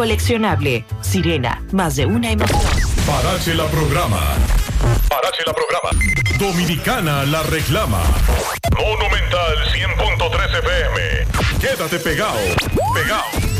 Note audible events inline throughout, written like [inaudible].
coleccionable. Sirena, más de una emoción. Parache la programa. Parache la programa. Dominicana la reclama. Monumental 100.13 FM. Quédate pegado. Pegado.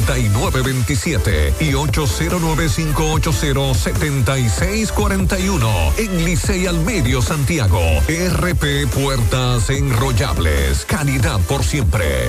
9927 y 809-580-7641 en Licey al Medio Santiago. RP Puertas Enrollables. Calidad por siempre.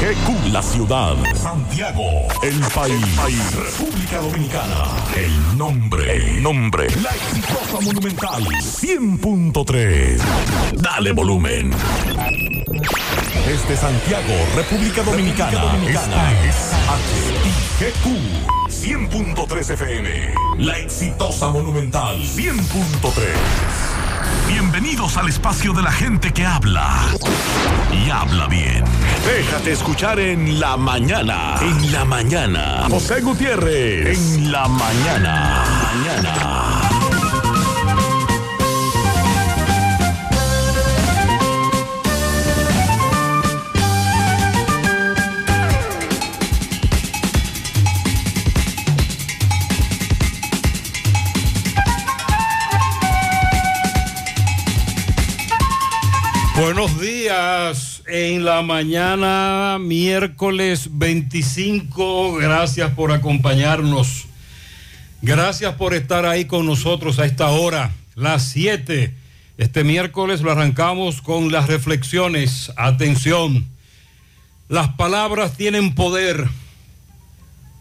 GQ, la ciudad. Santiago, el país. República Dominicana. El nombre. El nombre. La exitosa monumental. 100.3. Dale volumen. Desde Santiago, República Dominicana. Esta es HIGQ. 100.3 FM. La exitosa monumental. 100.3. Bienvenidos al espacio de la gente que habla y habla bien. Déjate escuchar en la mañana. En la mañana. José Gutiérrez. En la mañana. Mañana. Buenos días en la mañana, miércoles 25. Gracias por acompañarnos. Gracias por estar ahí con nosotros a esta hora, las 7. Este miércoles lo arrancamos con las reflexiones. Atención, las palabras tienen poder.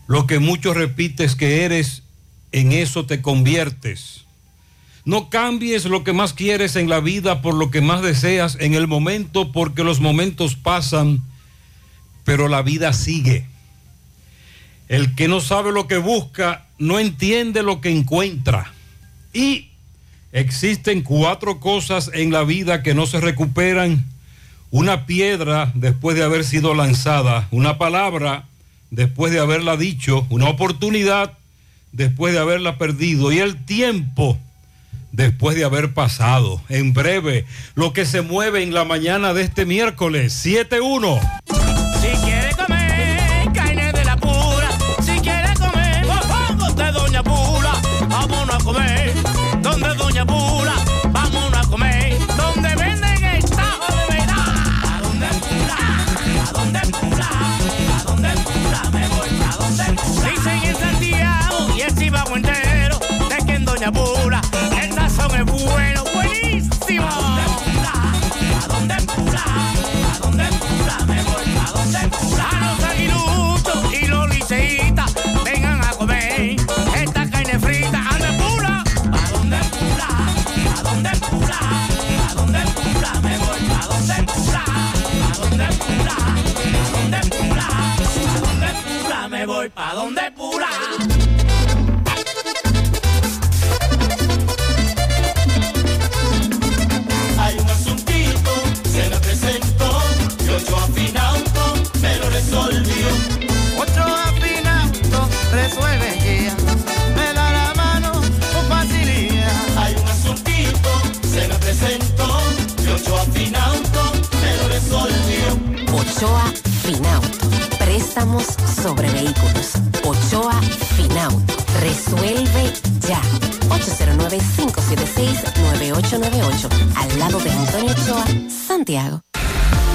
Lo que muchos repites que eres, en eso te conviertes. No cambies lo que más quieres en la vida por lo que más deseas en el momento, porque los momentos pasan, pero la vida sigue. El que no sabe lo que busca, no entiende lo que encuentra. Y existen cuatro cosas en la vida que no se recuperan. Una piedra después de haber sido lanzada, una palabra después de haberla dicho, una oportunidad después de haberla perdido y el tiempo después de haber pasado. En breve, lo que se mueve en la mañana de este miércoles 7-1. Si quiere comer carne de la pura, si quiere comer vamos de Doña Pula, vámonos a comer donde Doña Pula, vámonos a comer donde venden el tajo de verdad. ¿A dónde Pula? ¿A dónde Pula? ¿A dónde Pula? Me voy a dónde Pula. Dicen en Santiago y el Chivago entero de que en Doña Pula dónde pula? ¿A dónde pula? Me voy, ¿a dónde pula? A los aguiluchos y los liceitas, vengan a comer esta carne frita. ¿A dónde pula? ¿A dónde pula? ¿A dónde pula? ¿A dónde? Me voy, ¿a dónde pula? ¿A dónde pula? ¿A dónde pula? ¿A dónde pula? Me voy, ¿a dónde pula? Ochoa Finauto. Préstamos sobre vehículos. Ochoa Finauto. Resuelve ya. 809-576-9898. Al lado de Antonio Ochoa, Santiago.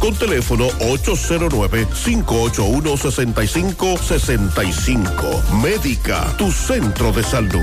con teléfono 809-581-6565. Médica, tu centro de salud.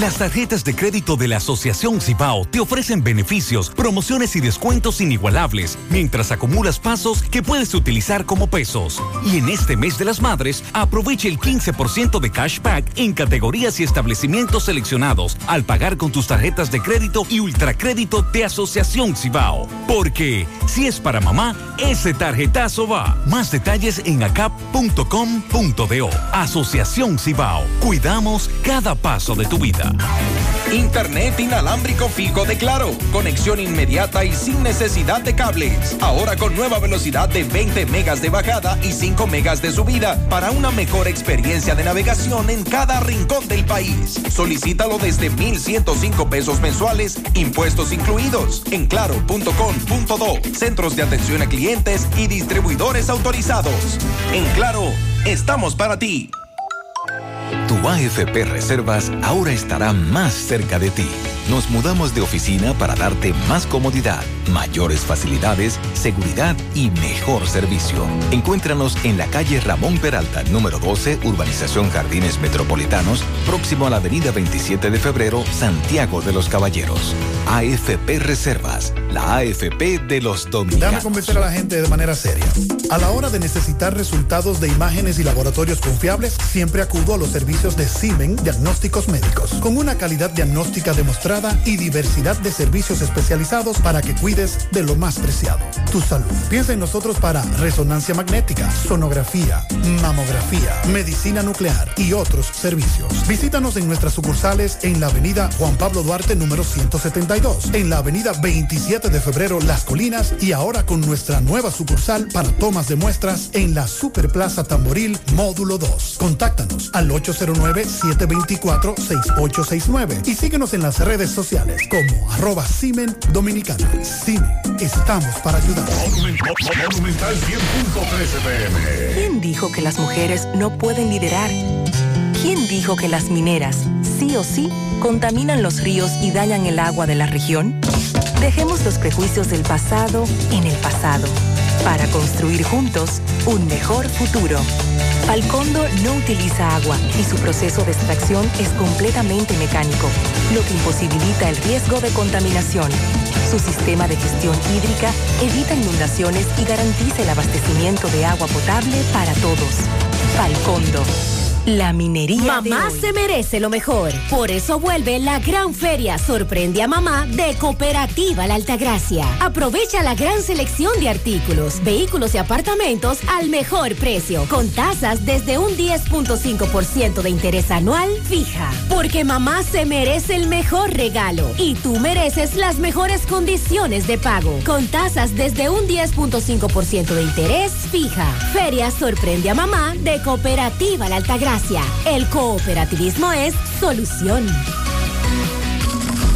Las tarjetas de crédito de la Asociación Cibao te ofrecen beneficios, promociones y descuentos inigualables mientras acumulas pasos que puedes utilizar como pesos. Y en este mes de las madres, aprovecha el 15% de cashback en categorías y establecimientos seleccionados al pagar con tus tarjetas de crédito y ultracrédito de Asociación Cibao. Porque si es para mamá, ese tarjetazo va. Más detalles en acap.com.do. Asociación Cibao. Cuidamos cada paso de tu vida. Internet inalámbrico fijo de Claro. Conexión inmediata y sin necesidad de cables. Ahora con nueva velocidad de 20 megas de bajada y 5 megas de subida para una mejor experiencia de navegación en cada rincón del país. Solicítalo desde 1,105 pesos mensuales, impuestos incluidos, en claro.com.do. Centros de atención a clientes y distribuidores autorizados. En Claro, estamos para ti. Tu AFP Reservas ahora estará más cerca de ti. Nos mudamos de oficina para darte más comodidad, mayores facilidades, seguridad y mejor servicio. Encuéntranos en la calle Ramón Peralta, número 12, Urbanización Jardines Metropolitanos, próximo a la avenida 27 de febrero, Santiago de los Caballeros. AFP Reservas, la AFP de los dominicanos. Déjame convencer a la gente de manera seria. A la hora de necesitar resultados de imágenes y laboratorios confiables, siempre acudo a los servicios de Simen Diagnósticos Médicos, con una calidad diagnóstica demostrada y diversidad de servicios especializados para que cuides de lo más preciado, tu salud. Piensa en nosotros para resonancia magnética, sonografía, mamografía, medicina nuclear y otros servicios. Visítanos en nuestras sucursales en la avenida Juan Pablo Duarte número 172, en la avenida 27 de febrero Las Colinas y ahora con nuestra nueva sucursal para tomas de muestras en la Superplaza Tamboril Módulo 2. Contáctanos al 809-724-6869 y síguenos en las redes sociales como arroba Simen Dominicana. Simen, estamos para ayudar. Monumental 100.13 pm. ¿Quién dijo que las mujeres no pueden liderar? ¿Quién dijo que las mineras, sí o sí, contaminan los ríos y dañan el agua de la región? Dejemos los prejuicios del pasado en el pasado para construir juntos un mejor futuro. Falcondo no utiliza agua y su proceso de extracción es completamente mecánico, lo que imposibilita el riesgo de contaminación. Su sistema de gestión hídrica evita inundaciones y garantiza el abastecimiento de agua potable para todos. Falcondo. La minería. Mamá se merece lo mejor. Por eso vuelve la gran feria Sorprende a Mamá de Cooperativa La Altagracia. Aprovecha la gran selección de artículos, vehículos y apartamentos al mejor precio, con tasas desde un 10.5% de interés anual fija. Porque mamá se merece el mejor regalo y tú mereces las mejores condiciones de pago, con tasas desde un 10.5% de interés fija. Feria Sorprende a Mamá de Cooperativa La Altagracia. El cooperativismo es solución.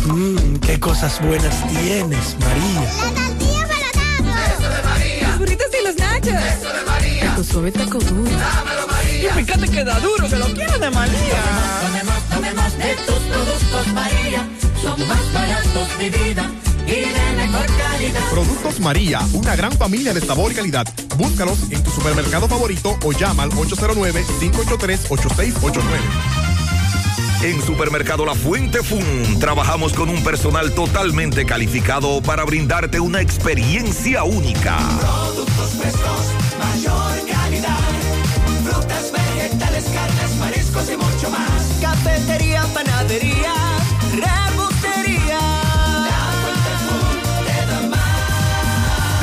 Mmm, qué cosas buenas tienes, María. La tortilla para Eso de María. Los burritos y los nachos. Eso de María. Taco suave, taco duro. Dámelo, María. Y fíjate que da duro, que lo quiero de María. Tomemos, tomemos, tomemos de tus productos, María. Son más baratos de vida y de mejor calidad. Productos María, una gran familia de sabor y calidad. Búscalos en tu supermercado favorito o llama al 809-583-8689. En Supermercado La Fuente Fun trabajamos con un personal totalmente calificado para brindarte una experiencia única. Productos frescos, mayor calidad. Frutas, vegetales, carnes, mariscos y mucho más. Cafetería, panadería,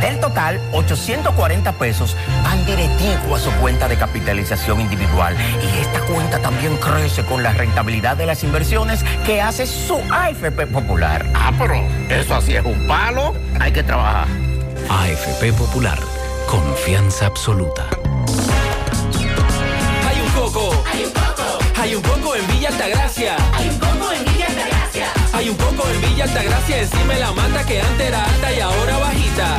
Del total, 840 pesos van directivo a su cuenta de capitalización individual. Y esta cuenta también crece con la rentabilidad de las inversiones que hace su AFP Popular. Ah, pero eso así es un palo. Hay que trabajar. AFP Popular, confianza absoluta. Hay un coco. Hay un coco. Hay un coco en Villa Altagracia. Hay un coco en Villa Altagracia. Hay un coco en Villa Altagracia encima de la mata que antes era alta y ahora bajita.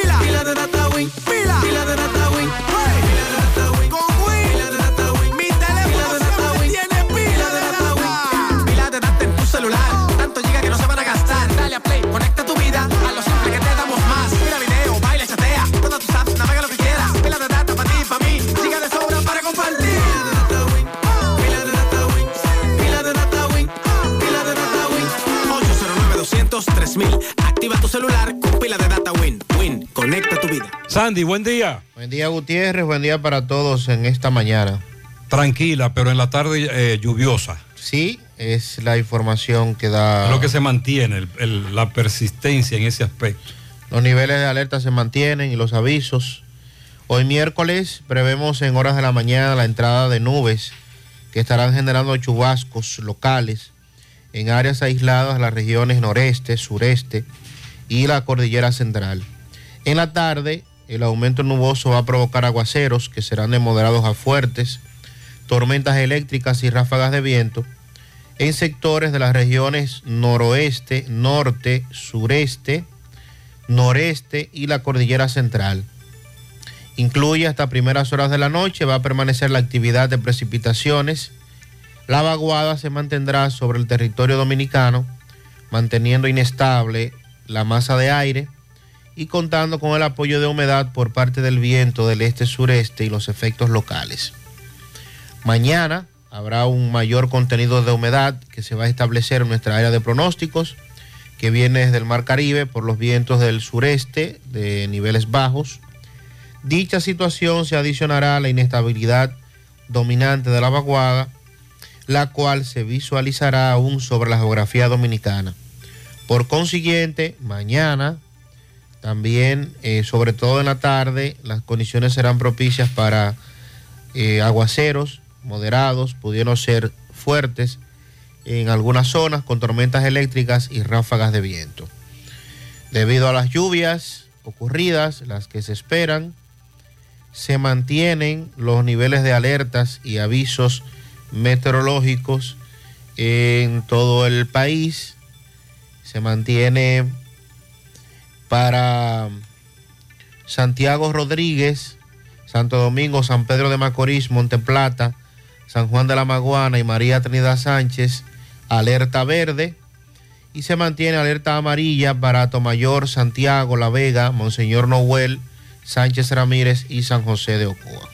celular con pila de data Win. Win, conecta tu vida. Sandy, buen día. Buen día, Gutiérrez. Buen día para todos en esta mañana. Tranquila, pero en la tarde eh, lluviosa. Sí, es la información que da. Es lo que se mantiene, el- el- la persistencia en ese aspecto. Los niveles de alerta se mantienen y los avisos. Hoy miércoles prevemos en horas de la mañana la entrada de nubes que estarán generando chubascos locales en áreas aisladas de las regiones noreste, sureste y la cordillera central. En la tarde, el aumento nuboso va a provocar aguaceros que serán de moderados a fuertes, tormentas eléctricas y ráfagas de viento en sectores de las regiones noroeste, norte, sureste, noreste y la cordillera central. Incluye hasta primeras horas de la noche, va a permanecer la actividad de precipitaciones. La vaguada se mantendrá sobre el territorio dominicano, manteniendo inestable la masa de aire y contando con el apoyo de humedad por parte del viento del este-sureste y los efectos locales. Mañana habrá un mayor contenido de humedad que se va a establecer en nuestra área de pronósticos, que viene desde el Mar Caribe por los vientos del sureste de niveles bajos. Dicha situación se adicionará a la inestabilidad dominante de la vaguada, la cual se visualizará aún sobre la geografía dominicana. Por consiguiente, mañana, también, eh, sobre todo en la tarde, las condiciones serán propicias para eh, aguaceros moderados, pudieron ser fuertes en algunas zonas con tormentas eléctricas y ráfagas de viento. Debido a las lluvias ocurridas, las que se esperan, se mantienen los niveles de alertas y avisos meteorológicos en todo el país Se mantiene para Santiago Rodríguez, Santo Domingo, San Pedro de Macorís, Monteplata, San Juan de la Maguana y María Trinidad Sánchez, alerta verde. Y se mantiene alerta amarilla para Tomayor, Santiago, La Vega, Monseñor Noel, Sánchez Ramírez y San José de Ocoa.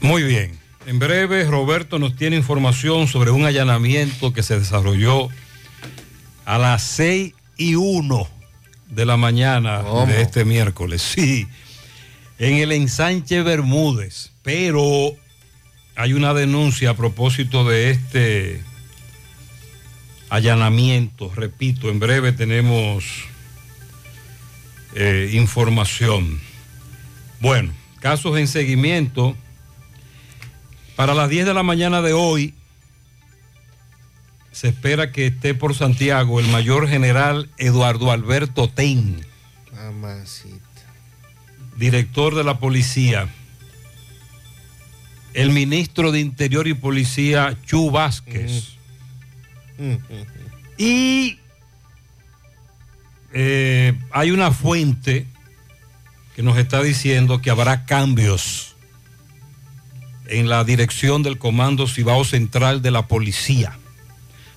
Muy bien. En breve, Roberto nos tiene información sobre un allanamiento que se desarrolló a las 6 y 1 de la mañana de este miércoles. Sí, en el ensanche Bermúdez. Pero hay una denuncia a propósito de este allanamiento. Repito, en breve tenemos eh, información. Bueno, casos en seguimiento. Para las 10 de la mañana de hoy se espera que esté por Santiago el mayor general Eduardo Alberto Ten, Mamacita. director de la policía, el ministro de Interior y Policía Chu Vázquez y eh, hay una fuente que nos está diciendo que habrá cambios en la dirección del Comando Cibao Central de la Policía.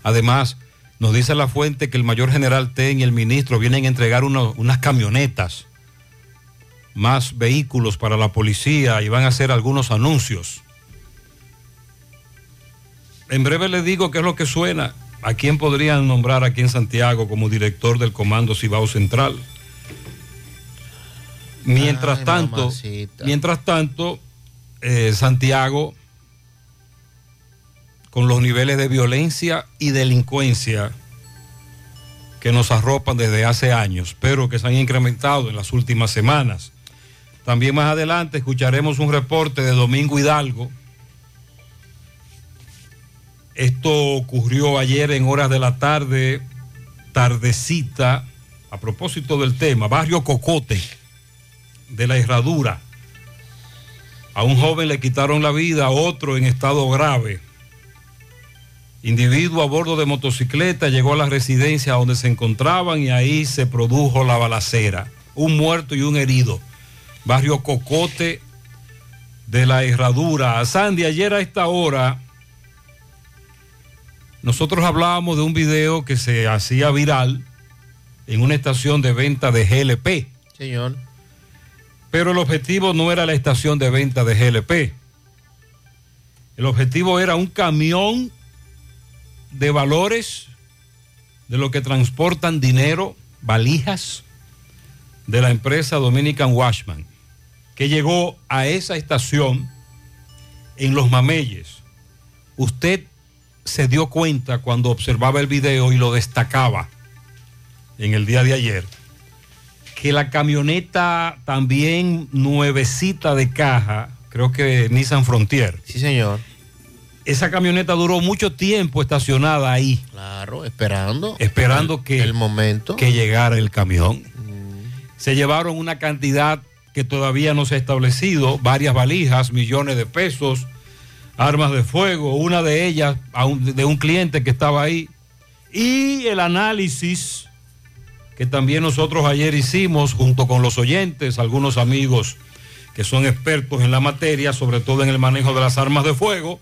Además, nos dice la fuente que el mayor general Ten y el ministro vienen a entregar uno- unas camionetas, más vehículos para la policía y van a hacer algunos anuncios. En breve les digo qué es lo que suena. ¿A quién podrían nombrar aquí en Santiago como director del Comando Cibao Central? Mientras Ay, tanto, mamacita. mientras tanto, eh, Santiago, con los niveles de violencia y delincuencia que nos arropan desde hace años, pero que se han incrementado en las últimas semanas. También más adelante escucharemos un reporte de Domingo Hidalgo. Esto ocurrió ayer en horas de la tarde, tardecita, a propósito del tema, Barrio Cocote de la Herradura. A un joven le quitaron la vida, a otro en estado grave. Individuo a bordo de motocicleta llegó a la residencia donde se encontraban y ahí se produjo la balacera. Un muerto y un herido. Barrio Cocote de la Herradura. Sandy, ayer a esta hora nosotros hablábamos de un video que se hacía viral en una estación de venta de GLP. Señor. Pero el objetivo no era la estación de venta de GLP. El objetivo era un camión de valores de lo que transportan dinero, valijas de la empresa Dominican Washman, que llegó a esa estación en Los Mameyes. Usted se dio cuenta cuando observaba el video y lo destacaba en el día de ayer que la camioneta también nuevecita de caja, creo que Nissan Frontier. Sí, señor. Esa camioneta duró mucho tiempo estacionada ahí. Claro, esperando. Esperando que el momento que llegara el camión. Se llevaron una cantidad que todavía no se ha establecido, varias valijas, millones de pesos, armas de fuego, una de ellas un- de un cliente que estaba ahí. Y el análisis que también nosotros ayer hicimos junto con los oyentes, algunos amigos que son expertos en la materia, sobre todo en el manejo de las armas de fuego,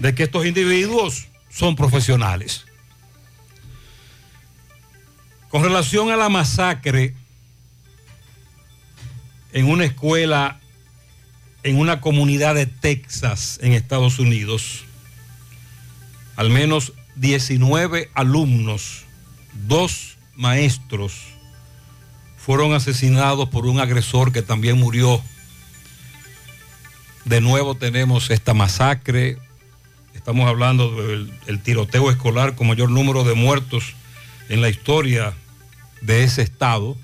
de que estos individuos son profesionales. Con relación a la masacre en una escuela en una comunidad de Texas, en Estados Unidos, al menos 19 alumnos, dos maestros, fueron asesinados por un agresor que también murió. De nuevo tenemos esta masacre. Estamos hablando del el tiroteo escolar con mayor número de muertos en la historia de ese estado,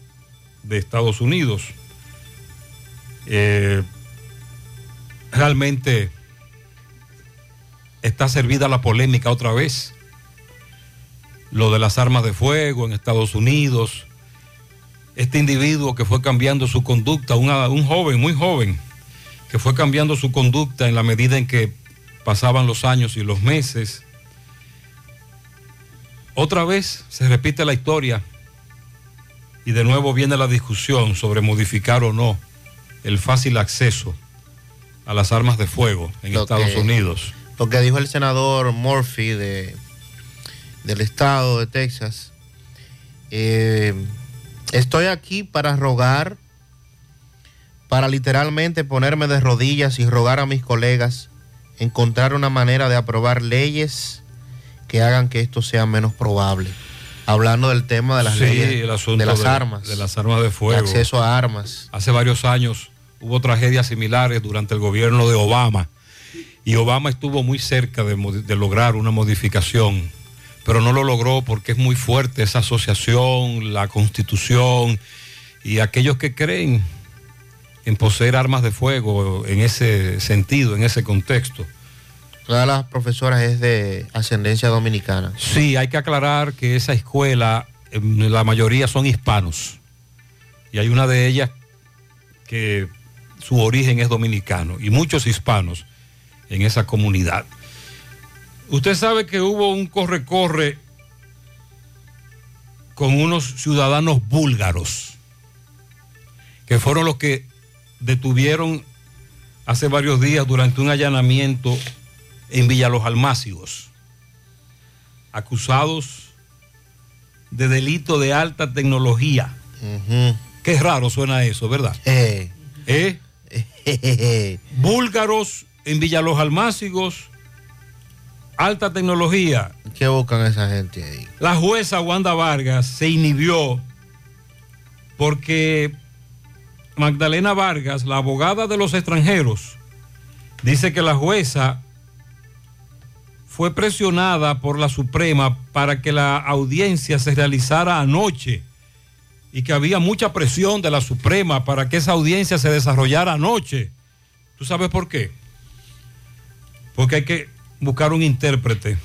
de Estados Unidos. Eh, realmente está servida la polémica otra vez. Lo de las armas de fuego en Estados Unidos. Este individuo que fue cambiando su conducta, un joven, muy joven, que fue cambiando su conducta en la medida en que pasaban los años y los meses. Otra vez se repite la historia y de nuevo viene la discusión sobre modificar o no el fácil acceso a las armas de fuego en Lo Estados que- Unidos. Lo que dijo el senador Murphy de, del estado de Texas. eh, estoy aquí para rogar, para literalmente ponerme de rodillas y rogar a mis colegas encontrar una manera de aprobar leyes que hagan que esto sea menos probable. Hablando del tema de las Sí, leyes de las de- armas. de las armas de fuego. de acceso a armas. Hace varios años hubo tragedias similares durante el gobierno de Obama y Obama estuvo muy cerca de lograr una modificación, pero no lo logró porque es muy fuerte esa asociación, la constitución y aquellos que creen en poseer armas de fuego en ese sentido, en ese contexto. Todas las profesoras es de ascendencia dominicana. Sí, hay que aclarar que esa escuela, em, la mayoría son hispanos. Y hay una de ellas que su origen es dominicano y muchos hispanos en esa comunidad. Usted sabe que hubo un corre-corre con unos ciudadanos búlgaros, que fueron los que detuvieron hace varios días durante un allanamiento en Villa Los acusados de delito de alta tecnología. Qué raro suena eso, ¿verdad? Eh. ¿Eh? [laughs] Búlgaros en Villa Los Almácigos, alta tecnología. ¿Qué buscan esa gente ahí? La jueza Wanda Vargas se inhibió porque Magdalena Vargas, la abogada de los extranjeros, dice que la jueza fue presionada por la Suprema para que la audiencia se realizara anoche y que había mucha presión de la Suprema para que esa audiencia se desarrollara anoche. ¿Tú sabes por qué? Porque hay que buscar un intérprete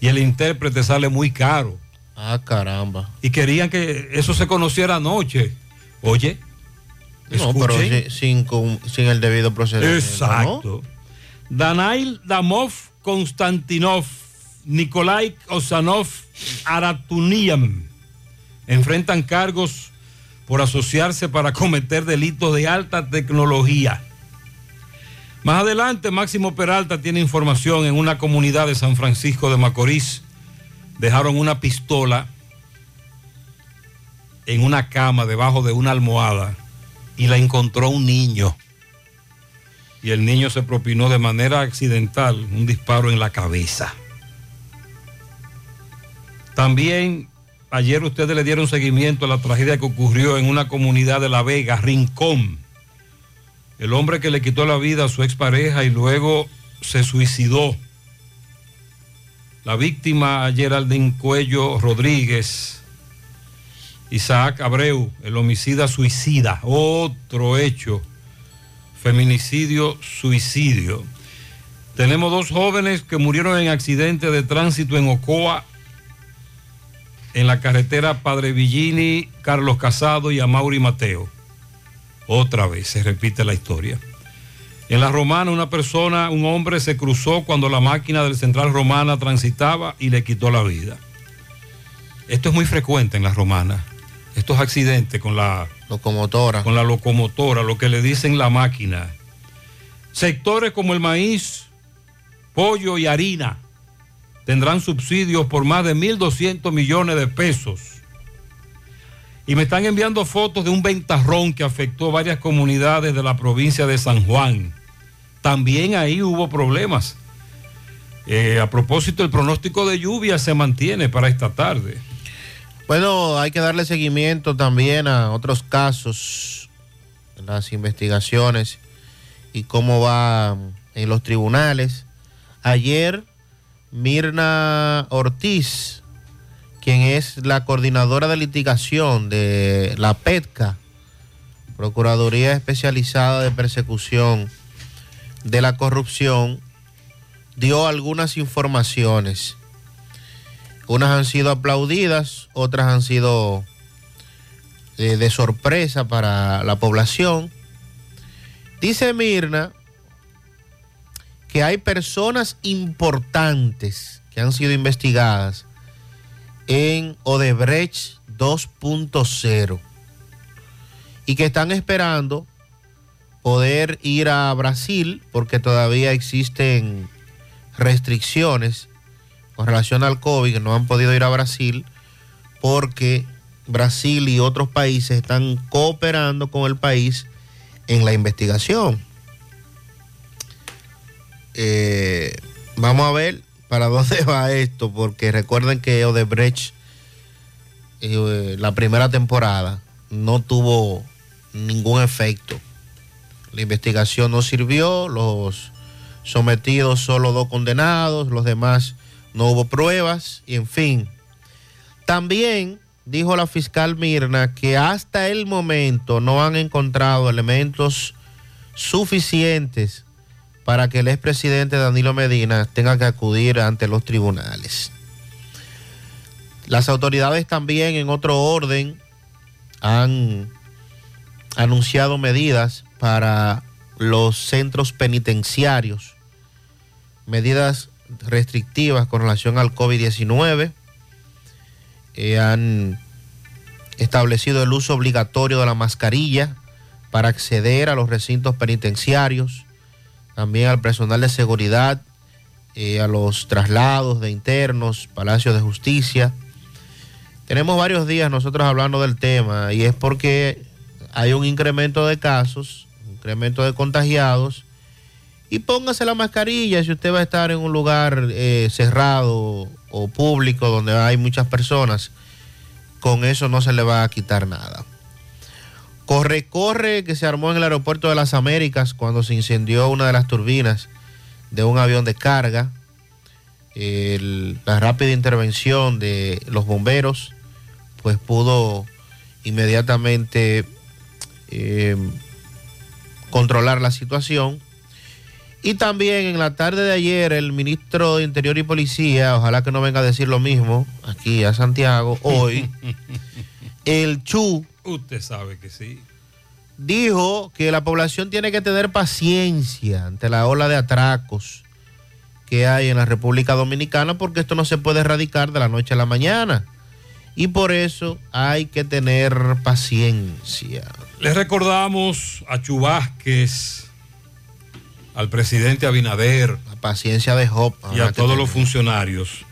y el intérprete sale muy caro. Ah, caramba. Y querían que eso se conociera anoche. Oye, No, pero escuchen. sin, sin el debido procedimiento. Exacto. Danail Damov Konstantinov, Nikolai Osanov Aratunian enfrentan cargos por asociarse para cometer delitos de alta tecnología. Más adelante, Máximo Peralta tiene información en una comunidad de San Francisco de Macorís. Dejaron una pistola en una cama debajo de una almohada y la encontró un niño y el niño se propinó de manera accidental un disparo en la cabeza. También ayer ustedes le dieron seguimiento a la tragedia que ocurrió en una comunidad de La Vega, Rincón. El hombre que le quitó la vida a su expareja y luego se suicidó. La víctima Geraldine Cuello Rodríguez, Isaac Abreu, el homicida suicida, otro hecho feminicidio, suicidio. Tenemos dos jóvenes que murieron en accidente de tránsito en Ocoa, en la carretera Padre Villini, Carlos Casado y Amauri Mateo. Otra vez se repite la historia. En la Romana, una persona, un hombre se cruzó cuando la máquina del Central Romana transitaba y le quitó la vida. Esto es muy frecuente en la Romana. Estos accidentes con la locomotora. Con la locomotora, lo que le dicen la máquina. Sectores como el maíz, pollo y harina tendrán subsidios por más de 1.200 millones de pesos. Y me están enviando fotos de un ventarrón que afectó varias comunidades de la provincia de San Juan. También ahí hubo problemas. Eh, a propósito, el pronóstico de lluvia se mantiene para esta tarde. Bueno, hay que darle seguimiento también a otros casos, las investigaciones y cómo va en los tribunales. Ayer, Mirna Ortiz, quien es la coordinadora de litigación de la PETCA, Procuraduría Especializada de Persecución de la Corrupción, dio algunas informaciones. Unas han sido aplaudidas, otras han sido eh, de sorpresa para la población. Dice Mirna que hay personas importantes que han sido investigadas en Odebrecht 2.0 y que están esperando poder ir a Brasil porque todavía existen restricciones con relación al COVID, no han podido ir a Brasil porque Brasil y otros países están cooperando con el país en la investigación. Eh, vamos a ver para [laughs] dónde va esto, porque recuerden que Odebrecht, eh, la primera temporada, no tuvo ningún efecto. La investigación no sirvió, los sometidos solo dos condenados, los demás no hubo pruebas, y en fin. También dijo la fiscal Mirna que hasta el momento no han encontrado elementos suficientes para que el expresidente Danilo Medina tenga que acudir ante los tribunales. Las autoridades también en otro orden han anunciado medidas para los centros penitenciarios, medidas restrictivas con relación al COVID-19. Eh, han establecido el uso obligatorio de la mascarilla para acceder a los recintos penitenciarios también al personal de seguridad, eh, a los traslados de internos, Palacio de Justicia. Tenemos varios días nosotros hablando del tema y es porque hay un incremento de casos, un incremento de contagiados. Y póngase la mascarilla si usted va a estar en un lugar eh, cerrado o público donde hay muchas personas. Con eso no se le va a quitar nada. Corre, corre que se armó en el aeropuerto de las Américas cuando se incendió una de las turbinas de un avión de carga. La rápida intervención de los bomberos pues pudo inmediatamente eh, controlar la situación. Y también en la tarde de ayer el ministro de Interior y Policía, ojalá que no venga a decir lo mismo aquí a Santiago, hoy, [laughs] el Chu Usted sabe que sí. dijo que la población tiene que tener paciencia ante la ola de atracos que hay en la República Dominicana porque esto no se puede erradicar de la noche a la mañana. Y por eso hay que tener paciencia. Les recordamos a Chubásquez, al presidente Abinader. La paciencia de Job. Y a todos los funcionarios,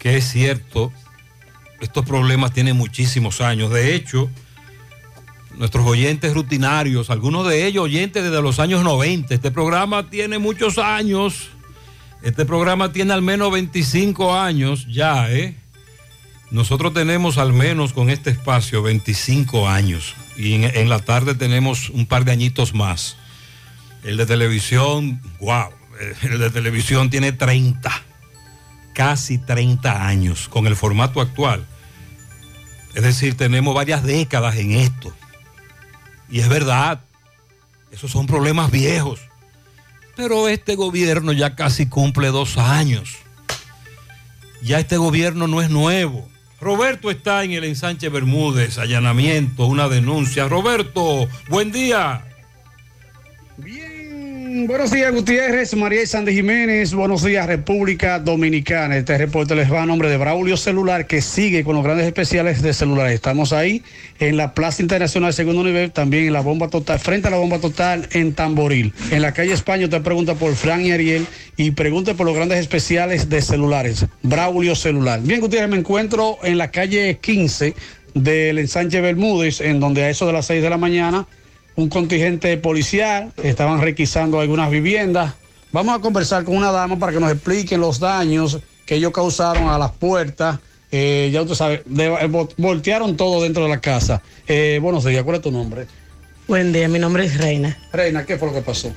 que es cierto, estos problemas tienen muchísimos años. De hecho, nuestros oyentes rutinarios, algunos de ellos oyentes desde los años 90, este programa tiene muchos años. Este programa tiene al menos 25 años ya, ¿eh? Nosotros tenemos al menos con este espacio 25 años y en, en la tarde tenemos un par de añitos más. El de televisión, wow, el de televisión tiene 30, casi 30 años con el formato actual. Es decir, tenemos varias décadas en esto. Y es verdad, esos son problemas viejos. Pero este gobierno ya casi cumple dos años. Ya este gobierno no es nuevo. Roberto está en el ensanche Bermúdez, allanamiento, una denuncia. Roberto, buen día. Buenos días, Gutiérrez, María y Sandy Jiménez. Buenos días, República Dominicana. Este reporte les va a nombre de Braulio Celular, que sigue con los grandes especiales de celulares. Estamos ahí en la Plaza Internacional Segundo Nivel, también en la bomba total, frente a la bomba total en Tamboril. En la calle España, usted pregunta por Fran y Ariel y pregunte por los grandes especiales de celulares. Braulio Celular. Bien, Gutiérrez, me encuentro en la calle 15 del ensanche Bermúdez, en donde a eso de las 6 de la mañana un contingente policial, estaban requisando algunas viviendas. Vamos a conversar con una dama para que nos expliquen los daños que ellos causaron a las puertas. Eh, ya usted sabe, eh, vo- voltearon todo dentro de la casa. Eh, buenos días, ¿cuál es tu nombre? Buen día, mi nombre es Reina. Reina, ¿qué fue lo que pasó?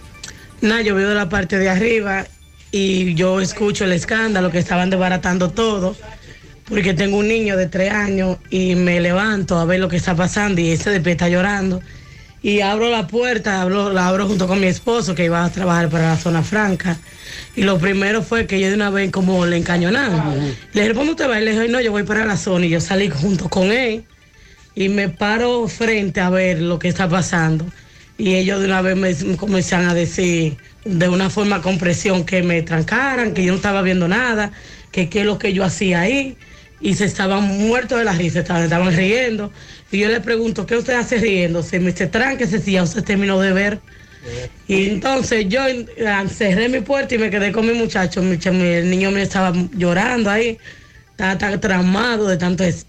Nada, yo vivo de la parte de arriba y yo escucho el escándalo que estaban desbaratando todo, porque tengo un niño de tres años y me levanto a ver lo que está pasando y ese de está llorando. Y abro la puerta, abro, la abro junto con mi esposo que iba a trabajar para la zona franca. Y lo primero fue que yo de una vez como le encañonaron. Le dije, ¿cómo usted va? Y le dije, no, yo voy para la zona. Y yo salí junto con él y me paro frente a ver lo que está pasando. Y ellos de una vez me comenzaron a decir de una forma con presión que me trancaran, que yo no estaba viendo nada, que qué es lo que yo hacía ahí. y se estaban muertos de la risa, estaban, estaban riendo. Y yo le pregunto, ¿qué usted hace riéndose? Me dice, tránquese si ya usted terminó de ver. Y entonces yo eh, cerré mi puerta y me quedé con mi muchacho. Mi, el niño mío estaba llorando ahí, estaba tan traumado de tanto es-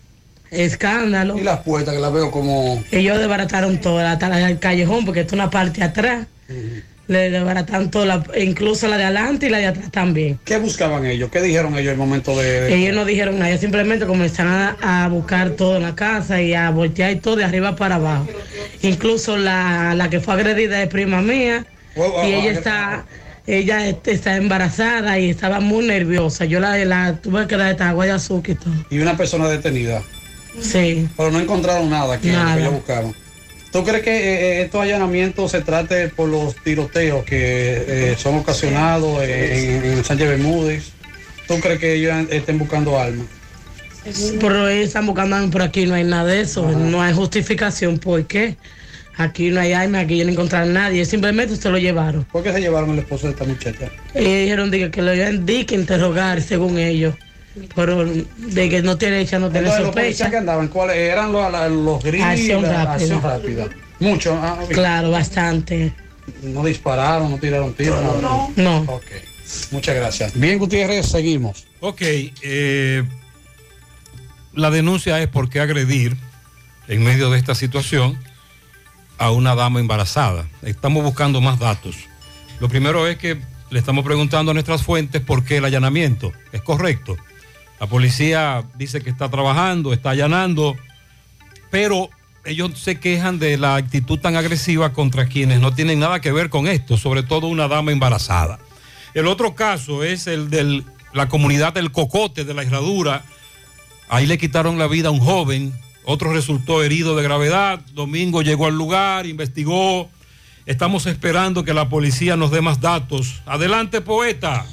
escándalo. Y las puertas que las veo como. Ellos desbarataron todo, hasta del callejón, porque esto es una parte atrás. Le desbarataron todo, la- incluso la de adelante y la de atrás también. ¿Qué buscaban ellos? ¿Qué dijeron ellos el momento de.? de- Ellos no dijeron nada, ellos simplemente comenzaron a, a buscar todo en la casa y a voltear y todo de arriba para abajo. Incluso la, la que fue agredida es prima mía y ella está ella está embarazada y estaba muy nerviosa. Yo la, la tuve que dar esta agua de azúcar y todo. Y una persona detenida. Sí. Pero no encontraron nada aquí, lo Nada. que ellos buscaban. ¿Tú crees que eh, eh, estos allanamientos se trate por los tiroteos que eh, son ocasionados en, en Sánchez Bermúdez? ¿Tú crees que ellos estén buscando armas? Pero ellos están buscando armas, por aquí no hay nada de eso, no hay justificación. ¿Por qué? Aquí no hay armas, aquí no encontraron nadie, simplemente se lo llevaron. ¿Por qué se llevaron el esposo de esta muchacha? Ellos dijeron que, que lo iban que interrogar, según ellos. Pero de que no tiene hecha, no tiene Entonces, los policías sospecha. que andaban, ¿cuáles eran los, los grillos? Acción rápida. Acción rápida. Mucho. ah. Claro, bastante. No dispararon, no tiraron tiros. No. No. Ok. Muchas gracias. Bien, Gutiérrez, seguimos. Ok, eh, la denuncia es por qué agredir en medio de esta situación a una dama embarazada. Estamos buscando más datos. Lo primero es que le estamos preguntando a nuestras fuentes por qué el allanamiento. ¿Es correcto? La policía dice que está trabajando, está allanando, pero ellos se quejan de la actitud tan agresiva contra quienes no tienen nada que ver con esto, sobre todo una dama embarazada. El otro caso es el de la comunidad del Cocote, de la Herradura. Ahí le quitaron la vida a un joven, otro resultó herido de gravedad. Domingo llegó al lugar, investigó. Estamos esperando que la policía nos dé más datos. Adelante, poeta.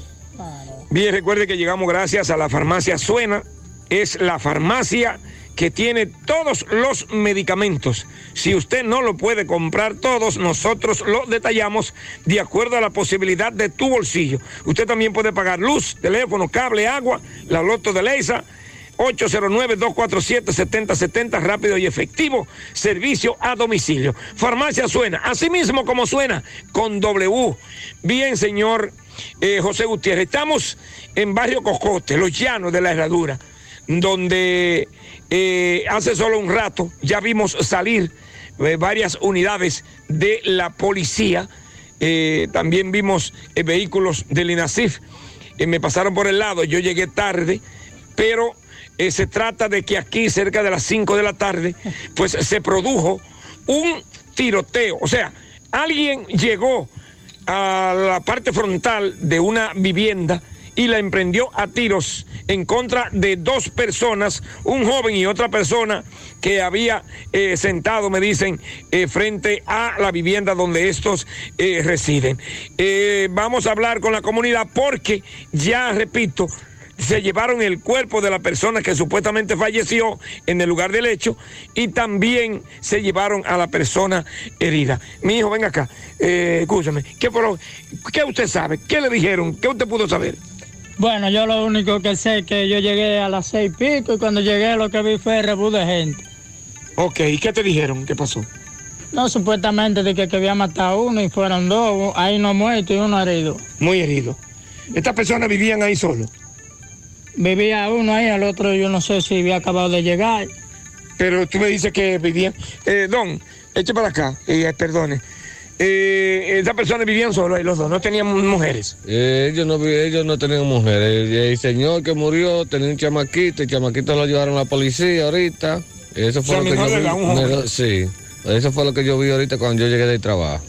Bien, recuerde que llegamos gracias a la farmacia Suena. Es la farmacia que tiene todos los medicamentos. Si usted no lo puede comprar todos, nosotros lo detallamos de acuerdo a la posibilidad de tu bolsillo. Usted también puede pagar luz, teléfono, cable, agua, la loto de Leisa. 809-247-7070, rápido y efectivo, servicio a domicilio. Farmacia suena, así mismo como suena, con W. Bien, señor eh, José Gutiérrez, estamos en Barrio Cocote, Los Llanos de la Herradura, donde eh, hace solo un rato ya vimos salir eh, varias unidades de la policía. También vimos eh, vehículos del INASIF. Me pasaron por el lado, yo llegué tarde, pero se trata de que aquí, cerca de las 5 de la tarde, pues se produjo un tiroteo. O sea, alguien llegó a la parte frontal de una vivienda y la emprendió a tiros en contra de dos personas, un joven y otra persona que había eh, sentado, me dicen, eh, frente a la vivienda donde estos eh, residen. Vamos a hablar con la comunidad porque ya, repito, se llevaron el cuerpo de la persona que supuestamente falleció en el lugar del hecho y también se llevaron a la persona herida. Mi hijo, venga acá, eh, escúchame, ¿qué, lo- ¿qué usted sabe? ¿Qué le dijeron? ¿Qué usted pudo saber? Bueno, yo lo único que sé es que yo llegué a las seis y pico y cuando llegué lo que vi fue rebú de gente. Ok, ¿y qué te dijeron? ¿Qué pasó? No, supuestamente de que, que había matado a uno y fueron dos, hay uno muerto y uno herido. Muy herido. ¿Estas personas vivían ahí solo? Vivía uno ahí, el otro yo no sé si había acabado de llegar. Pero tú me dices que vivían... Eh, don, eche para acá, eh, perdone. Eh, estas personas vivían solo ahí los dos, no tenían mujeres. Eh, ellos, no, ellos no tenían mujeres. El, el señor que murió tenía un chamaquito, el chamaquito lo llevaron a la policía ahorita. Eso fue O sea, lo que yo vi. sí, eso fue lo que yo vi ahorita cuando yo llegué del trabajo.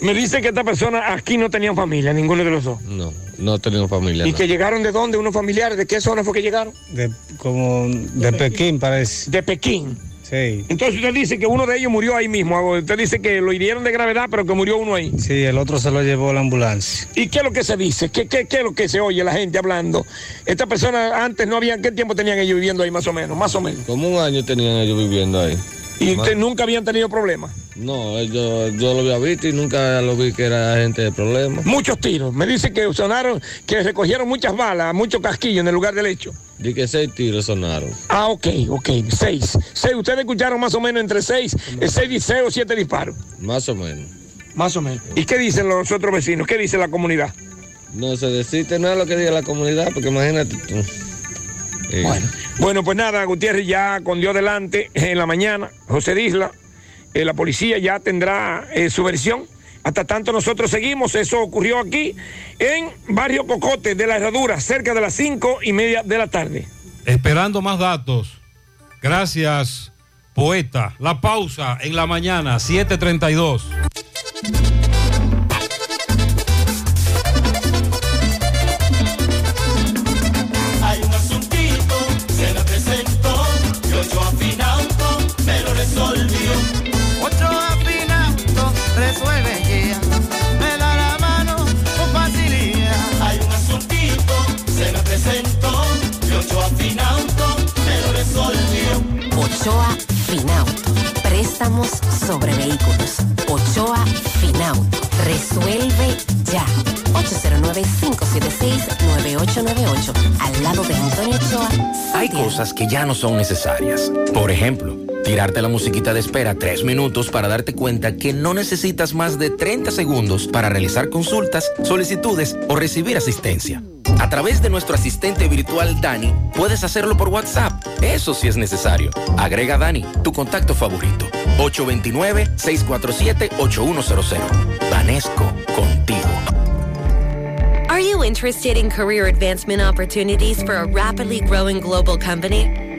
Me dice que estas personas aquí no tenían familia, ninguno de los dos. No, no tenían familia. ¿Y no. que llegaron de dónde? ¿Unos familiares? ¿De qué zona fue que llegaron? De, como de Pekín parece. De Pekín. Sí. Entonces usted dice que uno de ellos murió ahí mismo. Usted dice que lo hirieron de gravedad, pero que murió uno ahí. Sí, el otro se lo llevó la ambulancia. ¿Y qué es lo que se dice? ¿Qué, qué, qué es lo que se oye la gente hablando? Estas personas antes no habían, ¿qué tiempo tenían ellos viviendo ahí más o menos? Más o menos. Como un año tenían ellos viviendo ahí. ¿Y usted nunca habían tenido problemas? No, ellos, yo lo había visto y nunca lo vi que era gente de problemas. Muchos tiros. Me dice que sonaron, que recogieron muchas balas, muchos casquillos en el lugar del hecho. Di que seis tiros sonaron. Ah, ok, ok, seis. Seis, ustedes escucharon más o menos entre seis, eh, seis, seis o siete disparos. Más o menos. Más o menos. ¿Y qué dicen los otros vecinos? ¿Qué dice la comunidad? No se decide nada lo que diga la comunidad, porque imagínate tú. Eh, Bueno. Bueno, pues nada, Gutiérrez ya con Dios delante en la mañana, José Disla, eh, la policía ya tendrá eh, su versión. Hasta tanto nosotros seguimos, eso ocurrió aquí en Barrio Cocote de la Herradura, cerca de las cinco y media de la tarde. Esperando más datos. Gracias, poeta. La pausa en la mañana, 7:32. Préstamos sobre vehículos. Ochoa Finauto. Resuelve ya. 809-576-9898. Al lado de Antonio Ochoa. Hay cosas que ya no son necesarias. Por ejemplo, tirarte la musiquita de espera tres minutos para darte cuenta que no necesitas más de 30 segundos para realizar consultas, solicitudes o recibir asistencia. A través de nuestro asistente virtual Dani, puedes hacerlo por WhatsApp. Eso sí es necesario. Agrega Dani, tu contacto favorito. 829-647-8100. Vanesco, contigo. Are you interested in career advancement opportunities for a rapidly growing global company?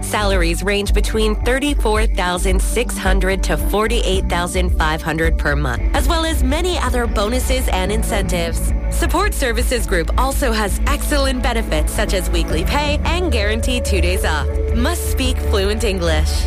Salaries range between 34,600 to 48,500 per month, as well as many other bonuses and incentives. Support Services Group also has excellent benefits such as weekly pay and guaranteed two days off. Must speak fluent English.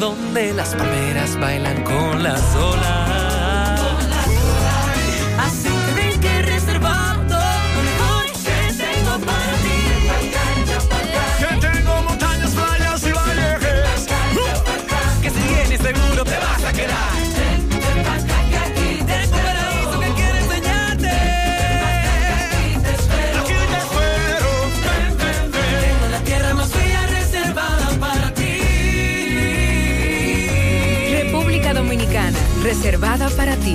Donde las palmeras bailan con las olas. Reservada para ti.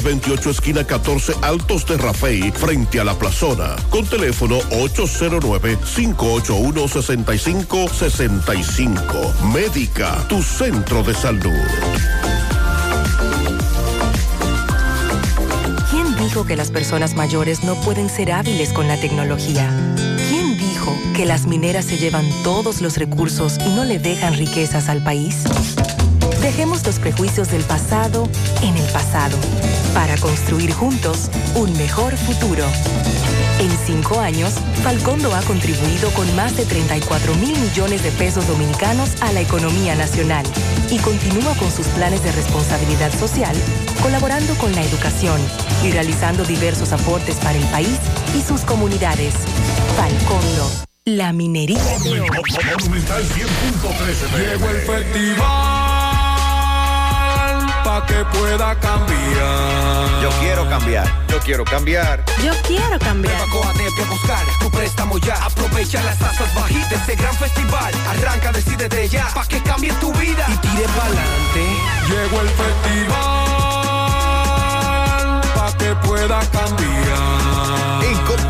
28, esquina 14, Altos de Rafey, frente a la plazona, con teléfono 809-581-6565. Médica, tu centro de salud. ¿Quién dijo que las personas mayores no pueden ser hábiles con la tecnología? ¿Quién dijo que las mineras se llevan todos los recursos y no le dejan riquezas al país? Dejemos los prejuicios del pasado en el pasado para construir juntos un mejor futuro. En cinco años, Falcondo ha contribuido con más de 34 mil millones de pesos dominicanos a la economía nacional y continúa con sus planes de responsabilidad social, colaborando con la educación y realizando diversos aportes para el país y sus comunidades. Falcondo, la minería de oro. Monumental 100.13 Llegó el festival para que pueda cambiar. Yo quiero cambiar. Yo quiero cambiar. Yo quiero cambiar. Coatete a buscar tu préstamo ya. Aprovecha las tasas bajitas de este gran festival. Arranca, decide de ya, pa' que cambie tu vida y tire pa'lante. Llegó el festival, pa' que pueda cambiar.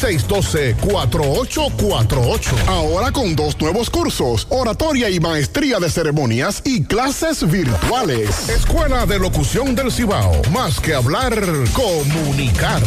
612-4848. Ahora con dos nuevos cursos, oratoria y maestría de ceremonias y clases virtuales. Escuela de Locución del Cibao. Más que hablar, comunicar.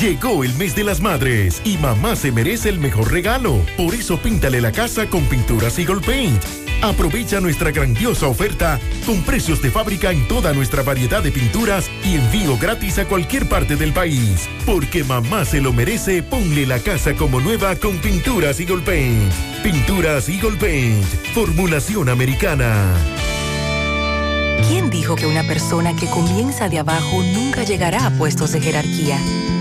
Llegó el mes de las madres y mamá se merece el mejor regalo. Por eso píntale la casa con pinturas Eagle Paint. Aprovecha nuestra grandiosa oferta con precios de fábrica en toda nuestra variedad de pinturas y envío gratis a cualquier parte del país. Porque mamá se lo merece, ponle la casa como nueva con pinturas Eagle Paint. Pinturas Eagle Paint, formulación americana. ¿Quién dijo que una persona que comienza de abajo nunca llegará a puestos de jerarquía?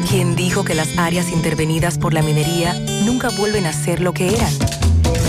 ¿Quién dijo que las áreas intervenidas por la minería nunca vuelven a ser lo que eran?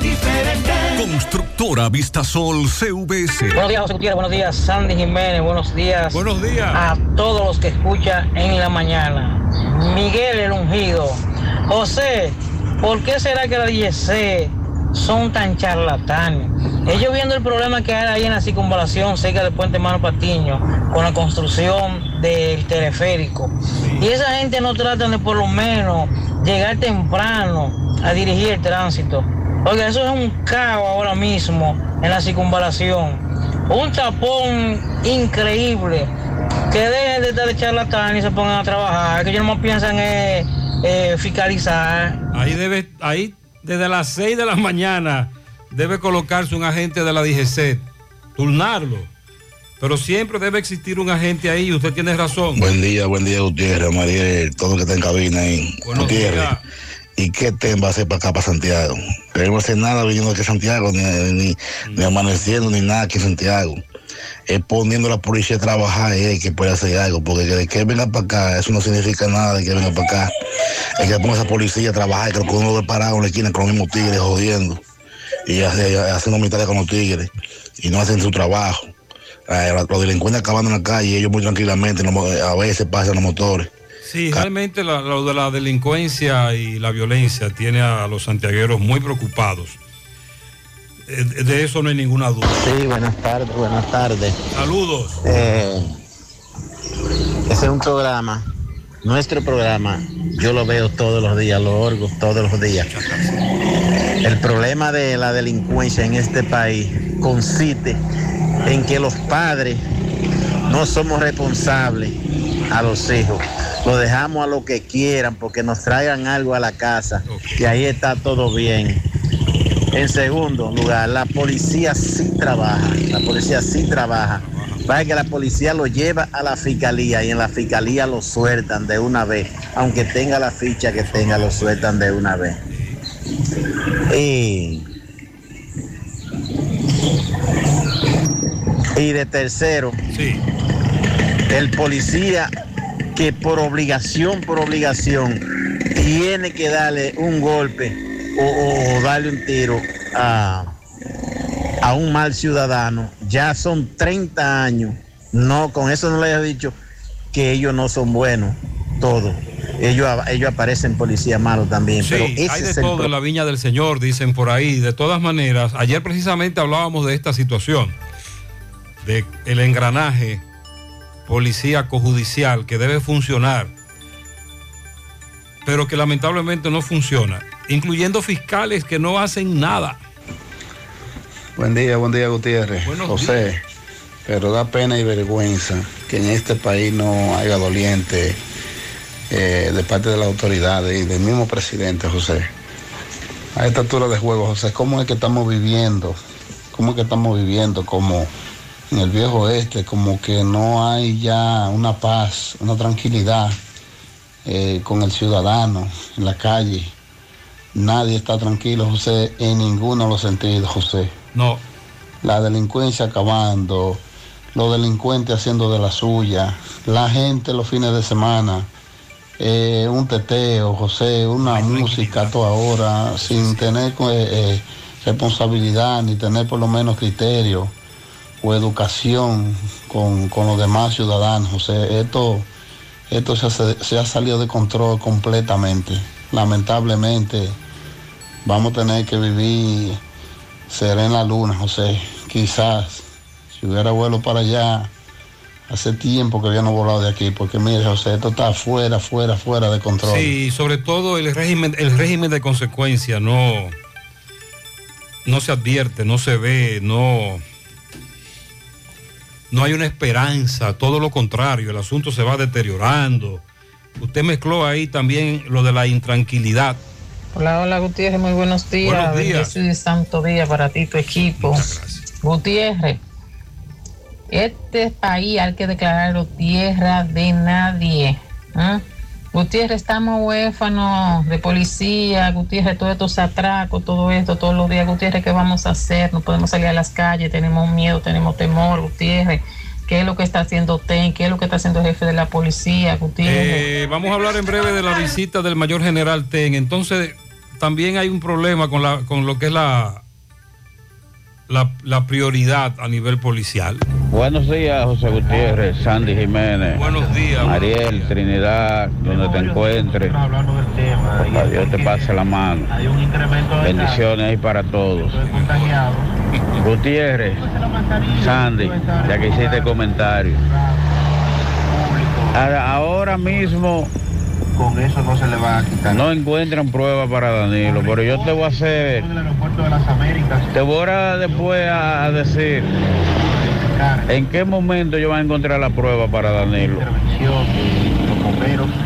diferente. Constructora Vistasol CVS. Buenos días, José Gutiérrez. Buenos días, Sandy Jiménez. Buenos días. Buenos días. A todos los que escuchan en la mañana. Miguel el Ungido. José, ¿por qué será que la DGC son tan charlatanes? Ellos viendo el problema que hay ahí en la circunvalación cerca del puente Mano Patiño con la construcción del teleférico. Y esa gente no tratan de por lo menos llegar temprano a dirigir el tránsito. Oiga, eso es un caos ahora mismo en la circunvalación. Un tapón increíble. Que dejen de estar de charlatán y se pongan a trabajar. Que ellos no piensan en eh, fiscalizar. Ahí debe, ahí desde las 6 de la mañana debe colocarse un agente de la DGC turnarlo. Pero siempre debe existir un agente ahí, usted tiene razón. Buen día, buen día, Gutiérrez, María, todo lo que está en cabina ahí. Buenos Gutiérrez, días. ¿Y qué tema va a hacer para acá, para Santiago? Queremos hacer nada viniendo aquí a Santiago, ni, ni, amaneciendo, ni nada aquí en Santiago. Es poniendo a la policía a trabajar eh, que puede hacer algo, porque que, de que venga para acá, eso no significa nada de que venga para acá. Es que ponga esa policía a trabajar, que uno ve parado en la esquina con los mismos tigres jodiendo y haciendo mitad con los tigres y no hacen su trabajo. Eh, los delincuentes acabando en la calle y ellos muy tranquilamente, a veces pasan los motores. Sí, realmente la- lo de la delincuencia y la violencia tiene a los santiagueros muy preocupados. Eh, De eso no hay ninguna duda. Sí, buenas tardes, buenas tardes. Saludos. Eh, ese es un programa, nuestro programa, yo lo veo todos los días, lo orgo todos los días. El problema de la delincuencia en este país consiste en que los padres no somos responsables a los hijos. Lo dejamos a lo que quieran porque nos traigan algo a la casa y ahí está todo bien. En segundo lugar, la policía sí trabaja, la policía sí trabaja. Para que la policía lo lleva a la fiscalía y en la fiscalía lo sueltan de una vez, aunque tenga la ficha que tenga, lo sueltan de una vez. Y, y de tercero, el policía que por obligación, por obligación, tiene que darle un golpe o, darle un tiro a, a un mal ciudadano. Ya son 30 años. No, con eso no le he dicho que ellos no son buenos, todos. Ellos, ellos aparecen policías malos también, Sí, pero ese hay de es el todo en la viña del Señor, dicen por ahí. De todas maneras, ayer precisamente hablábamos de esta situación, de el engranaje policíaco judicial que debe funcionar, pero que lamentablemente no funciona, incluyendo fiscales que no hacen nada. Buen día, buen día Gutiérrez. Buenos José, pero da pena y vergüenza que en este país no haya doliente eh, de parte de las autoridades y del mismo presidente, José. A esta altura de juego, José, ¿cómo es que estamos viviendo? ¿Cómo es que estamos viviendo como en el viejo oeste? Como que no hay ya una paz, una tranquilidad eh, con el ciudadano en la calle. Nadie está tranquilo, José, en ninguno de los sentidos, José. No. La delincuencia acabando, los delincuentes haciendo de la suya, la gente los fines de semana, eh, un teteo, José, una música a toda hora, sin tener eh, eh, responsabilidad ni tener por lo menos criterio o educación con, con los demás ciudadanos, José. Esto, esto se, ha- salido de control completamente. Lamentablemente, vamos a tener que vivir será en la luna, José. Quizás, si hubiera vuelo para allá, hace tiempo que había no volado de aquí, porque mire, José, esto está fuera, fuera, fuera de control. Sí, sobre todo el régimen, el régimen de consecuencia no, no se advierte, no se ve, no, no hay una esperanza, todo lo contrario, el asunto se va deteriorando. Usted mezcló ahí también lo de la intranquilidad. Hola, hola Gutiérrez, muy buenos días. Buenos días. Bendecido y santo día para ti, tu equipo. Gutiérrez, este país hay que declararlo tierra de nadie. ¿ah? Gutiérrez, estamos huérfanos de policía, Gutiérrez, todos estos atracos, todo esto, todos los días, Gutiérrez, ¿qué vamos a hacer? No podemos salir a las calles, tenemos miedo, tenemos temor, Gutiérrez. ¿Qué es lo que está haciendo TEN? ¿Qué es lo que está haciendo el jefe de la policía, Gutiérrez? Eh, vamos a hablar en breve de la visita del mayor general TEN. Entonces, también hay un problema con, la, con lo que es la, la, la prioridad a nivel policial. Buenos días, José Gutiérrez, Sandy Jiménez. Buenos días. Ariel, Trinidad, donde te encuentres. Dios te pase la mano. Bendiciones ahí para todos. Gutiérrez, Sandy, ya que hiciste comentario. Ahora mismo Con eso no se le va a quitar. no encuentran pruebas para Danilo, pero yo te voy a hacer, te voy a después a, decir en qué momento yo voy a encontrar la prueba para Danilo.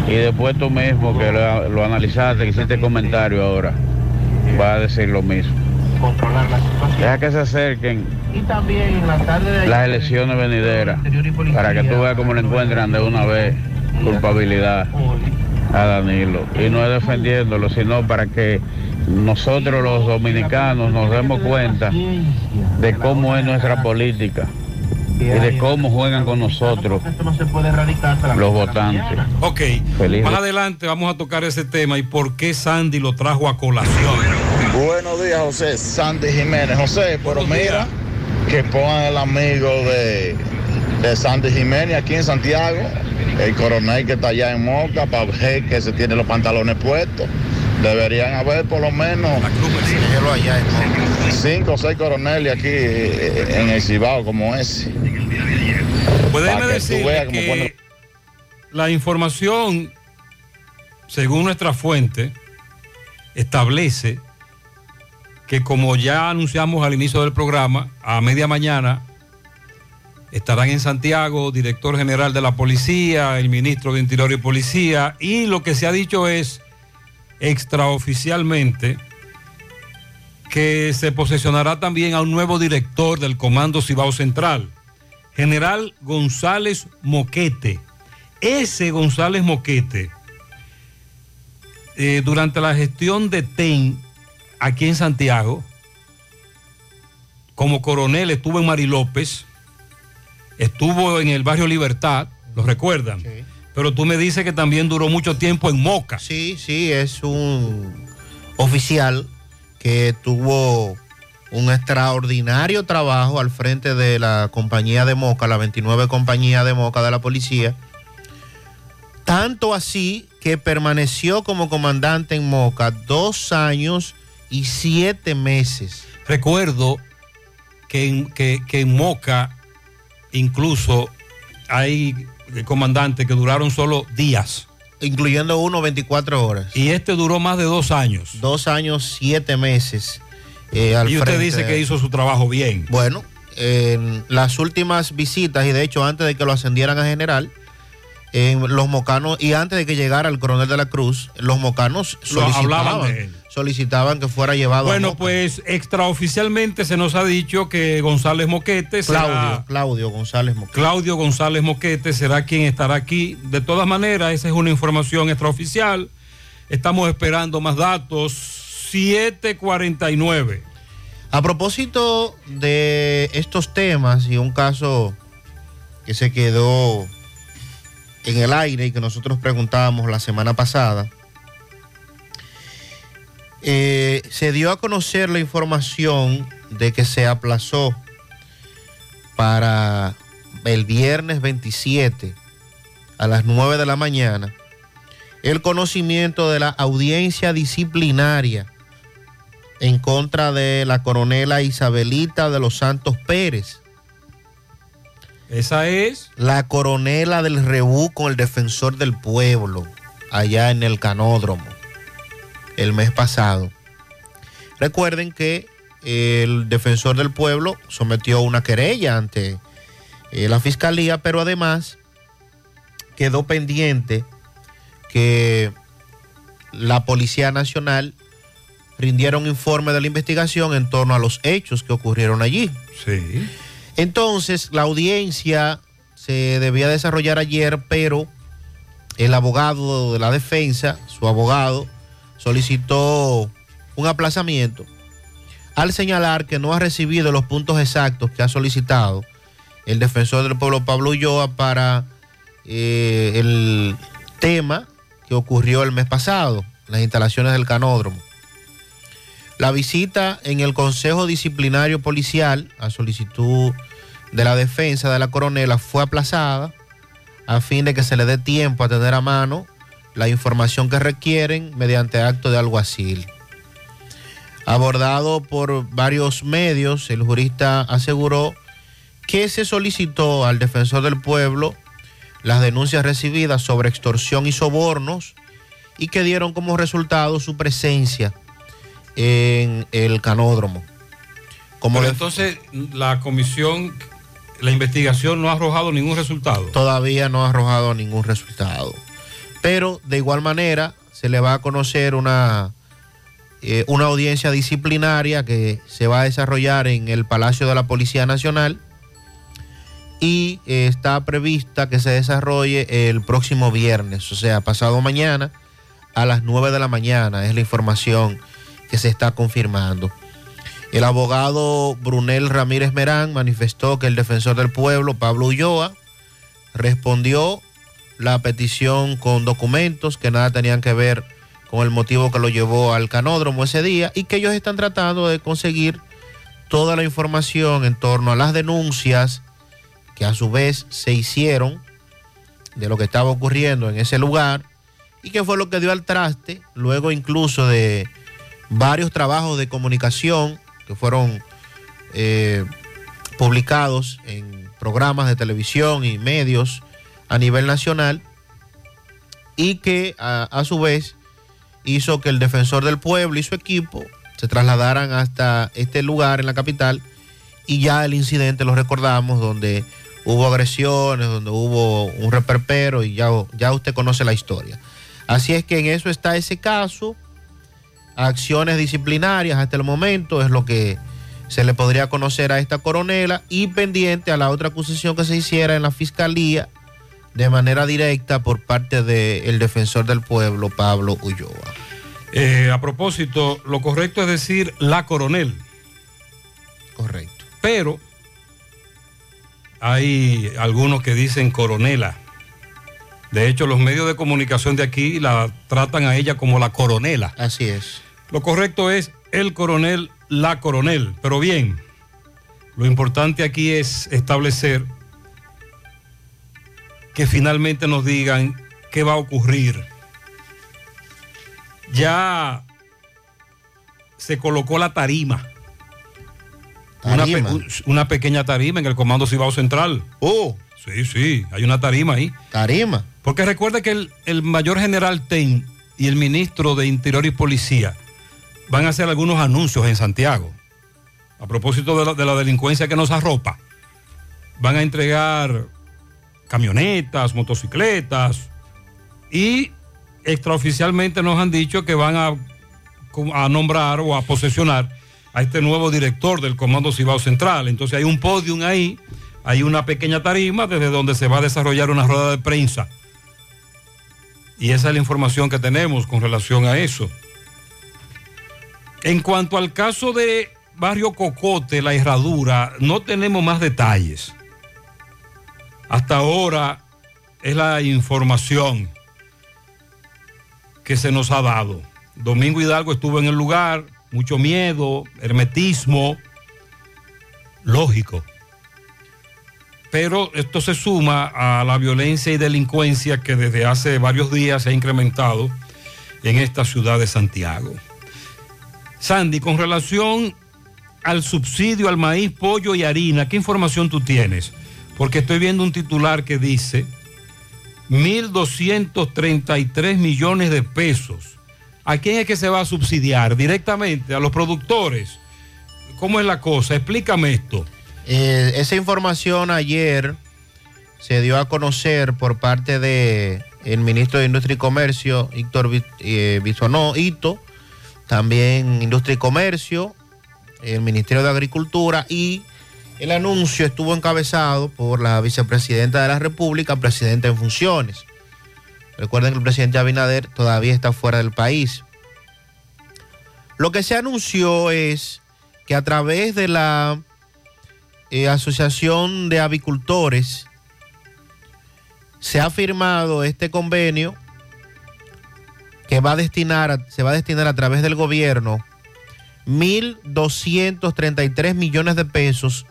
Y después tú mismo que lo, lo analizaste, que hiciste comentario ahora, vas a decir lo mismo. Controlar la situación. Deja que se acerquen Y también en la tarde de las elecciones venideras para que tú veas cómo le encuentran de una vez culpabilidad a Danilo. Y no es defendiéndolo, sino para que nosotros los dominicanos nos demos cuenta de cómo es nuestra política y de cómo juegan con nosotros no se puede erradicar hasta la los votantes. Ok, Feliz más de- adelante vamos a tocar ese tema y por qué Sandy lo trajo a colación. Buenos días, José. Sandy Jiménez. José, pero mira que pongan el amigo de, de Sandy Jiménez aquí en Santiago, el coronel que está allá en Moca, para ver que se tiene los pantalones puestos. Deberían haber por lo menos cinco o seis coroneles aquí eh, en el Cibao como ese. Déjeme Pa' que que ponen- la información, según nuestra fuente, establece que como ya anunciamos al inicio del programa, a media mañana estarán en Santiago director general de la policía, el ministro de Interior y Policía, y lo que se ha dicho es extraoficialmente que se posesionará también a un nuevo director del Comando Cibao Central, General González Moquete. Ese González Moquete, eh, durante la gestión de TEN aquí en Santiago, como coronel estuvo en Mari López, estuvo en el barrio Libertad, ¿lo recuerdan? Pero tú me dices que también duró mucho tiempo en Moca. Sí, sí, es un oficial que tuvo un extraordinario trabajo al frente de la compañía de Moca, la 29 compañía de Moca de la policía. Tanto así que permaneció como comandante en Moca dos años y siete meses. Recuerdo que en, que, que en Moca incluso hay comandantes que duraron solo días. Incluyendo uno 24 horas. Y este duró más de dos años. Dos años, siete meses. eh, al y usted frente dice que hizo su trabajo bien. Bueno, en las últimas visitas y de hecho antes de que lo ascendieran a general, en los mocanos y antes de que llegara el coronel de la Cruz, los mocanos Lo hablaban solicitaban, de él. Solicitaban que fuera llevado a Bueno, Moca. pues extraoficialmente se nos ha dicho que González Moquete será- Claudio, Claudio González Moquete. Claudio González Moquete será quien estará aquí. De todas maneras, esa es una información extraoficial. Estamos esperando más datos. 749. A propósito de estos temas y un caso que se quedó en el aire y que nosotros preguntábamos la semana pasada, eh, se dio a conocer la información de que se aplazó para el viernes 27 a las 9 de la mañana el conocimiento de la audiencia disciplinaria en contra de la coronela Isabelita de los Santos Pérez. Esa es. La coronela del Rebú con el defensor del pueblo, allá en el canódromo, el mes pasado. Recuerden que el defensor del pueblo sometió una querella ante eh, la fiscalía, pero además quedó pendiente que la Policía Nacional rindiera un informe de la investigación en torno a los hechos que ocurrieron allí. Sí. Entonces, la audiencia se debía desarrollar ayer, pero el abogado de la defensa, su abogado, solicitó un aplazamiento al señalar que no ha recibido los puntos exactos que ha solicitado el defensor del pueblo Pablo Ulloa para eh, el tema que ocurrió el mes pasado, las instalaciones del canódromo. La visita en el Consejo Disciplinario Policial a solicitud de la defensa de la coronela fue aplazada a fin de que se le dé tiempo a tener a mano la información que requieren mediante acto de alguacil. Abordado por varios medios, el jurista aseguró que se solicitó al defensor del pueblo las denuncias recibidas sobre extorsión y sobornos y que dieron como resultado su presencia en el canódromo. Como Pero entonces la comisión, la investigación no ha arrojado ningún resultado. todavía no ha arrojado ningún resultado. Pero de igual manera se le va a conocer una eh, una audiencia disciplinaria que se va a desarrollar en el Palacio de la Policía Nacional y eh, está prevista que se desarrolle el próximo viernes, o sea, pasado mañana a las 9 de la mañana, es la información que se está confirmando. El abogado Brunel Ramírez Merán manifestó que el defensor del pueblo, Pablo Ulloa, respondió la petición con documentos que nada tenían que ver con el motivo que lo llevó al canódromo ese día y que ellos están tratando de conseguir toda la información en torno a las denuncias que a su vez se hicieron de lo que estaba ocurriendo en ese lugar y que fue lo que dio al traste, luego incluso de varios trabajos de comunicación que fueron eh, publicados en programas de televisión y medios a nivel nacional y que a, su vez hizo que el defensor del pueblo y su equipo se trasladaran hasta este lugar en la capital y ya el incidente lo recordamos donde hubo agresiones, donde hubo un reperpero y ya, ya usted conoce la historia. Así es que en eso está ese caso, acciones disciplinarias hasta el momento es lo que se le podría conocer a esta coronela y pendiente a la otra acusación que se hiciera en la fiscalía de manera directa por parte del defensor del pueblo, Pablo Ulloa. Eh, a propósito, lo correcto es decir la coronel. Correcto. Pero hay algunos que dicen coronela. De hecho, los medios de comunicación de aquí la tratan a ella como la coronela. Así es. Lo correcto es el coronel, la coronel. Pero bien, lo importante aquí es establecer que finalmente nos digan qué va a ocurrir. Ya se colocó la tarima. Una, pe- una pequeña tarima en el Comando Cibao Central. Oh. Sí, sí, hay una tarima ahí. Tarima. Porque recuerda que el, el mayor general Ten y el ministro de Interior y Policía van a hacer algunos anuncios en Santiago. A propósito de la, de la delincuencia que nos arropa. Van a entregar camionetas, motocicletas y extraoficialmente nos han dicho que van a, nombrar o a posesionar a este nuevo director del Comando Cibao Central. Entonces hay un podium ahí, hay una pequeña tarima desde donde se va a desarrollar una rueda de prensa. Y esa es la información que tenemos con relación a eso. En cuanto al caso de Barrio Cocote, la herradura, no tenemos más detalles. Hasta ahora es la información que se nos ha dado. Domingo Hidalgo estuvo en el lugar, mucho miedo, hermetismo, lógico. Pero esto se suma a la violencia y delincuencia que desde hace varios días se ha incrementado en esta ciudad de Santiago. Sandy, con relación al subsidio al maíz, pollo y harina, ¿qué información tú tienes? Porque estoy viendo un titular que dice 1.233 millones de pesos. ¿A quién es que se va a subsidiar? ¿Directamente a los productores? ¿Cómo es la cosa? Explícame esto. Eh, esa información ayer se dio a conocer por parte de el ministro de Industria y Comercio, Héctor Vi- eh, también Industria y Comercio, el Ministerio de Agricultura y el anuncio estuvo encabezado por la vicepresidenta de la República, presidenta en funciones. Recuerden que el presidente Abinader todavía está fuera del país. Lo que se anunció es que a través de la eh, Asociación de Avicultores se ha firmado este convenio que va a destinar, se va a destinar a través del gobierno 1.233 millones de pesos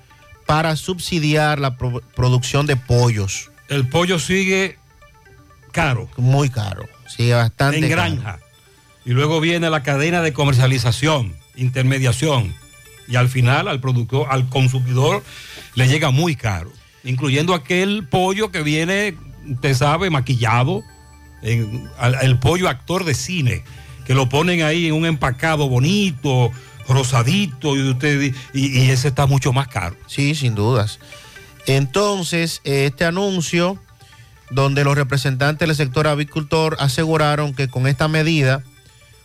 para subsidiar la pro- producción de pollos. El pollo sigue caro. Muy caro, sigue bastante en caro. granja. Y luego viene la cadena de comercialización, intermediación. Y al final al productor, al consumidor le llega muy caro. Incluyendo aquel pollo que viene, usted sabe, maquillado. en- al- el pollo actor de cine. Que lo ponen ahí en un empacado bonito, rosadito. Y, usted, y ese está mucho más caro. Sí, sin dudas. Entonces, este anuncio, donde los representantes del sector avicultor aseguraron que con esta medida,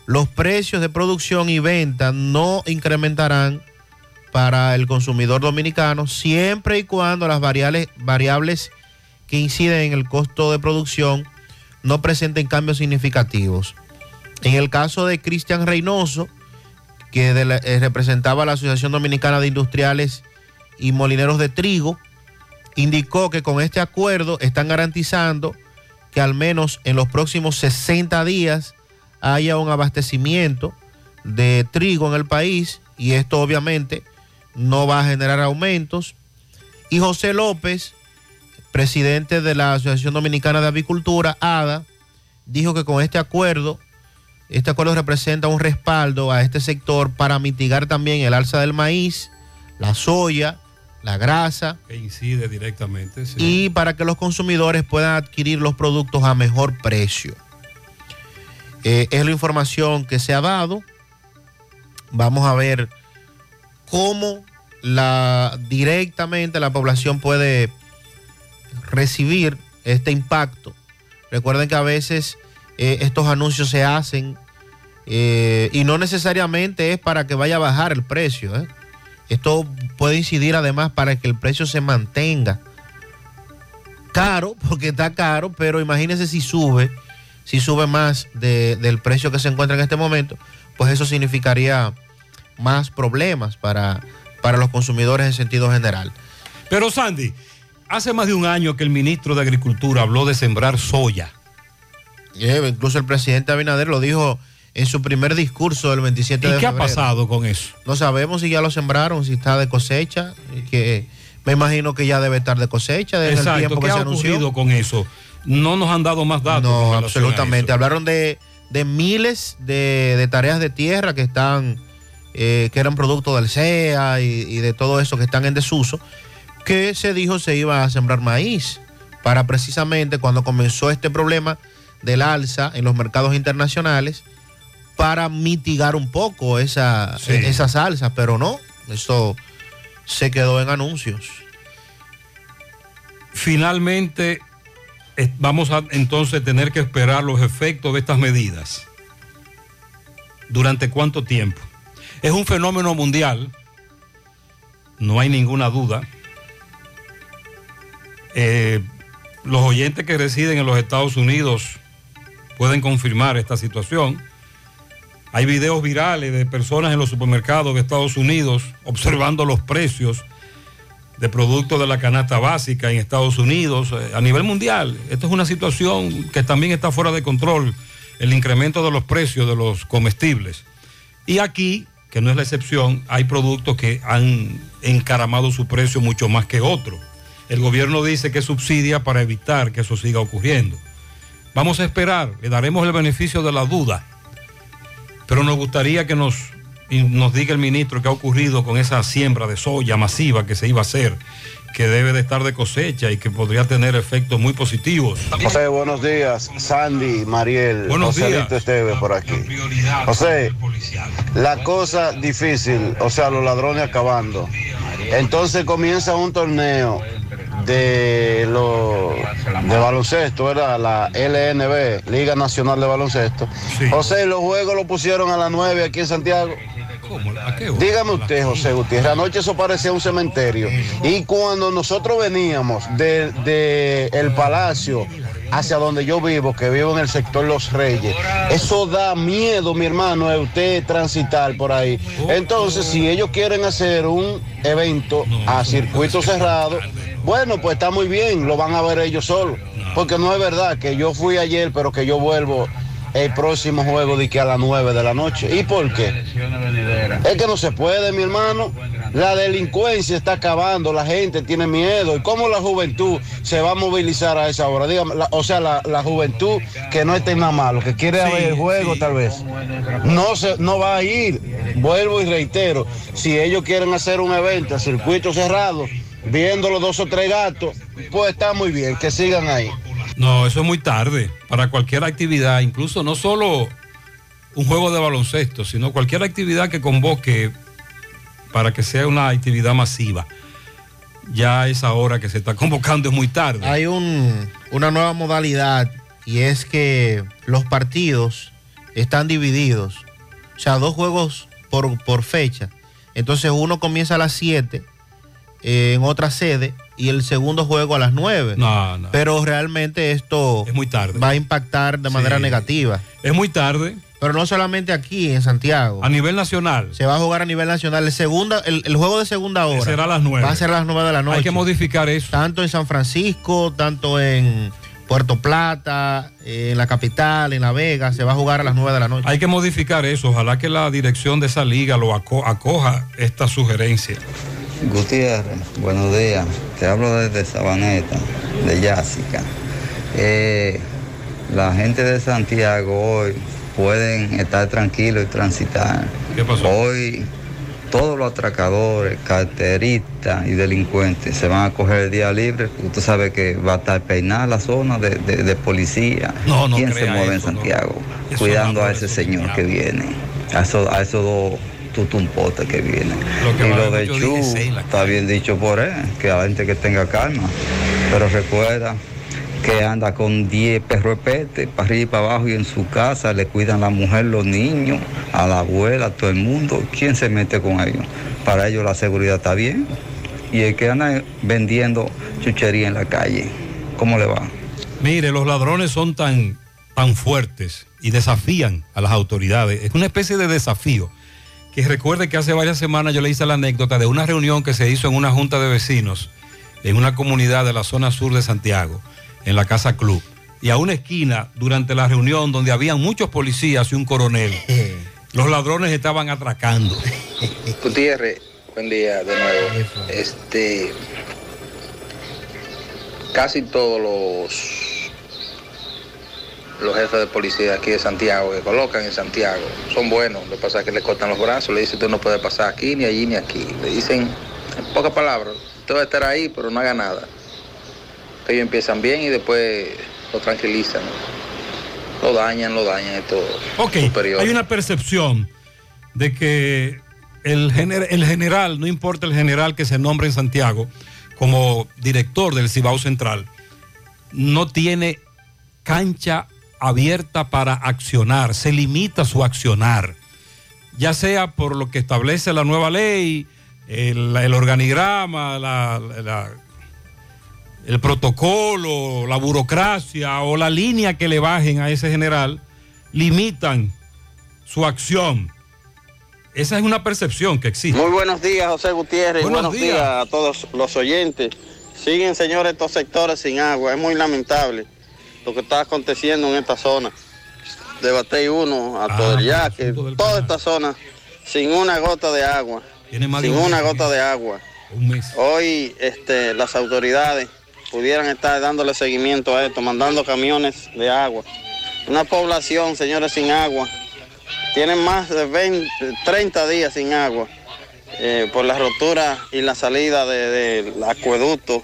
los precios de producción y venta no incrementarán para el consumidor dominicano siempre y cuando las variables, variables que inciden en el costo de producción no presenten cambios significativos. En el caso de Cristian Reynoso, que de la- eh, representaba la Asociación Dominicana de Industriales y Molineros de Trigo, indicó que con este acuerdo están garantizando que al menos en los próximos 60 días haya un abastecimiento de trigo en el país y esto obviamente no va a generar aumentos. Y José López, presidente de la Asociación Dominicana de Avicultura, ADA, dijo que con este acuerdo, este acuerdo representa un respaldo a este sector para mitigar también el alza del maíz, la soya, la grasa Que incide directamente. sí. y para que los consumidores puedan adquirir los productos a mejor precio. Eh, es la información que se ha dado. Vamos a ver cómo la, directamente la población puede recibir este impacto. Recuerden que a veces eh, estos anuncios se hacen eh, y no necesariamente es para que vaya a bajar el precio. ¿eh? Esto puede incidir además para que el precio se mantenga caro, porque está caro, pero imagínense si sube, si sube más de- del precio que se encuentra en este momento, pues eso significaría más problemas para, para los consumidores en sentido general. Pero Sandy, hace más de un año que el ministro de Agricultura habló de sembrar soya. Eh, incluso el presidente Abinader lo dijo en su primer discurso del 27 ¿Y de qué ha pasado con eso? No sabemos si ya lo sembraron, si está de cosecha, y que me imagino que ya debe estar de cosecha desde el Exacto, tiempo ¿qué que se ha anunció. ocurrido con eso? No nos han dado más datos. No, absolutamente. Hablaron de, de miles de, de tareas de tierra que están, eh, que eran producto del CEA y, y de todo eso que están en desuso, que se dijo se iba a sembrar maíz para precisamente cuando comenzó este problema del alza en los mercados internacionales para mitigar un poco esa, Sí. esa salsa, pero no, eso se quedó en anuncios. Finalmente, vamos a entonces tener que esperar los efectos de estas medidas. ¿Durante cuánto tiempo? Es un fenómeno mundial, no hay ninguna duda. Eh, los oyentes que residen en los Estados Unidos pueden confirmar esta situación. Hay videos virales de personas en los supermercados de Estados Unidos observando los precios de productos de la canasta básica en Estados Unidos, eh, a nivel mundial. Esto es una situación que también está fuera de control, el incremento de los precios de los comestibles. Y aquí, que no es la excepción, hay productos que han encaramado su precio mucho más que otros. El gobierno dice que subsidia para evitar que eso siga ocurriendo. Vamos a esperar, le daremos el beneficio de la duda, pero nos gustaría que nos, nos diga el ministro qué ha ocurrido con esa siembra de soya masiva que se iba a hacer, que debe de estar de cosecha y que podría tener efectos muy positivos. José, buenos días. Sandy, Mariel, Buenos Joselito días. Por aquí. José, la cosa difícil, o sea, los ladrones acabando. Entonces comienza un torneo de lo de baloncesto, era la LNB, Liga Nacional de Baloncesto. José, los juegos lo pusieron a las 9 aquí en Santiago. Dígame usted, José Gutiérrez, anoche eso parecía un cementerio. Y cuando nosotros veníamos de, de el palacio hacia donde yo vivo, que vivo en el sector Los Reyes, eso da miedo, mi hermano, a usted transitar por ahí. Entonces, si ellos quieren hacer un evento a circuito cerrado, bueno, pues está muy bien, lo van a ver ellos solos. Porque no es verdad que yo fui ayer, pero que yo vuelvo el próximo juego de que a las 9 de la noche. ¿Y por qué? Es que no se puede, mi hermano. La delincuencia está acabando, la gente tiene miedo. ¿Y cómo la juventud se va a movilizar a esa hora? Dígame, la- o sea, la, la juventud que no esté nada malo, que quiere Sí, ver el juego tal vez. No, se, no va a ir. Vuelvo y reitero, si ellos quieren hacer un evento a circuito cerrado, viendo los dos o tres gatos, pues está muy bien, que sigan ahí. No, eso es muy tarde para cualquier actividad, incluso no solo un juego de baloncesto, sino cualquier actividad que convoque para que sea una actividad masiva. Ya esa hora que se está [laughs] convocando es muy tarde. Hay un- una nueva modalidad y es que los partidos están divididos. O sea, dos juegos por, por fecha. Entonces uno comienza a las 7 eh, en otra sede y el segundo juego a las 9. No, no. Pero realmente esto Es muy tarde. va a impactar de manera Sí. negativa. Es muy tarde. Pero no solamente aquí en Santiago. A nivel nacional. Se va a jugar a nivel nacional. El, segunda, el, el juego de segunda hora. Será a las 9. Va a ser a las 9 de la noche. Hay que modificar eso. Tanto en San Francisco, tanto en Puerto Plata, eh, en la capital, en La Vega. Se va a jugar a las 9 de la noche. Hay que modificar eso. Ojalá que la dirección de esa liga lo aco- acoja esta sugerencia. Gutiérrez, buenos días. Te hablo desde Sabaneta, de Yásica. Eh, la gente de Santiago hoy pueden estar tranquilos y transitar. ¿Qué pasó? Hoy todos los atracadores, carteristas y delincuentes se van a coger el día libre. Usted sabe que va a estar peinada la zona de, de- de policía. No, no ¿Quién se mueve eso, en. Santiago? Eso Cuidando a ese señor que viene, a esos, a esos dos tutumpotes que. Lo que y lo de Chu, está bien dicho por él, que la gente que tenga calma. Pero recuerda que anda con 10 perros pete, para arriba y para abajo, y en su casa le cuidan la mujer, los niños, a la abuela, a todo el mundo. ¿Quién se mete con ellos? Para ellos la seguridad está bien. Y el que anda vendiendo chuchería en la calle, ¿cómo le va? Mire, los ladrones son tan, tan fuertes y desafían a las autoridades. Es una especie de desafío. Que recuerde que hace varias semanas yo le hice la anécdota de una reunión que se hizo en una junta de vecinos en una comunidad de la zona sur de Santiago, en la Casa Club. Y a una esquina, durante la reunión donde habían muchos policías y un coronel, [laughs] los ladrones estaban atracando. [laughs] Gutiérrez, buen día de nuevo. Este, casi todos los los jefes de policía aquí de Santiago que colocan en Santiago son buenos. Lo que pasa es que le cortan los brazos, le dicen tú no puedes pasar aquí, ni allí, ni aquí. Le dicen, en pocas palabras, usted va a estar ahí, pero no haga nada. Ellos empiezan bien y después lo tranquilizan. Lo dañan, lo dañan, esto Ok, superior. hay una percepción de que el, gener- el general, no importa el general que se nombre en Santiago como director del Cibao Central, no tiene cancha abierta para accionar, se limita su accionar, ya sea por lo que establece la nueva ley, el, el organigrama, la- la- el protocolo, la burocracia o la línea que le bajen a ese general, limitan su acción. Esa es una percepción que existe. Muy buenos días, José Gutiérrez. Buenos Buenos, días. días. a todos los oyentes. Siguen, señores, estos sectores sin agua. Es muy lamentable lo que está aconteciendo en esta zona. De Batey 1 a todo el Yaque, toda esta zona sin una gota de agua. Tiene más de Sin un una mes, gota de agua. Un mes. Hoy este, las autoridades pudieran estar dándole seguimiento a esto, mandando camiones de agua. Una población, señores, sin agua. Tienen más de 20, 30 días sin agua eh, por la rotura y la salida de- del acueducto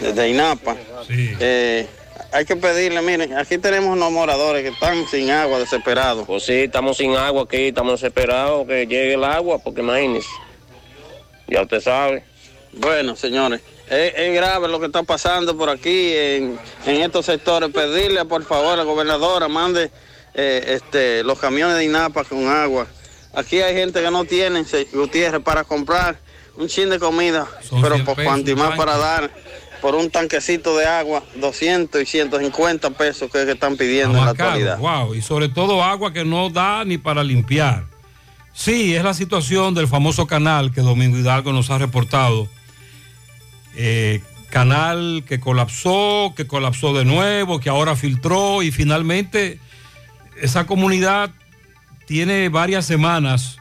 de, de INAPA. Eh, hay que pedirle, miren, aquí tenemos unos moradores que están sin agua, desesperados. Pues sí, estamos sin agua aquí, estamos desesperados que llegue el agua, porque imagínese. Ya usted sabe. Bueno, señores, es, es grave lo que está pasando por aquí en, en estos sectores. Pedirle, por favor, a la gobernadora mande eh, este, los camiones de INAPA con agua. Aquí hay gente que no tiene, se- Gutiérrez, para comprar un chin de comida, Son pero 100 por pesos, cuanto y más para dar por un tanquecito de agua, 200 y 150 pesos que, que están pidiendo en la actualidad. wow, y sobre todo agua que no da ni para limpiar. Sí, es la situación del famoso canal que Domingo Hidalgo nos ha reportado. Eh, canal que colapsó, que colapsó de nuevo, que ahora filtró y finalmente esa comunidad tiene varias semanas,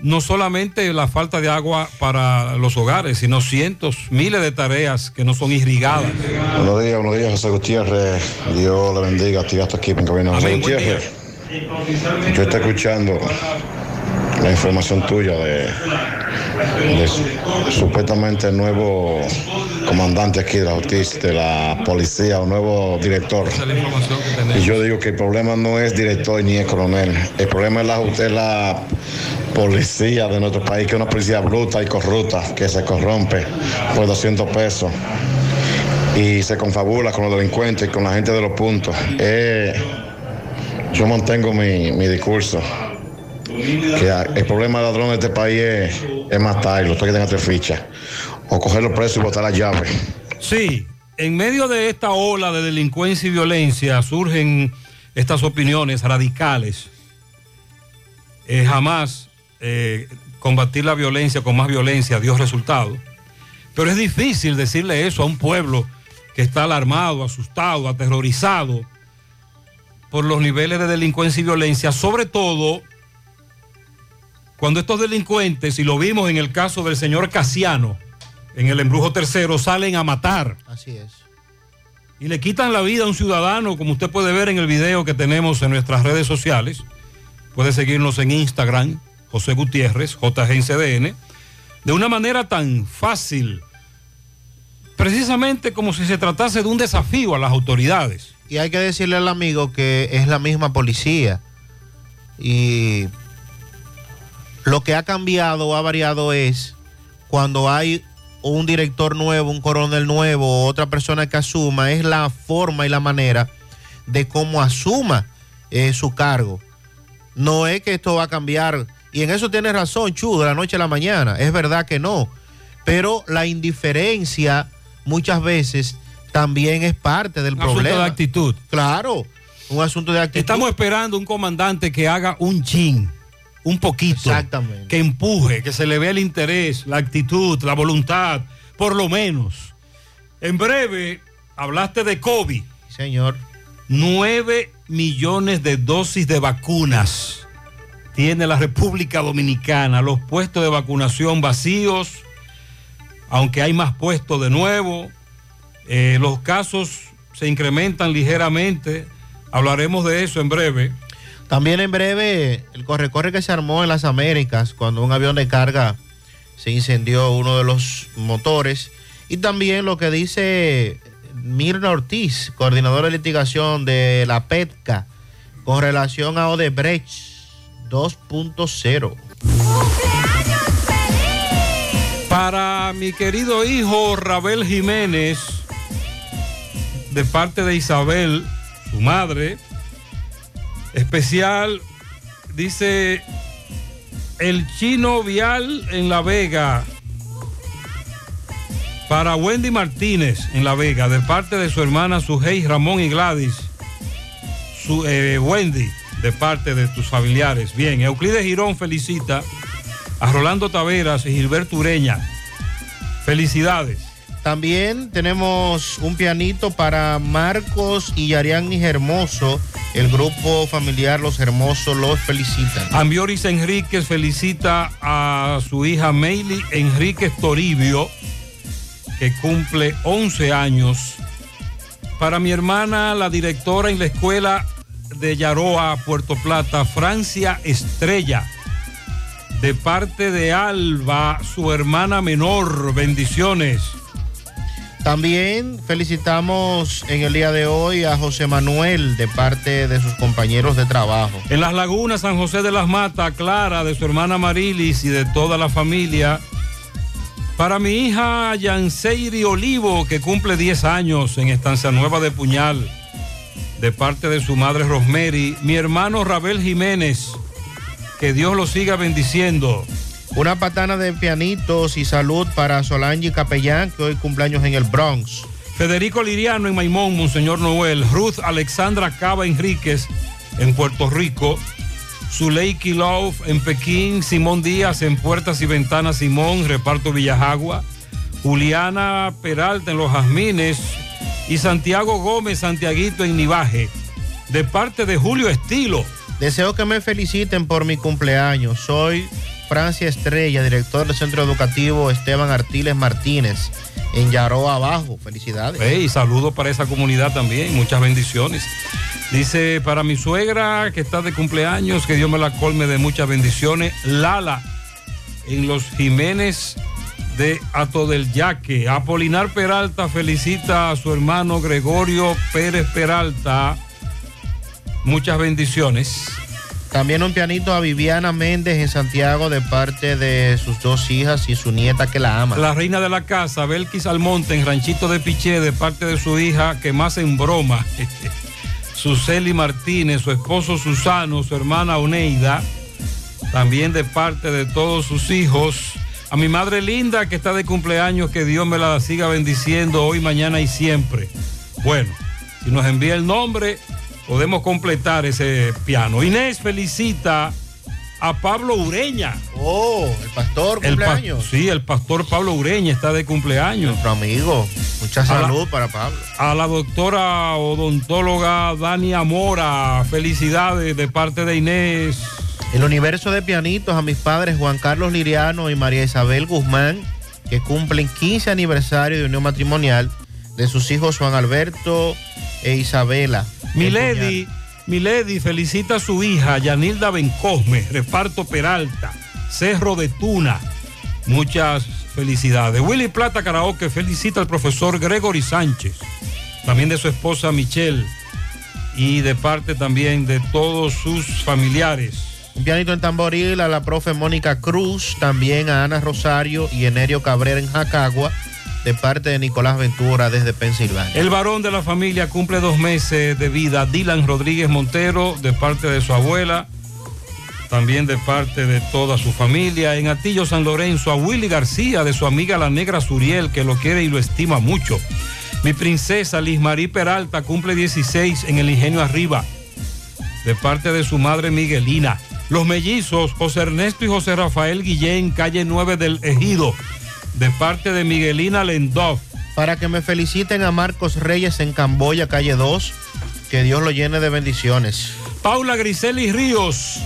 no solamente la falta de agua para los hogares, sino cientos, miles de tareas que no son irrigadas. Buenos días, buenos días, José Gutiérrez. Dios le bendiga a ti hasta aquí en cabina. José Gutiérrez, yo estoy escuchando la información tuya de, de su- supuestamente el nuevo comandante aquí de la justicia, de la policía, un nuevo director. Y yo digo que el problema no es director ni es coronel. El problema es la, es la policía de nuestro país, que es una policía bruta y corrupta, que se corrompe por 200 pesos y se confabula con los delincuentes y con la gente de los puntos. Eh, yo mantengo mi, mi discurso. Que el problema de ladrones de este país es, es matarlos, que tengan tres fichas. O cogerlos presos y botar la llave. Sí, en medio de esta ola de delincuencia y violencia surgen estas opiniones radicales. Eh, jamás eh, combatir la violencia con más violencia dio resultado. Pero es difícil decirle eso a un pueblo que está alarmado, asustado, aterrorizado por los niveles de delincuencia y violencia, sobre todo cuando estos delincuentes, y lo vimos en el caso del señor Casiano, en el embrujo tercero, salen a matar Así es. y le quitan la vida a un ciudadano, como usted puede ver en el video que tenemos en nuestras redes sociales. Puede seguirnos en Instagram, José Gutiérrez, JGNCDN, de una manera tan fácil, precisamente como si se tratase de un desafío a las autoridades. Y hay que decirle al amigo que es la misma policía. Y lo que ha cambiado o ha variado es cuando hay un director nuevo, un coronel nuevo, otra persona que asuma, es la forma y la manera de cómo asuma eh, su cargo. No es que esto va a cambiar. Y en eso tiene razón, Chu, de la noche a la mañana. Es verdad que no. Pero la indiferencia muchas veces también es parte del Un asunto problema. de actitud. Claro, un asunto de actitud. Estamos esperando un comandante que haga un chin, un poquito. Exactamente. Que empuje, que se le vea el interés, la actitud, la voluntad, por lo menos. En breve, hablaste de COVID. Señor. 9 millones de dosis de vacunas tiene la República Dominicana. Los puestos de vacunación vacíos, aunque hay más puestos de nuevo. Eh, los casos se incrementan ligeramente. Hablaremos de eso en breve. También en breve, el corre-corre que se armó en las Américas cuando un avión de carga se incendió uno de los motores. Y también lo que dice Mirna Ortiz, coordinadora de litigación de la PETCA, con relación a Odebrecht 2.0. Para mi querido hijo Rabel Jiménez, de parte de Isabel, su madre, especial, dice el chino vial en La Vega. Para Wendy Martínez en La Vega, de parte de su hermana Sujei, Ramón y Gladys. Su, eh, Wendy, de parte de tus familiares. Bien, Euclides Girón felicita a Rolando Taveras y Gilberto Ureña. Felicidades. También tenemos un pianito para Marcos y Yariani Hermoso. El grupo familiar Los Hermosos los felicitan. Ambioris Enríquez felicita a su hija Meili Enríquez Toribio, que cumple 11 años. Para mi hermana, la directora en la escuela de Yaroa, Puerto Plata, Francia Estrella. De parte de Alba, su hermana menor. Bendiciones. También felicitamos en el día de hoy a José Manuel de parte de sus compañeros de trabajo. En las lagunas San José de las Matas, Clara, de su hermana Marilis y de toda la familia. Para mi hija Yanseiri Olivo, que cumple 10 años en Estancia Nueva de Puñal, de parte de su madre Rosemary. Mi hermano Rabel Jiménez, que Dios lo siga bendiciendo. Una patana de pianitos y salud para Solange Capellán, que hoy cumpleaños en el Bronx. Federico Liriano en Maimón, Monseñor Noel. Ruth Alexandra Cava Enríquez en Puerto Rico. Zuleiki Love en Pekín. Simón Díaz en Puertas y Ventanas Simón, Reparto Villajagua. Juliana Peralta en Los Jazmines. Y Santiago Gómez Santiaguito en Nivaje. De parte de Julio Estilo. Deseo que me feliciten por mi cumpleaños. Soy Francia Estrella, director del Centro Educativo Esteban Artiles Martínez, en Yaroa Abajo. Felicidades. Hey, saludos para esa comunidad también, muchas bendiciones. Dice, para mi suegra que está de cumpleaños, que Dios me la colme de muchas bendiciones. Lala, en los Jiménez de Ato del Yaque. Apolinar Peralta felicita a su hermano Gregorio Pérez Peralta. Muchas bendiciones. También un pianito a Viviana Méndez en Santiago de parte de sus dos hijas y su nieta que la ama. La reina de la casa, Belkis Almonte, en Ranchito de Piché, de parte de su hija, que más en broma. Suseli Martínez, su esposo Susano, su hermana Oneida, también de parte de todos sus hijos. A mi madre linda que está de cumpleaños, que Dios me la siga bendiciendo hoy, mañana y siempre. Bueno, si nos envía el nombre, podemos completar ese piano. Inés felicita a Pablo Ureña. Oh, el pastor El pa- cumpleaños. sí, el pastor Pablo Ureña está de cumpleaños. Nuestro amigo. Mucha la- salud para Pablo. A la doctora odontóloga Dania Mora, felicidades de parte de Inés. El universo de pianitos a mis padres Juan Carlos Liriano y María Isabel Guzmán, que cumplen 15 aniversario de unión matrimonial de sus hijos Juan Alberto e Isabela. Milady, Milady felicita a su hija Yanilda Bencosme, reparto Peralta, Cerro de Tuna. Muchas felicidades. Willy Plata Karaoke felicita al profesor Gregory Sánchez, también de su esposa Michelle y de parte también de todos sus familiares. Un pianito en tamboril a la profe Mónica Cruz, también a Ana Rosario y Enerio Cabrera en Jacagua, de parte de Nicolás Ventura desde Pensilvania. El varón de la familia cumple dos meses de vida. Dylan Rodríguez Montero, de parte de su abuela, también de parte de toda su familia. En Atillo San Lorenzo, a Willy García, de su amiga la negra Suriel, que lo quiere y lo estima mucho. Mi princesa Liz Marí Peralta cumple 16 en el Ingenio Arriba, de parte de su madre Miguelina. Los mellizos, José Ernesto y José Rafael Guillén, calle 9 del Ejido, de parte de Miguelina Lendov. Para que me feliciten a Marcos Reyes en Camboya, calle 2, que Dios lo llene de bendiciones. Paula Griseli Ríos,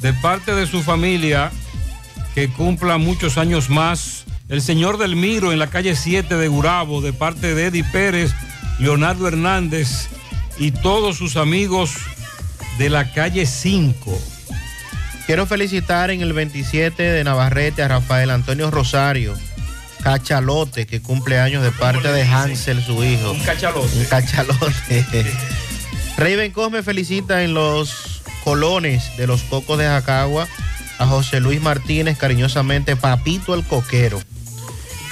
de parte de su familia, que cumpla muchos años más. El señor del Miro en la calle 7 de Gurabo, de parte de Eddie Pérez, Leonardo Hernández y todos sus amigos de la calle 5. Quiero felicitar en el 27 de Navarrete a Rafael Antonio Rosario, Cachalote, que cumple años de parte de Hansel, su hijo. Un cachalote. Un cachalote. Raven Cosme felicita en los colones de los Cocos de Jacagua a José Luis Martínez, cariñosamente Papito el Coquero.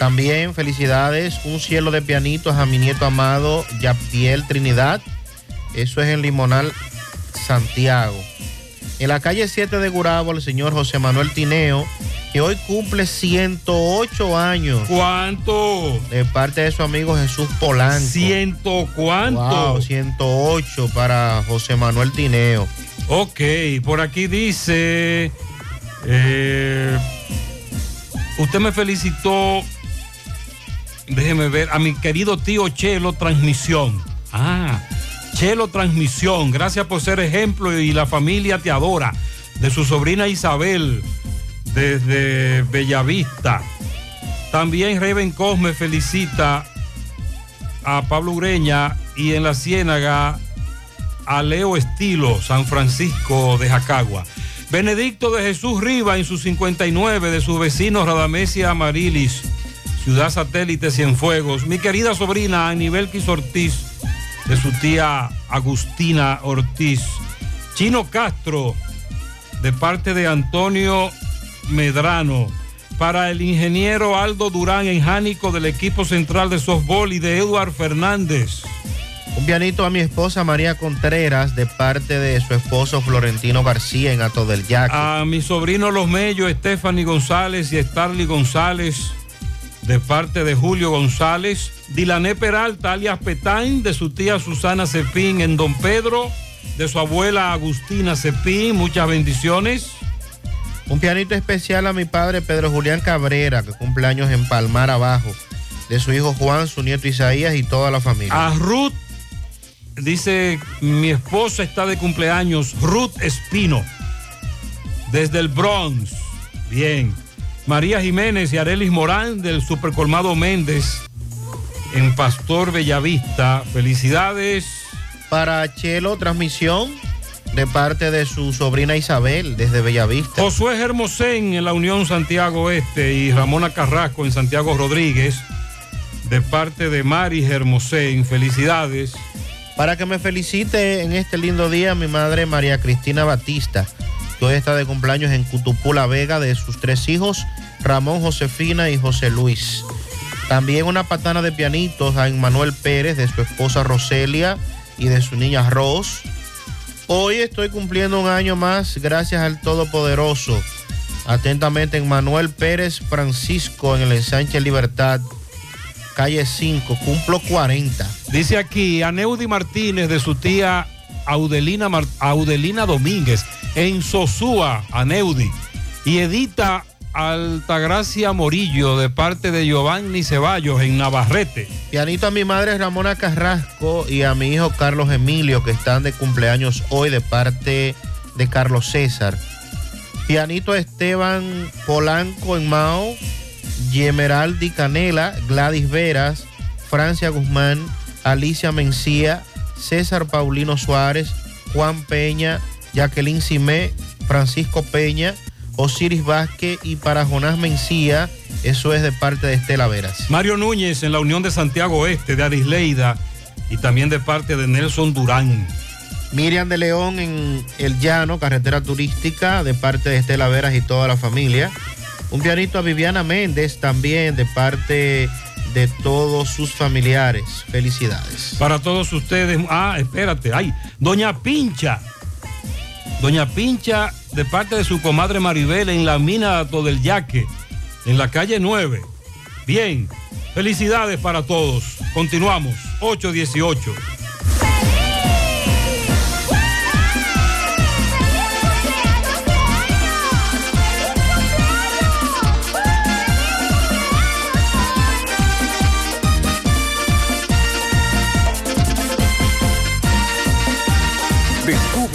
También felicidades, un cielo de pianitos a mi nieto amado Yapiel Trinidad. Eso es en Limonal, Santiago. En la calle 7 de Gurabo, el señor José Manuel Tineo, que hoy cumple 108 años. ¿Cuánto? De parte de su amigo Jesús Polanco. ¿Ciento cuánto? Wow, 108 para José Manuel Tineo. Ok, por aquí dice, eh, usted me felicitó, déjeme ver, a mi querido tío Chelo Transmisión. Ah, Chelo Transmisión, gracias por ser ejemplo y la familia te adora. De su sobrina Isabel, desde Bellavista. También Reven Cosme felicita a Pablo Ureña y en la Ciénaga a Leo Estilo, San Francisco de Jacagua. Benedicto de Jesús Riva en sus 59 de sus vecinos Radamesia Amarilis, Ciudad Satélite Cienfuegos. Mi querida sobrina Anibel Ortiz, de su tía Agustina Ortiz. Chino Castro, de parte de Antonio Medrano. Para el ingeniero Aldo Durán en Jánico del equipo central de softball y de Eduard Fernández. Un pianito a mi esposa María Contreras de parte de su esposo Florentino García en Ato del Yaque. A mi sobrino Los Mellos, Stephanie González y Starly González, de parte de Julio González. Dilané Peralta, alias Petán, de su tía Susana Cepín en Don Pedro, de su abuela Agustina Cepín, muchas bendiciones. Un pianito especial a mi padre Pedro Julián Cabrera, que cumple años en Palmar Abajo, de su hijo Juan, su nieto Isaías y toda la familia. A Ruth, dice, mi esposa está de cumpleaños, Ruth Espino, desde el Bronx. Bien. María Jiménez y Arelis Morán del Supercolmado Méndez en Pastor Bellavista. Felicidades. Para Chelo, transmisión de parte de su sobrina Isabel desde Bellavista. Josué Hermosén en la Unión Santiago Este y Ramona Carrasco en Santiago Rodríguez de parte de Mari Hermosén. Felicidades. Para que me felicite en este lindo día mi madre María Cristina Batista, que hoy está de cumpleaños en Cutupú, La Vega, de sus tres hijos, Ramón, Josefina y José Luis. También una patana de pianitos a Manuel Pérez, de su esposa Roselia, y de su niña Rose. Hoy estoy cumpliendo un año más gracias al Todopoderoso. Atentamente, Manuel Pérez Francisco en el ensanche Libertad, calle 5, cumplo 40. Dice aquí Aneudi Martínez de su tía Audelina, Audelina Domínguez en Sosúa, Aneudi. Y Edita Altagracia Morillo de parte de Giovanni Ceballos en Navarrete. Pianito a mi madre Ramona Carrasco y a mi hijo Carlos Emilio que están de cumpleaños hoy de parte de Carlos César. Pianito a Esteban Polanco en Mao, Yemeraldi Canela, Gladys Veras, Francia Guzmán, Alicia Mencía, César Paulino Suárez, Juan Peña, Jacqueline Simé, Francisco Peña, Osiris Vázquez y para Jonás Mencía, eso es de parte de Estela Veras. Mario Núñez en la Unión de Santiago Este de Arisleida y también de parte de Nelson Durán. Miriam de León en El Llano, carretera turística, de parte de Estela Veras y toda la familia. Un pianito a Viviana Méndez también, de parte de todos sus familiares. Felicidades. Para todos ustedes. Ah, espérate. Ay, Doña Pincha. Doña Pincha, de parte de su comadre Maribel, en la mina del Yaque, en la calle 9. Bien. Felicidades para todos. Continuamos. 818.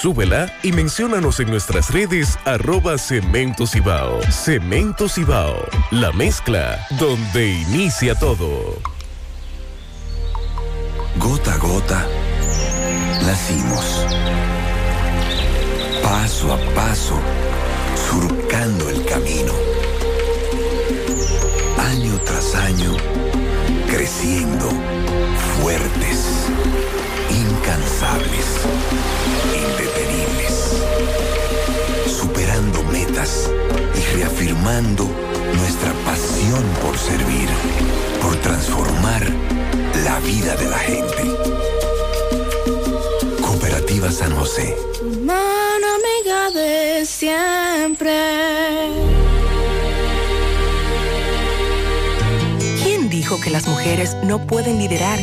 Súbela y menciónanos en nuestras redes arroba Cemento Cibao. Cemento Cibao, la mezcla donde inicia todo. Gota a gota, nacimos. Paso a paso, surcando el camino. Año tras año, creciendo, fuertes, incansables, nuestra pasión por servir, por transformar la vida de la gente. Cooperativa San José. Mano amiga de siempre. ¿Quién dijo que las mujeres no pueden liderar?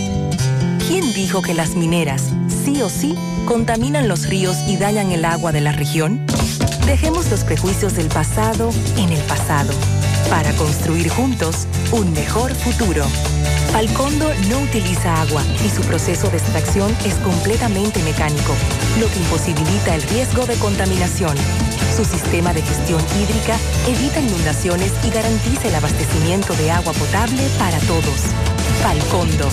¿Quién dijo que las mineras, sí o sí, contaminan los ríos y dañan el agua de la región? Dejemos los prejuicios del pasado en el pasado para construir juntos un mejor futuro. Falcondo no utiliza agua y su proceso de extracción es completamente mecánico, lo que imposibilita el riesgo de contaminación. Su sistema de gestión hídrica evita inundaciones y garantiza el abastecimiento de agua potable para todos. Falcondo,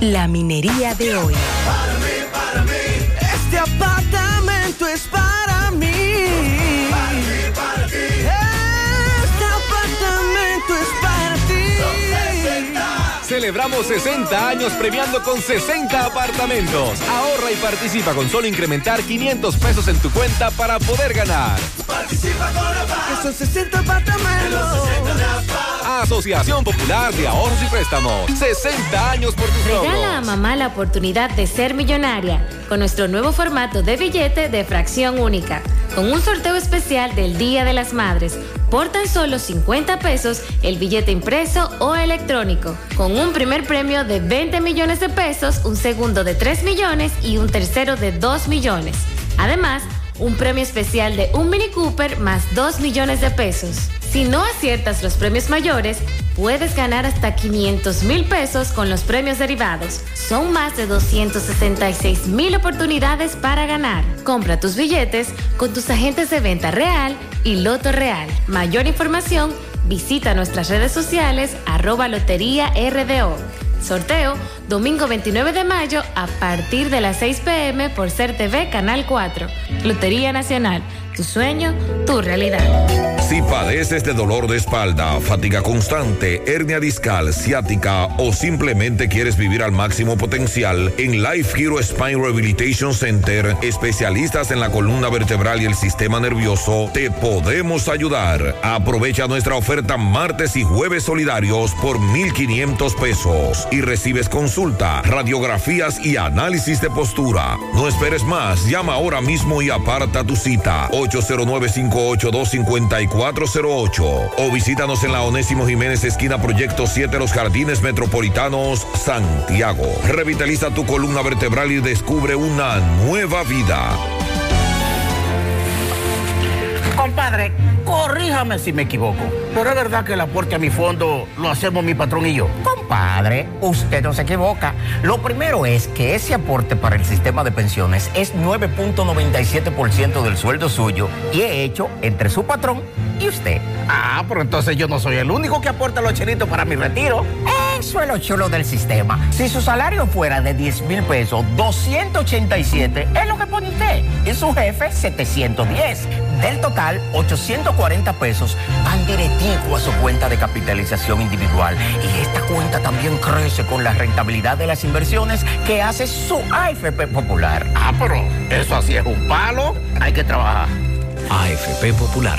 la minería de hoy. Este apartamento es para mí. Este apartamento es para ti. Celebramos 60 años premiando con 60 apartamentos. Ahorra y participa con solo incrementar 500 pesos en tu cuenta para poder ganar. Participa con. Que son 60 apartamentos. Asociación Popular de Ahorros y Préstamos. 60 años por tus Regala a logros. mamá la oportunidad de ser millonaria con nuestro nuevo formato de billete de fracción única, con un sorteo especial del Día de las Madres. Por tan solo 50 pesos el billete impreso o electrónico, con un primer premio de 20 millones de pesos, un segundo de 3 millones y un tercero de 2 millones. Además, un premio especial de un Mini Cooper más 2 millones de pesos. Si no aciertas los premios mayores, puedes ganar hasta 500 mil pesos con los premios derivados. Son más de 266 mil oportunidades para ganar. Compra tus billetes con tus agentes de venta real y Loto Real. Mayor información, visita nuestras redes sociales arroba lotería RDO. Sorteo domingo 29 de mayo a partir de las 6 pm por Ser TV Canal 4. Lotería Nacional, tu sueño, tu realidad. Si padeces de dolor de espalda, fatiga constante, hernia discal, ciática o simplemente quieres vivir al máximo potencial, en Life Hero Spine Rehabilitation Center, especialistas en la columna vertebral y el sistema nervioso, te podemos ayudar. Aprovecha nuestra oferta martes y jueves solidarios por 1,500 pesos y recibes consulta, radiografías y análisis de postura. No esperes más, llama ahora mismo y aparta tu cita. 809-582-5408 o visítanos en la Onésimo Jiménez esquina Proyecto 7 Los Jardines Metropolitanos, Santiago. Revitaliza tu columna vertebral y descubre una nueva vida. Compadre, corríjame si me equivoco, pero es verdad que el aporte a mi fondo lo hacemos mi patrón y yo. Compadre, usted no se equivoca. Lo primero es que ese aporte para el sistema de pensiones es 9.97% del sueldo suyo y he hecho entre su patrón y usted. Ah, pero entonces yo no soy el único que aporta los chelitos para mi retiro. Eso es lo chulo del sistema. Si su salario fuera de 10 mil pesos, 287 es lo que pone usted. Y su jefe, 710. Del total, 840 pesos van directivo a su cuenta de capitalización individual. Y esta cuenta también crece con la rentabilidad de las inversiones que hace su AFP Popular. Ah, pero eso así es un palo. Hay que trabajar. AFP Popular.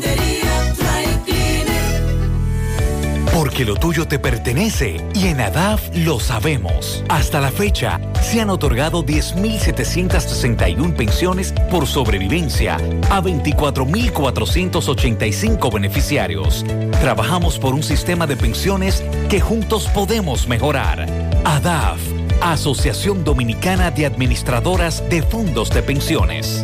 Porque lo tuyo te pertenece y en ADAF lo sabemos. Hasta la fecha, se han otorgado 10.761 pensiones por sobrevivencia a 24.485 beneficiarios. Trabajamos por un sistema de pensiones que juntos podemos mejorar. ADAF, Asociación Dominicana de Administradoras de Fondos de Pensiones.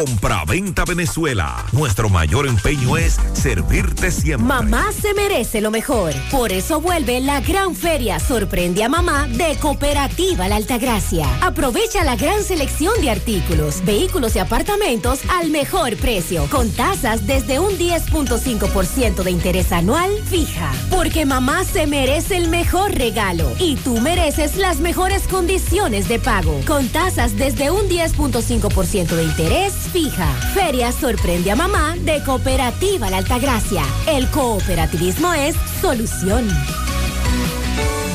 Compra-venta Venezuela. Nuestro mayor empeño es servirte siempre. Mamá se merece lo mejor. Por eso vuelve la gran feria Sorprende a Mamá de Cooperativa La Altagracia. Aprovecha la gran selección de artículos, vehículos y apartamentos al mejor precio, con tasas desde un 10.5% de interés anual fija. Porque mamá se merece el mejor regalo y tú mereces las mejores condiciones de pago, con tasas desde un 10.5% de interés fija. Feria Sorprende a Mamá de Cooperativa La Altagracia. El cooperativismo es solución.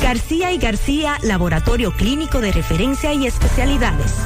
García y García, laboratorio clínico de referencia y especialidades.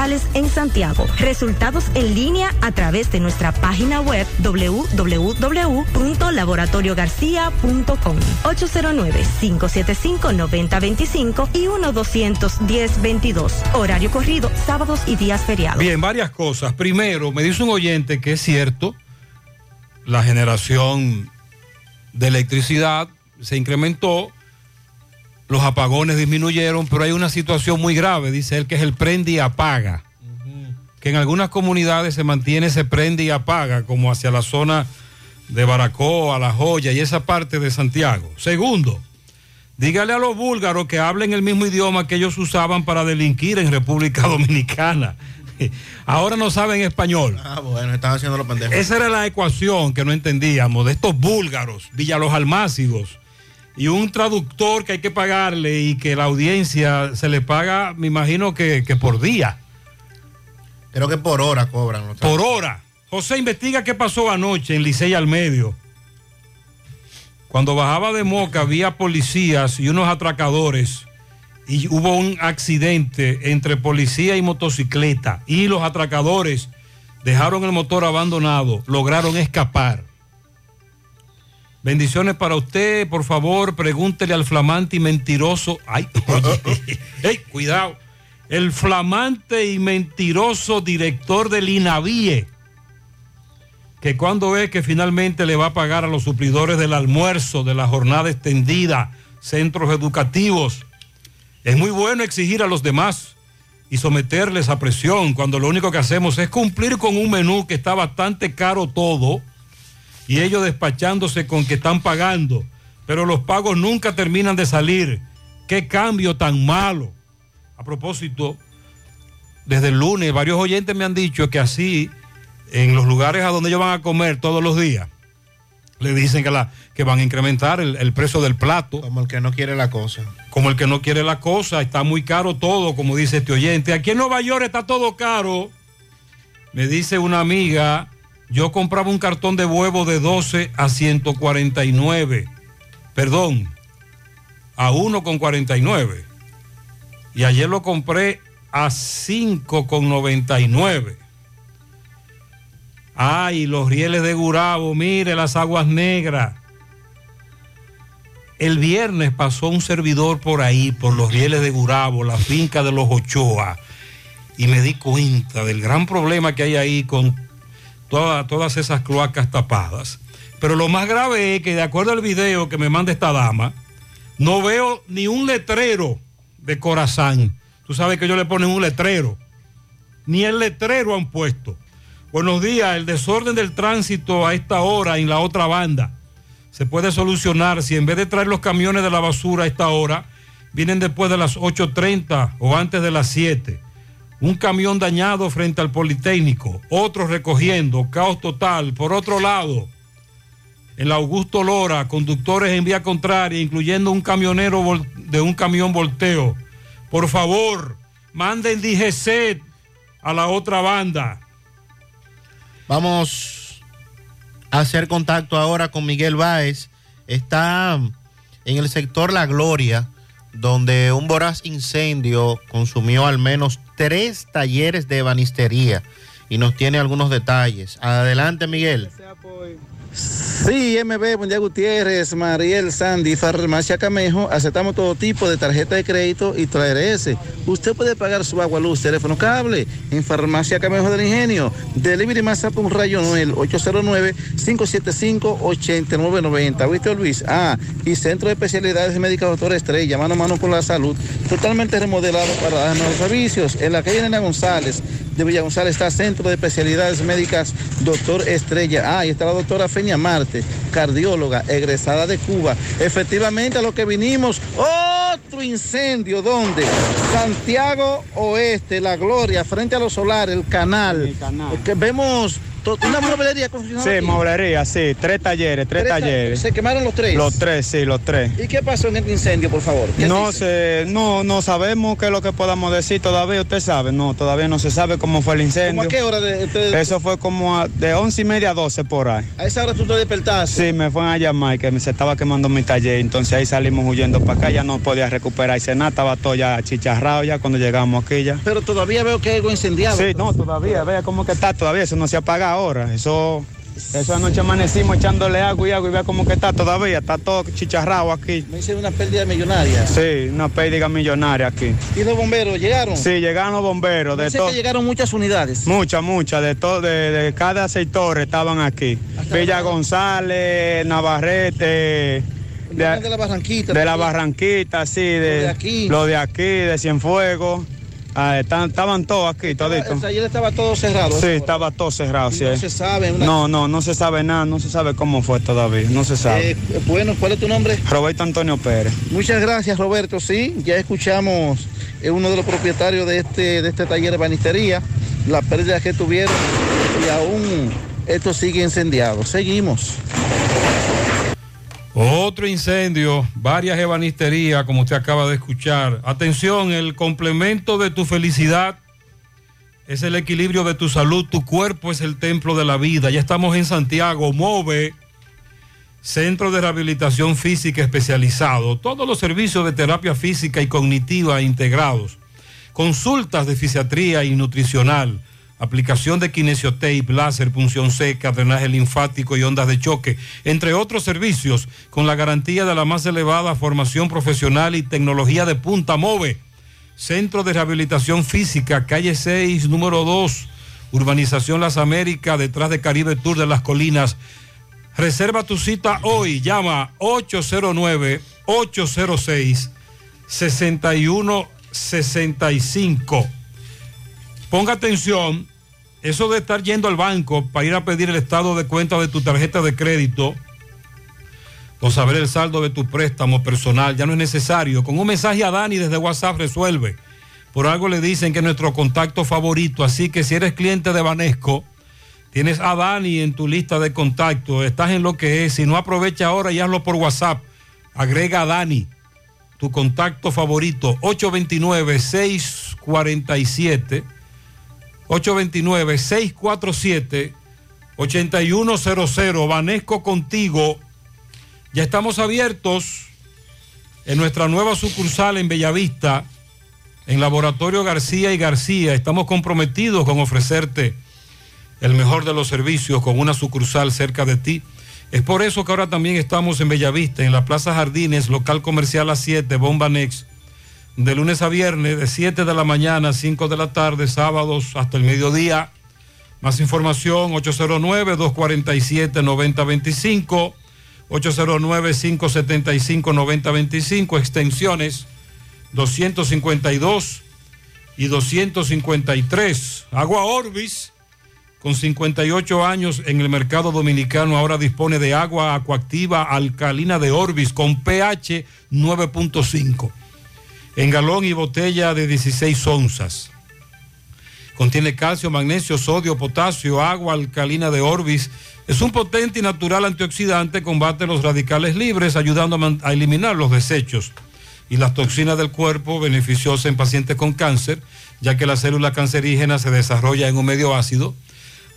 en Santiago. Resultados en línea a través de nuestra página web www.laboratoriogarcia.com 809-575-9025 y 1-210-22. Horario corrido, sábados y días feriados. Bien, varias cosas. Primero, me dice un oyente que es cierto, la generación de electricidad se incrementó, los apagones disminuyeron, pero hay una situación muy grave, dice él, que es el prende y apaga. Que en algunas comunidades se mantiene ese prende y apaga, como hacia la zona de Baracoa, La Joya y esa parte de Santiago. Segundo, dígale a los búlgaros que hablen el mismo idioma que ellos usaban para delinquir en República [laughs] Dominicana. Ahora no saben español. Ah, bueno, están haciendo los pendejos. Esa era la ecuación que no entendíamos de estos búlgaros, Villalos Almácigos, y un traductor que hay que pagarle y que la audiencia se le paga, me imagino que, que por día. Creo que por hora cobran. los Por hora. José, investiga qué pasó anoche en Licey al medio. Cuando bajaba de Moca había policías y unos atracadores y hubo un accidente entre policía y motocicleta y los atracadores dejaron el motor abandonado, lograron escapar. Bendiciones para usted, por favor, pregúntele al flamante y mentiroso. Ay, oye, [laughs] ey, cuidado. El flamante y mentiroso director del INAVIE, que cuando ve que finalmente le va a pagar a los suplidores del almuerzo, de la jornada extendida, centros educativos, es muy bueno exigir a los demás y someterles a presión cuando lo único que hacemos es cumplir con un menú que está bastante caro todo y ellos despachándose con que están pagando, pero los pagos nunca terminan de salir. Qué cambio tan malo. A propósito, desde el lunes varios oyentes me han dicho que así en los lugares a donde ellos van a comer todos los días, le dicen que, la, que van a incrementar el, el precio del plato. Como el que no quiere la cosa. Como el que no quiere la cosa, está muy caro todo, como dice este oyente. Aquí en Nueva York está todo caro. Me dice una amiga, yo compraba un cartón de huevo de 12 a 149. Perdón, a 1,49. Y ayer lo compré a 5,99. Ay, los rieles de Gurabo, mire las aguas negras. El viernes pasó un servidor por ahí, por los rieles de Gurabo, la finca de los Ochoa, y me di cuenta del gran problema que hay ahí con toda- todas esas cloacas tapadas. Pero lo más grave es que de acuerdo al video que me manda esta dama, no veo ni un letrero de Corazán. Tú sabes que ellos le ponen un letrero. Ni el letrero han puesto. Buenos días, el desorden del tránsito a esta hora en la otra banda se puede solucionar si en vez de traer los camiones de la basura a esta hora, vienen después de las 8.30 o antes de las 7. Un camión dañado frente al Politécnico, otro recogiendo, caos total. Por otro lado, en la Augusto Lora, conductores en vía contraria, incluyendo un camionero de un camión volteo. Por favor, manden DGC a la otra banda. Vamos a hacer contacto ahora con Miguel Báez. Está en el sector La Gloria, donde un voraz incendio consumió al menos tres talleres de ebanistería y nos tiene algunos detalles. Adelante, Miguel. Sí, MB, buen día Gutiérrez, Mariel Sandy, Farmacia Camejo, aceptamos todo tipo de tarjeta de crédito y traer ese. Usted puede pagar su agua, luz, teléfono, cable en Farmacia Camejo del Ingenio. Delivery más un rayo Noel, 809-575-8990. ¿Viste, Luis? Ah, y Centro de Especialidades Médicas Doctor Estrella, mano a mano con la salud, totalmente remodelado para dar nuevos servicios. En la calle Nena González de Villa González está Centro de Especialidades Médicas Doctor Estrella. Ah, y está la doctora Feña Marte, cardióloga, egresada de Cuba. Efectivamente, a lo que vinimos, otro incendio, ¿dónde? Santiago Oeste, La Gloria, frente a los solares, el canal. Que vemos Una mueblería Sí, aquí. mueblería, sí. Tres talleres, tres, Tres talleres. ¿Se quemaron los tres? Los tres, sí, los tres. ¿Y qué pasó en este incendio, por favor? ¿Qué No sé, no, no sabemos qué es lo que podamos decir todavía, usted sabe, no, todavía no se sabe cómo fue el incendio. ¿Cómo a qué hora de, de- Eso fue como a- de once y media a 12 por ahí. a esa hora tú te despertaste? Sí, me fueron a llamar que se estaba quemando mi taller, entonces ahí salimos huyendo para acá, ya no podía recuperarse nada, estaba todo ya chicharrado ya cuando llegamos aquí ya. Pero todavía veo que hay algo incendiado. Sí, no, todavía, vea cómo que está todavía, eso no se ahora, eso, eso anoche amanecimos echándole agua y agua y vea cómo que está todavía, está todo chicharrado aquí. Me dicen una pérdida millonaria. Sí, una pérdida millonaria aquí. ¿Y los bomberos llegaron? Sí, llegaron los bomberos de Dice todo. llegaron muchas unidades. Muchas, muchas, de todo, de, de cada sector estaban aquí. Villa González, Navarrete, de, de la Barranquita. de la. Barranquita, sí, de, de aquí. lo de aquí, de Cienfuegos. Ah, están- estaban todos aquí, toditos. El taller estaba todo cerrado. Sí, estaba todo cerrado, sí. No se sabe. una- No, no, no se sabe nada, no se sabe cómo fue todavía, no se sabe. Eh, bueno, ¿cuál es tu nombre? Roberto Antonio Pérez. Muchas gracias, Roberto. Sí, ya escuchamos eh, uno de los propietarios de este, de este taller de banistería, la pérdida que tuvieron y aún esto sigue incendiado. Seguimos. Otro incendio, varias ebanisterías, como usted acaba de escuchar. Atención, el complemento de tu felicidad es el equilibrio de tu salud. Tu cuerpo es el templo de la vida. Ya estamos en Santiago. Move, Centro de Rehabilitación Física Especializado. Todos los servicios de terapia física y cognitiva integrados. Consultas de fisiatría y nutricional. Aplicación de kinesiotape, láser, punción seca, drenaje linfático y ondas de choque, entre otros servicios, con la garantía de la más elevada formación profesional y tecnología de punta MOVE. Centro de Rehabilitación Física, calle 6, número 2, Urbanización Las Américas, detrás de Caribe Tour de las Colinas. Reserva tu cita hoy, llama 809-806-6165. Ponga atención, eso de estar yendo al banco para ir a pedir el estado de cuenta de tu tarjeta de crédito o saber el saldo de tu préstamo personal ya no es necesario. Con un mensaje a Dani desde WhatsApp resuelve. Por algo le dicen que es nuestro contacto favorito, así que si eres cliente de Banesco, tienes a Dani en tu lista de contactos, estás en lo que es, si no aprovecha ahora y hazlo por WhatsApp, agrega a Dani, tu contacto favorito, 829-647. 829-647-8100. Vanesco contigo. Ya estamos abiertos en nuestra nueva sucursal en Bellavista, en Laboratorio García y García. Estamos comprometidos con ofrecerte el mejor de los servicios con una sucursal cerca de ti. Es por eso que ahora también estamos en Bellavista, en la Plaza Jardines, local comercial a 7, Bomba Next de lunes a viernes, de 7 de la mañana a 5 de la tarde, sábados hasta el mediodía. Más información, 809-247-9025, 809-575-9025, extensiones 252 y 253. Agua Orbis, con 58 años en el mercado dominicano, ahora dispone de agua acuactiva alcalina de Orbis con pH 9.5 en galón y botella de 16 onzas. Contiene calcio, magnesio, sodio, potasio, agua alcalina de Orbis. Es un potente y natural antioxidante, combate los radicales libres, ayudando a, a eliminar los desechos y las toxinas del cuerpo, beneficiosa en pacientes con cáncer, ya que la célula cancerígena se desarrolla en un medio ácido.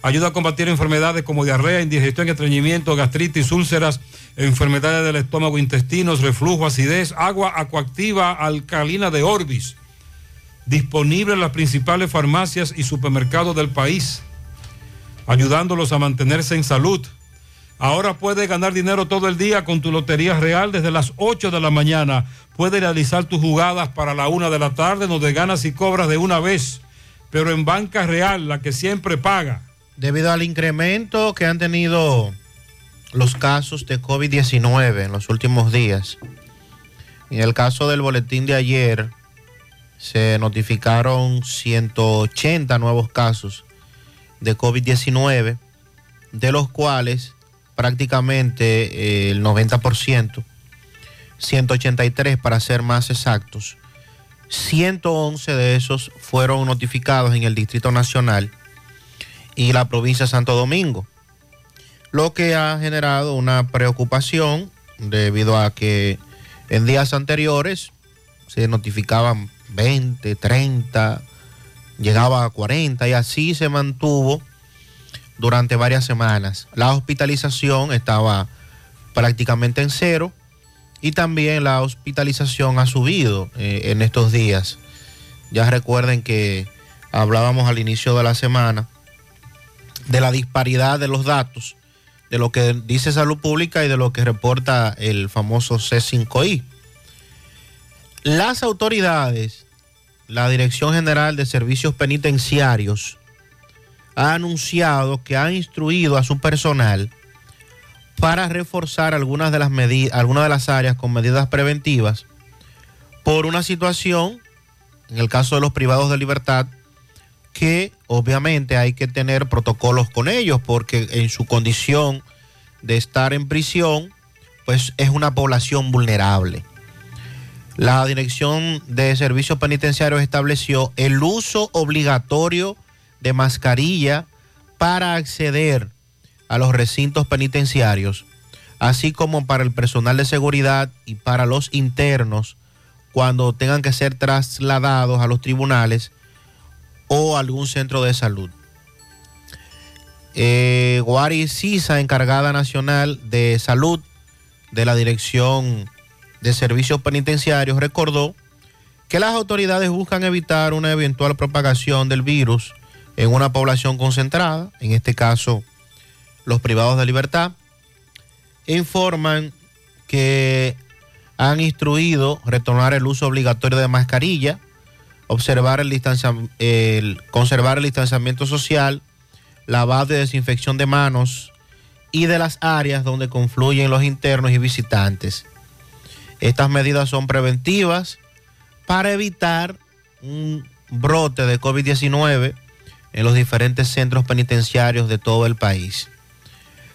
Ayuda a combatir enfermedades como diarrea, indigestión, estreñimiento, gastritis, úlceras, enfermedades del estómago, intestinos, reflujo, acidez, agua acuactiva alcalina de Orbis. Disponible en las principales farmacias y supermercados del país, ayudándolos a mantenerse en salud. Ahora puedes ganar dinero todo el día con tu Lotería Real desde las 8 de la mañana. Puedes realizar tus jugadas para la 1 de la tarde, donde ganas y cobras de una vez, pero en Banca Real, la que siempre paga. Debido al incremento que han tenido los casos de COVID-19 en los últimos días, en el caso del boletín de ayer, se notificaron 180 nuevos casos de COVID-19, de los cuales prácticamente eh, el 90%, 183 para ser más exactos, 111 de esos fueron notificados en el Distrito Nacional y la provincia de Santo Domingo, lo que ha generado una preocupación debido a que en días anteriores se notificaban 20, 30, llegaba a 40 y así se mantuvo durante varias semanas. La hospitalización estaba prácticamente en cero y también la hospitalización ha subido eh, en estos días. Ya recuerden que hablábamos al inicio de la semana de la disparidad de los datos, de lo que dice Salud Pública y de lo que reporta el famoso C5I. Las autoridades, la Dirección General de Servicios Penitenciarios, ha anunciado que ha instruido a su personal para reforzar algunas de las medidas, algunas de las áreas con medidas preventivas por una situación, en el caso de los privados de libertad, que obviamente hay que tener protocolos con ellos porque en su condición de estar en prisión, pues es una población vulnerable. La Dirección de Servicios Penitenciarios estableció el uso obligatorio de mascarilla para acceder a los recintos penitenciarios, así como para el personal de seguridad y para los internos cuando tengan que ser trasladados a los tribunales o algún centro de salud. Eh, Guari Sisa, encargada nacional de salud de la Dirección de Servicios Penitenciarios, recordó que las autoridades buscan evitar una eventual propagación del virus en una población concentrada, en este caso los privados de libertad, informan que han instruido retornar el uso obligatorio de mascarilla, observar el, distancia- el- conservar el distanciamiento social, lavado y desinfección de manos y de las áreas donde confluyen los internos y visitantes. Estas medidas son preventivas para evitar un brote de COVID-19 en los diferentes centros penitenciarios de todo el país.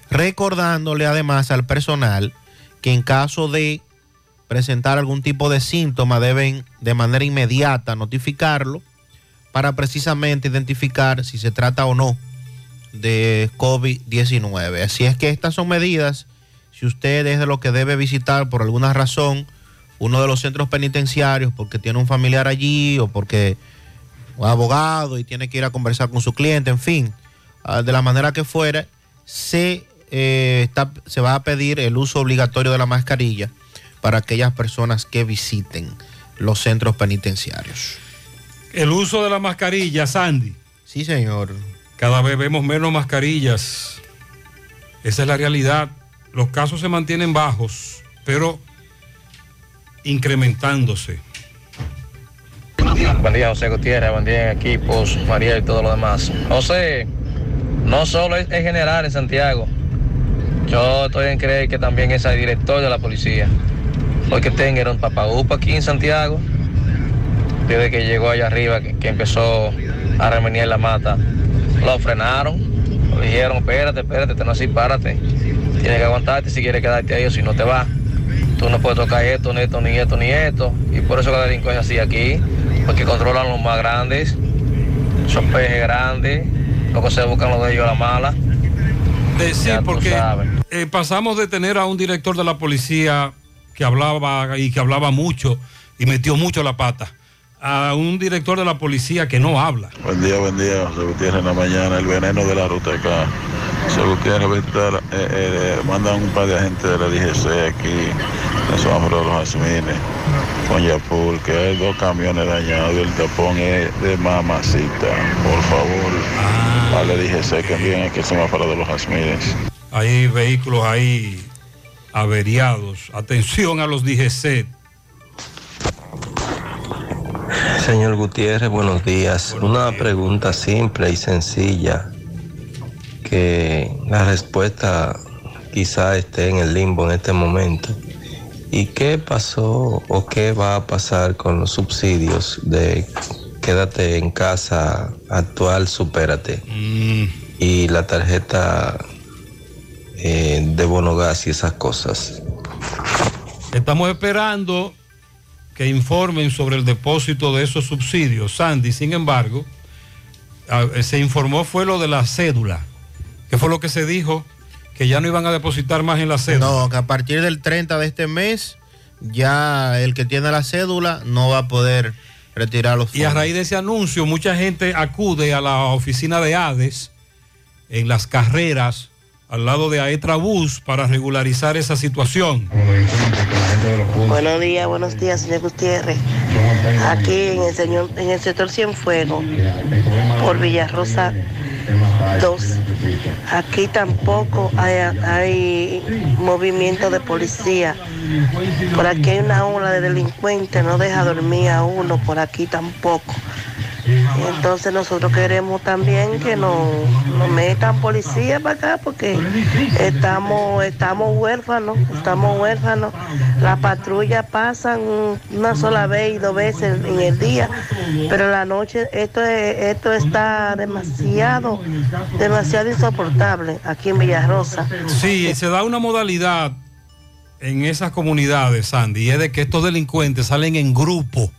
Recordándole además al personal que en caso de presentar algún tipo de síntoma deben de manera inmediata notificarlo para precisamente identificar si se trata o no de COVID-19. Así es que estas son medidas, si usted es de lo que debe visitar por alguna razón uno de los centros penitenciarios porque tiene un familiar allí o porque un abogado y tiene que ir a conversar con su cliente, en fin, ah, de la manera que fuera, se, eh, está- se va a pedir el uso obligatorio de la mascarilla para aquellas personas que visiten los centros penitenciarios. El uso de la mascarilla, Sandy. Sí, señor. Cada vez vemos menos mascarillas. Esa es la realidad. Los casos se mantienen bajos, pero incrementándose. Buen día, José Gutiérrez, buen día, equipos, María y todo lo demás. José, no solo es, es general en Santiago, yo estoy en creer que también es el director de la policía, porque tenga era un papagupa aquí en Santiago, desde que llegó allá arriba, que, que empezó a remeniar la mata, lo frenaron, le dijeron, espérate, espérate, te no así, párate, tienes que aguantarte si quieres quedarte ahí o si no te vas. Tú no puedes tocar esto, ni esto, ni esto, ni esto. Y por eso la delincuencia así aquí, porque controlan los más grandes, son pejes grandes, lo que se buscan los de ellos a la mala. De, sí, porque eh, pasamos de tener a un director de la policía que hablaba y que hablaba mucho y metió mucho la pata, a un director de la policía que no habla. Buen día, buen día, José Gutiérrez en la mañana, el veneno de la ruta acá. José Gutiérrez, ahorita, eh, eh, mandan un par de agentes de la DGC aquí, en Sombra de los Jazmines, con Yapul, que hay dos camiones dañados el tapón es de mamacita. Por favor, a la DGC que envíen aquí el semáforo de los Jazmines. Hay vehículos ahí averiados. Atención a los DGC. Señor Gutiérrez, buenos días. Una pregunta simple y sencilla, que la respuesta quizá esté en el limbo en este momento. ¿Y qué pasó o qué va a pasar con los subsidios de quédate en casa actual, supérate? Y la tarjeta eh, de bono gas y esas cosas. Estamos esperando que informen sobre el depósito de esos subsidios. Sandy, sin embargo, ah, se informó fue lo de la cédula. ¿Qué fue lo que se dijo? Que ya no iban a depositar más en la cédula. No, que a partir del 30 de este mes ya el que tiene la cédula no va a poder retirar los Y a fondos. raíz de ese anuncio, mucha gente acude a la oficina de ADES en las carreras al lado de Aetra Bus para regularizar esa situación. Buenos días, buenos días, señor Gutiérrez. Aquí en el, señor, en el sector Cienfuegos, por Villarrosa 2. Aquí tampoco hay, hay movimiento de policía. Por aquí hay una ola de delincuentes, no deja dormir a uno, por aquí tampoco. Entonces nosotros queremos también que nos, nos metan policía para acá porque estamos, estamos huérfanos, estamos huérfanos. Las patrullas pasan una sola vez y dos veces en el día, pero la noche esto, es- esto está demasiado, demasiado insoportable aquí en Villarrosa. Sí, se da una modalidad en esas comunidades, Sandy, y es de que estos delincuentes salen en grupo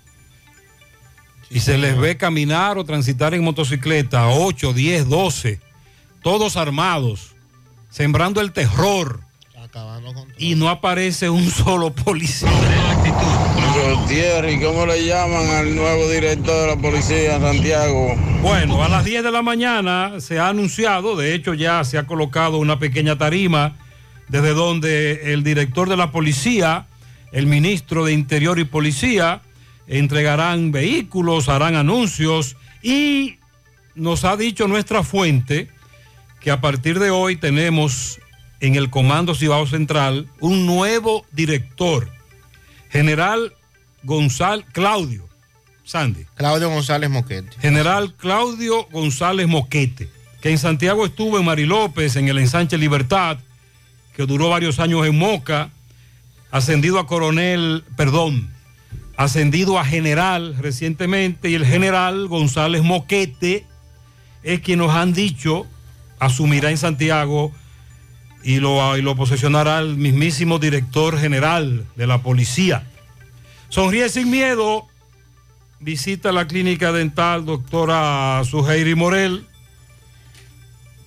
y se les ve caminar o transitar en motocicleta, 8, 10, 12, todos armados, sembrando el terror. Y no aparece un [laughs] solo policía. Gutiérrez, ¿cómo le llaman al nuevo director de la policía, Santiago? Bueno, a las 10 de la mañana se ha anunciado, de hecho ya se ha colocado una pequeña tarima desde donde el director de la policía, el ministro de Interior y Policía, entregarán vehículos, harán anuncios y nos ha dicho nuestra fuente que a partir de hoy tenemos en el Comando Cibao Central un nuevo director, general González Claudio Sandy. Claudio González Moquete. General Claudio González Moquete, que en Santiago estuvo en Mari López, en el ensanche Libertad, que duró varios años en Moca, ascendido a coronel, perdón, ascendido a general recientemente, y el general González Moquete es quien nos han dicho asumirá en Santiago y lo, y lo posesionará el mismísimo director general de la policía. Sonríe sin miedo, visita la clínica dental doctora Suheiri Morel.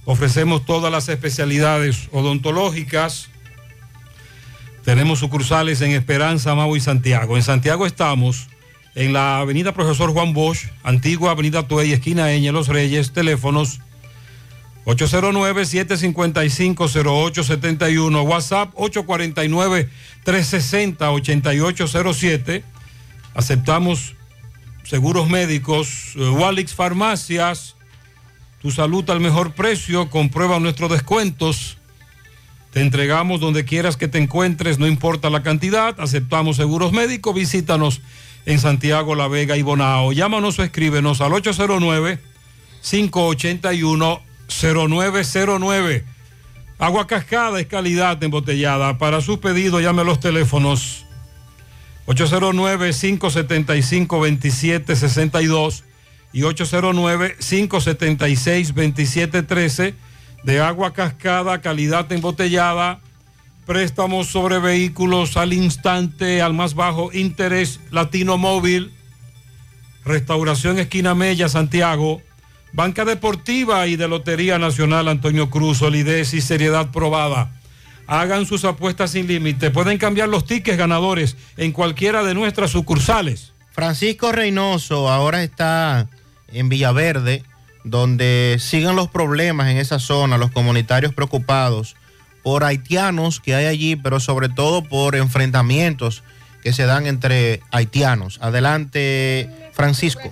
Ofrecemos todas las especialidades odontológicas. Tenemos sucursales en Esperanza, Mau y Santiago. En Santiago estamos en la avenida Profesor Juan Bosch, antigua avenida Tuey, esquina Eñe, Los Reyes, teléfonos 809-755-0871, WhatsApp 849-360-8807. Aceptamos seguros médicos, eh, Walix Farmacias, tu salud al mejor precio, comprueba nuestros descuentos. Te entregamos donde quieras que te encuentres, no importa la cantidad, aceptamos seguros médicos, visítanos en Santiago, La Vega y Bonao. Llámanos o escríbenos al 809-581-0909. Agua cascada es calidad embotellada. Para sus pedidos llame a los teléfonos 809-575-2762 y 809-576-2713 de agua cascada, calidad embotellada, préstamos sobre vehículos al instante, al más bajo interés, Latino Móvil, Restauración Esquina Mella, Santiago, Banca Deportiva y de Lotería Nacional Antonio Cruz, solidez y seriedad probada. Hagan sus apuestas sin límite. Pueden cambiar los tickets ganadores en cualquiera de nuestras sucursales. Francisco Reynoso ahora está en Villaverde, donde siguen los problemas en esa zona, los comunitarios preocupados por haitianos que hay allí, pero sobre todo por enfrentamientos que se dan entre haitianos. Adelante, Francisco.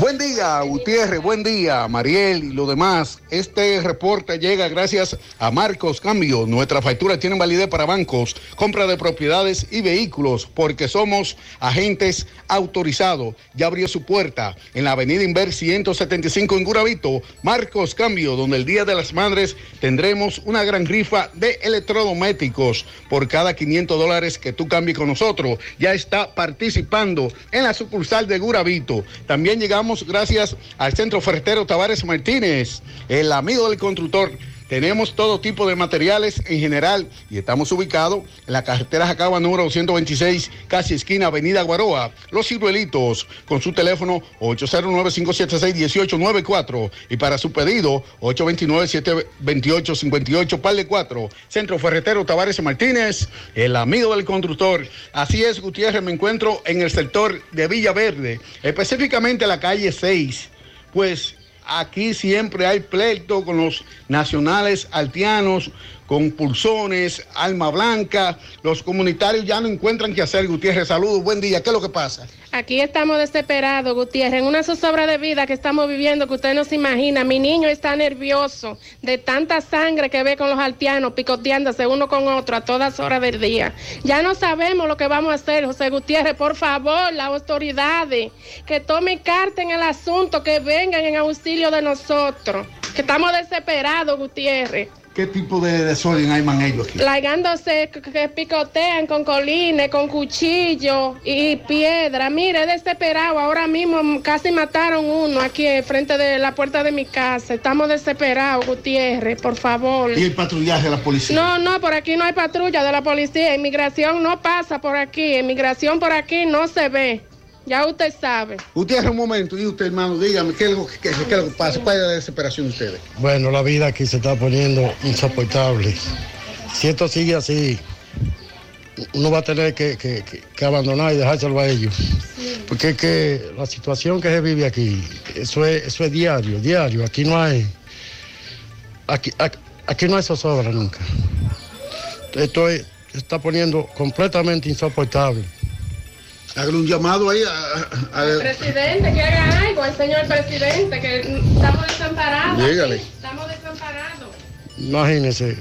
Buen día, Gutiérrez, buen día, Mariel y lo demás. Este reporte llega gracias a Marcos Cambio. Nuestras facturas tienen validez para bancos, compra de propiedades y vehículos, porque somos agentes autorizados. Ya abrió su puerta en la avenida Inver 175 en Guravito. Marcos Cambio, donde el Día de las Madres tendremos una gran rifa de electrodomésticos por cada 500 dólares que tú cambies con nosotros. Ya está participando en la sucursal de Guravito. También llegamos gracias al Centro Ferretero Tavares Martínez, el amigo del constructor. Tenemos todo tipo de materiales en general y estamos ubicados en la carretera Jacaba número 226, casi esquina Avenida Guaroa. Los ciruelitos con su teléfono 809-576-1894 y para su pedido 829-728-58, par de 4. Centro Ferretero Tavares Martínez, el amigo del constructor. Así es, Gutiérrez, me encuentro en el sector de Villa Verde, específicamente la calle 6. Pues aquí siempre hay pleito con los nacionales altianos, con pulsones, alma blanca. Los comunitarios ya no encuentran qué hacer, Gutiérrez. Saludos, buen día. ¿Qué es lo que pasa? Aquí estamos desesperados, Gutiérrez, en una zozobra de vida que estamos viviendo que usted no se imagina. Mi niño está nervioso de tanta sangre que ve con los haitianos picoteándose uno con otro a todas horas del día. Ya no sabemos lo que vamos a hacer, José Gutiérrez. Por favor, las autoridades que tomen carta en el asunto, que vengan en auxilio de nosotros. Que estamos desesperados, Gutiérrez. ¿Qué tipo de desorden hay man ellos aquí? Largándose que- picotean con colines, con cuchillo y piedra. Mire, desesperado. Ahora mismo casi mataron uno aquí frente de la puerta de mi casa. Estamos desesperados, Gutiérrez, por favor. Y el patrullaje de la policía. No, no, por aquí no hay patrulla de la policía. Inmigración no pasa por aquí. Inmigración por aquí no se ve. Ya usted sabe. Gutiérrez, un momento. Y usted, hermano, dígame, ¿qué es lo que, qué- qué es lo que pasa? ¿Cuál es la desesperación de ustedes? Bueno, la vida aquí se está poniendo insoportable. Si esto sigue así, uno va a tener que, que- que- que abandonar y dejárselo a ellos. Porque es que la situación que se vive aquí, eso es, eso es diario, diario. Aquí no hay, aquí, aquí, aquí no hay zozobra nunca. Esto es- se está poniendo completamente insoportable. Hagan un llamado ahí a, a- a- Presidente, que haga algo, el señor presidente, que estamos desamparados. Dígale. Estamos desamparados. Imagínese.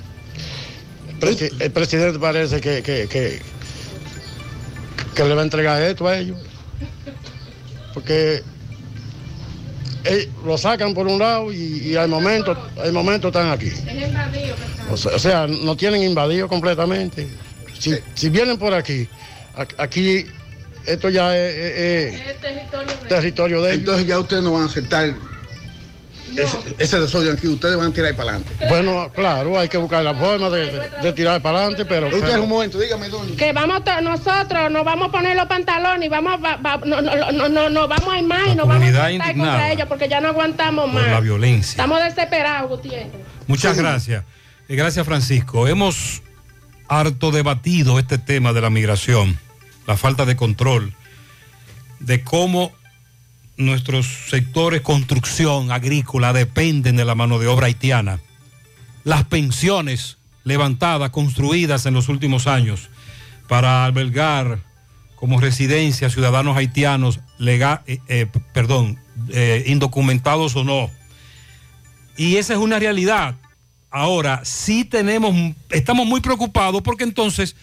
El, presi- el presidente parece que, que, que, que le va a entregar esto a ellos. Porque eh, lo sacan por un lado y, y al momento, al momento están aquí. Es invadido. O sea, o sea, no tienen invadido completamente. Si, si vienen por aquí, aquí esto ya es, es- es Es territorio de territorio de ellos. Entonces ya ustedes no van a aceptar ese, ese desorden aquí. Ustedes van a tirar para adelante. Bueno, claro, hay que buscar la forma de, de- de tirar para adelante, pero... Usted pero- un momento, dígame, doña. Que vamos nosotros nos vamos a poner los pantalones y vamos va- va- no, no, no, no, no vamos a ir más y nos vamos a indignada contra ellos porque ya no aguantamos por más. la violencia. Estamos desesperados, Gutiérrez. Muchas gracias. Eh, Gracias, Francisco. Hemos harto debatido este tema de la migración, la falta de control, de cómo nuestros sectores construcción agrícola dependen de la mano de obra haitiana. Las pensiones levantadas, construidas en los últimos años para albergar como residencia ciudadanos haitianos, lega- eh, eh, perdón, eh, indocumentados o no. Y esa es una realidad. Ahora, sí tenemos, estamos muy preocupados porque entonces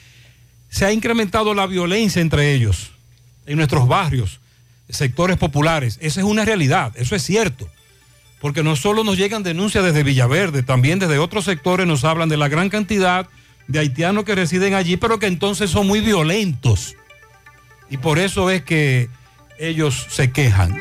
se ha incrementado la violencia entre ellos, en nuestros barrios, sectores populares. Esa es una realidad, eso es cierto. Porque no solo nos llegan denuncias desde Villaverde, también desde otros sectores nos hablan de la gran cantidad de haitianos que residen allí, pero que entonces son muy violentos. Y por eso es que ellos se quejan.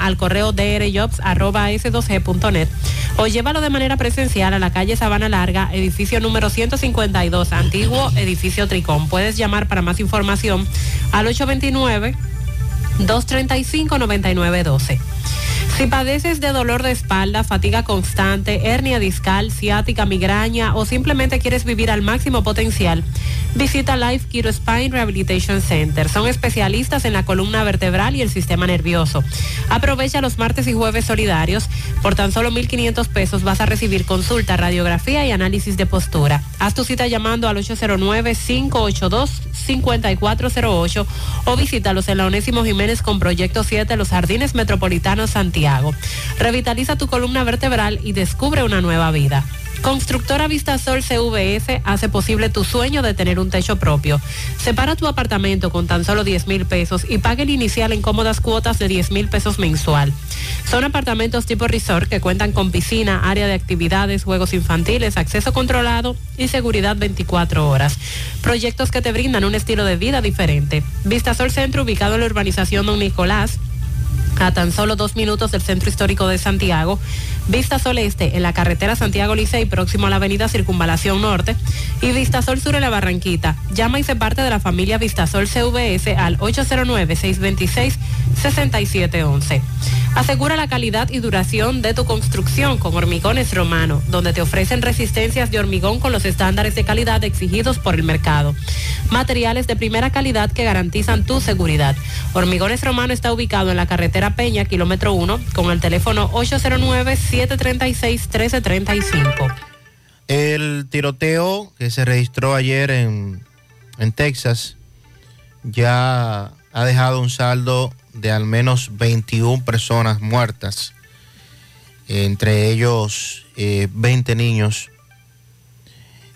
al correo drjobs.s2g.net o llévalo de manera presencial a la calle Sabana Larga, edificio número 152, antiguo edificio Tricón. Puedes llamar para más información al 829 235-9912. Si padeces de dolor de espalda, fatiga constante, hernia discal, ciática, migraña o simplemente quieres vivir al máximo potencial, visita Life Kiro Spine Rehabilitation Center. Son especialistas en la columna vertebral y el sistema nervioso. Aprovecha los martes y jueves solidarios. Por tan solo 1.500 pesos vas a recibir consulta, radiografía y análisis de postura. Haz tu cita llamando al 809-582-5408 o visítalos en la Onésimo Jiménez con Proyecto 7 Los Jardines Metropolitanos Santiago. Revitaliza tu columna vertebral y descubre una nueva vida. Constructora Vistasol CVS hace posible tu sueño de tener un techo propio. Separa tu apartamento con tan solo 10 mil pesos y pague el inicial en cómodas cuotas de 10 mil pesos mensual. Son apartamentos tipo resort que cuentan con piscina, área de actividades, juegos infantiles, acceso controlado y seguridad 24 horas. Proyectos que te brindan un estilo de vida diferente. Vistasol Centro ubicado en la urbanización Don Nicolás a tan solo dos minutos del centro histórico de Santiago, Vista Sol Este en la carretera Santiago Licey próximo a la avenida Circunvalación Norte y Vista Sol Sur en la Barranquita. Llama y se parte de la familia Vistasol CVS al 809-626-6711. Asegura la calidad y duración de tu construcción con Hormigones Romano, donde te ofrecen resistencias de hormigón con los estándares de calidad exigidos por el mercado. Materiales de primera calidad que garantizan tu seguridad. Hormigones Romano está ubicado en la carretera Peña, kilómetro 1, con el teléfono 809-736-1335. El tiroteo que se registró ayer en, en Texas ya ha dejado un saldo de al menos 21 personas muertas, entre ellos eh, 20 niños.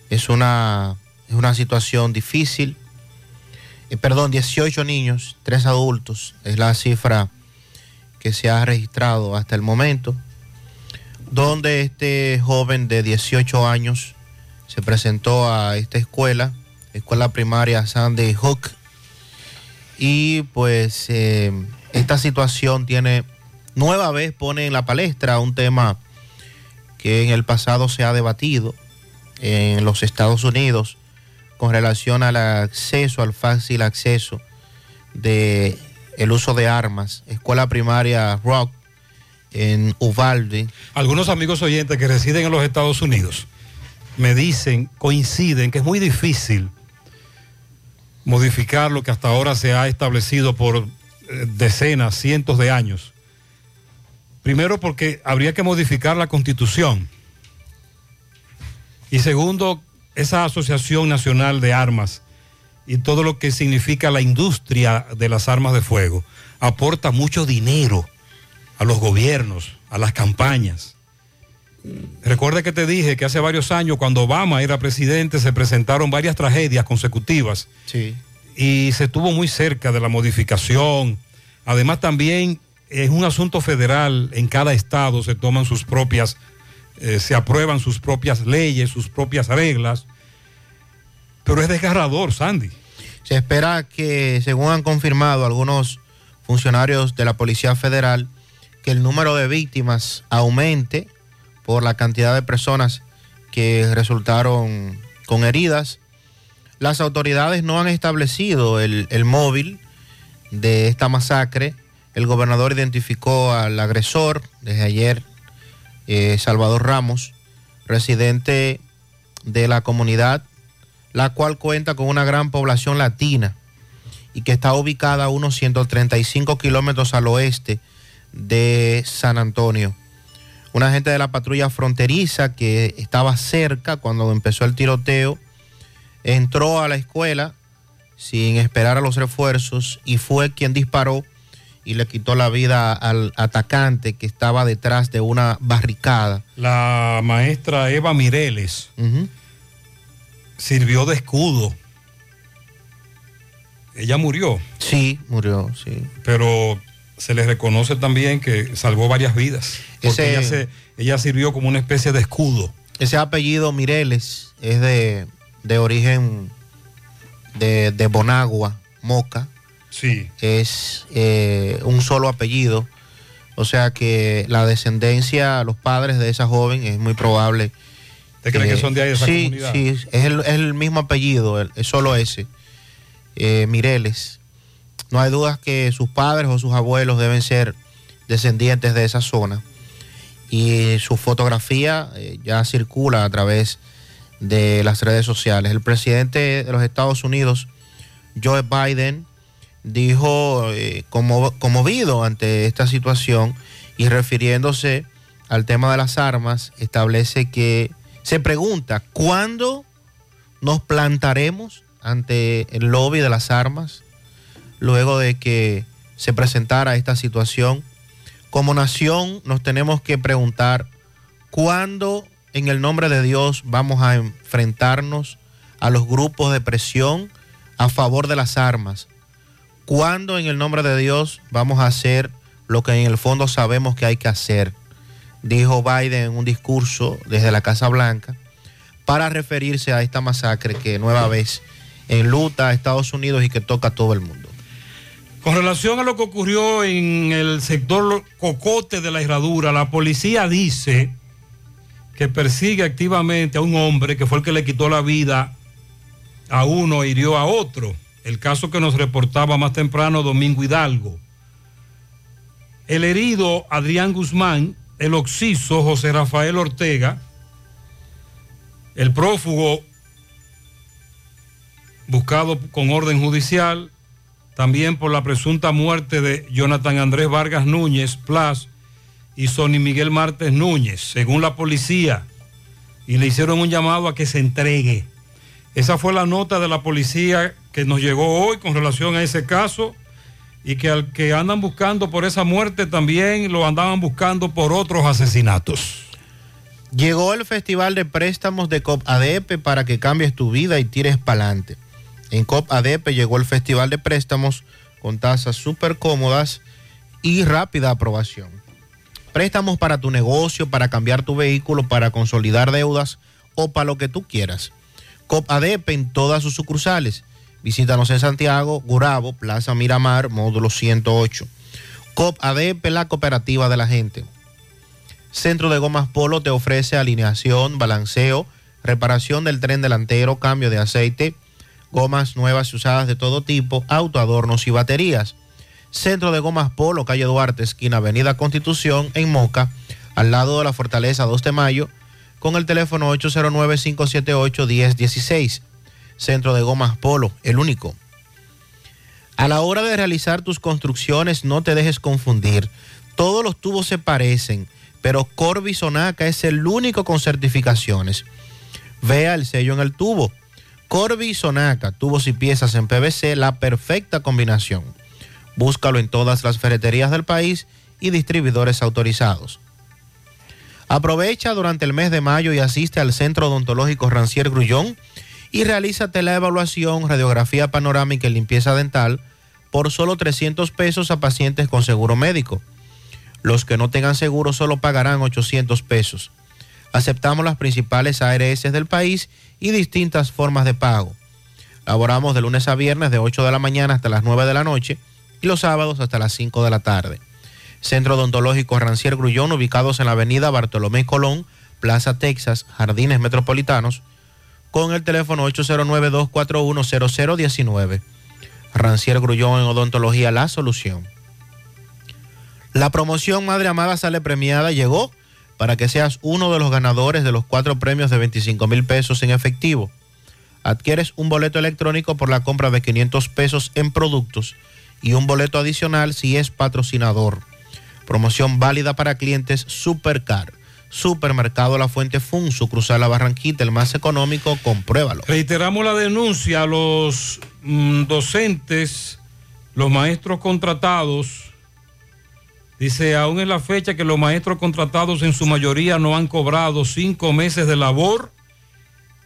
Es una, es una situación difícil. Eh, perdón, 18 niños, 3 adultos, es la cifra que se ha registrado hasta el momento, donde este joven de 18 años se presentó a esta escuela, escuela primaria Sandy Hook, y pues eh, esta situación tiene, nueva vez pone en la palestra un tema que en el pasado se ha debatido en los Estados Unidos con relación al acceso, al fácil acceso de el uso de armas. Escuela primaria Rock en Uvalde. Algunos amigos oyentes que residen en los Estados Unidos me dicen, coinciden, que es muy difícil modificar lo que hasta ahora se ha establecido por eh, decenas, cientos de años. Primero porque habría que modificar la constitución. Y segundo, esa Asociación Nacional de Armas y todo lo que significa la industria de las armas de fuego aporta mucho dinero a los gobiernos, a las campañas. Recuerda que te dije que hace varios años, cuando Obama era presidente, se presentaron varias tragedias consecutivas. Sí. Y se estuvo muy cerca de la modificación. Además, también es un asunto federal. En cada estado se toman sus propias, eh, se aprueban sus propias leyes, sus propias reglas. Pero es desgarrador, Sandy. Se espera que, según han confirmado algunos funcionarios de la Policía Federal, que el número de víctimas aumente por la cantidad de personas que resultaron con heridas. Las autoridades no han establecido el, el móvil de esta masacre. El gobernador identificó al agresor desde ayer, eh, Salvador Ramos, residente de la comunidad, la cual cuenta con una gran población latina y que está ubicada a unos 135 kilómetros al oeste de San Antonio. Un agente de la patrulla fronteriza que estaba cerca cuando empezó el tiroteo entró a la escuela sin esperar a los refuerzos y fue quien disparó y le quitó la vida al atacante que estaba detrás de una barricada. La maestra Eva Mireles sirvió de escudo. Ella murió, Sí, murió, sí. pero se le reconoce también que salvó varias vidas. Porque Ese- ella, se- ella sirvió como una especie de escudo. Ese apellido Mireles es de, de origen de, de Bonagua, Moca. Sí. Es eh, un solo apellido. O sea que la descendencia, los padres de esa joven, es muy probable. ¿Usted cree que son de ahí, de esa sí, comunidad? Sí, es el, es el mismo apellido, el- es solo ese. eh, Mireles. No hay dudas que sus padres o sus abuelos deben ser descendientes de esa zona. Y su fotografía eh, ya circula a través de las redes sociales. El presidente de los Estados Unidos, Joe Biden, dijo eh, como, conmovido ante esta situación y refiriéndose al tema de las armas, establece que se pregunta, ¿cuándo nos plantaremos ante el lobby de las armas luego de que se presentara esta situación? Como nación nos tenemos que preguntar, ¿cuándo en el nombre de Dios vamos a enfrentarnos a los grupos de presión a favor de las armas? ¿Cuándo en el nombre de Dios vamos a hacer lo que en el fondo sabemos que hay que hacer? Dijo Biden en un discurso desde la Casa Blanca para referirse a esta masacre que nueva vez enluta a Estados Unidos y que toca a todo el mundo. Con relación a lo que ocurrió en el sector Cocote de la Herradura, la policía dice que persigue activamente a un hombre que fue el que le quitó la vida a uno e hirió a otro. El caso que nos reportaba más temprano Domingo Hidalgo. El herido Adrián Guzmán, el occiso José Rafael Ortega, el prófugo buscado con orden judicial, también por la presunta muerte de Jonathan Andrés Vargas Núñez Plas y Sonny Miguel Martes Núñez, según la policía, y le hicieron un llamado a que se entregue. Esa fue la nota de la policía que nos llegó hoy con relación a ese caso y que al que andan buscando por esa muerte también lo andaban buscando por otros asesinatos. Llegó el Festival de Préstamos de COP ADP para que cambies tu vida y tires para adelante. En COP ADP llegó el Festival de Préstamos con tasas súper cómodas y rápida aprobación. Préstamos para tu negocio, para cambiar tu vehículo, para consolidar deudas o para lo que tú quieras. COP ADP en todas sus sucursales. Visítanos en Santiago, Gurabo, Plaza Miramar, módulo 108. COP ADP, la cooperativa de la gente. Centro de Gomas Polo te ofrece alineación, balanceo, reparación del tren delantero, cambio de aceite, gomas nuevas y usadas de todo tipo, autoadornos y baterías. Centro de Gomas Polo, calle Duarte, esquina Avenida Constitución, en Moca, al lado de la Fortaleza 2 de Mayo, con el teléfono 809-578-1016. Centro de Gomas Polo, el único. A la hora de realizar tus construcciones, no te dejes confundir. Todos los tubos se parecen, pero Corby Sonaca es el único con certificaciones. Vea el sello en el tubo. Corby Sonaca, tubos y piezas en PVC, la perfecta combinación. Búscalo en todas las ferreterías del país y distribuidores autorizados. Aprovecha durante el mes de mayo y asiste al Centro Odontológico Rancier Grullón y realízate la evaluación, radiografía panorámica y limpieza dental por solo 300 pesos a pacientes con seguro médico. Los que no tengan seguro solo pagarán 800 pesos. Aceptamos las principales ARS del país y distintas formas de pago. Laboramos de lunes a viernes de 8 de la mañana hasta las 9 de la noche y los sábados hasta las 5 de la tarde. Centro Odontológico Rancier Grullón, ubicados en la avenida Bartolomé Colón, Plaza Texas, Jardines Metropolitanos, con el teléfono 809-241-0019. Rancier Grullón en Odontología La Solución. La promoción Madre Amada sale premiada llegó para que seas uno de los ganadores de los cuatro premios de 25 mil pesos en efectivo. Adquieres un boleto electrónico por la compra de 500 pesos en productos y un boleto adicional si es patrocinador. Promoción válida para clientes Supercar. Supermercado La Fuente Fun, sucursal La Barranquita, el más económico, compruébalo. Reiteramos la denuncia a los mm, docentes, los maestros contratados. Dice, aún en la fecha que los maestros contratados en su mayoría no han cobrado cinco meses de labor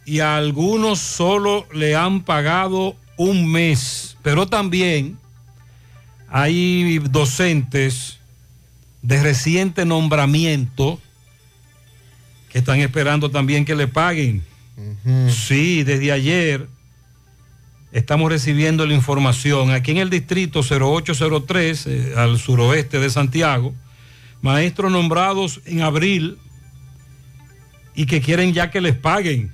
y a algunos solo le han pagado un mes. Pero también hay docentes de reciente nombramiento que están esperando también que le paguen. Sí, desde ayer estamos recibiendo la información. Aquí en el distrito 0803, eh, al suroeste de Santiago, maestros nombrados en abril y que quieren ya que les paguen.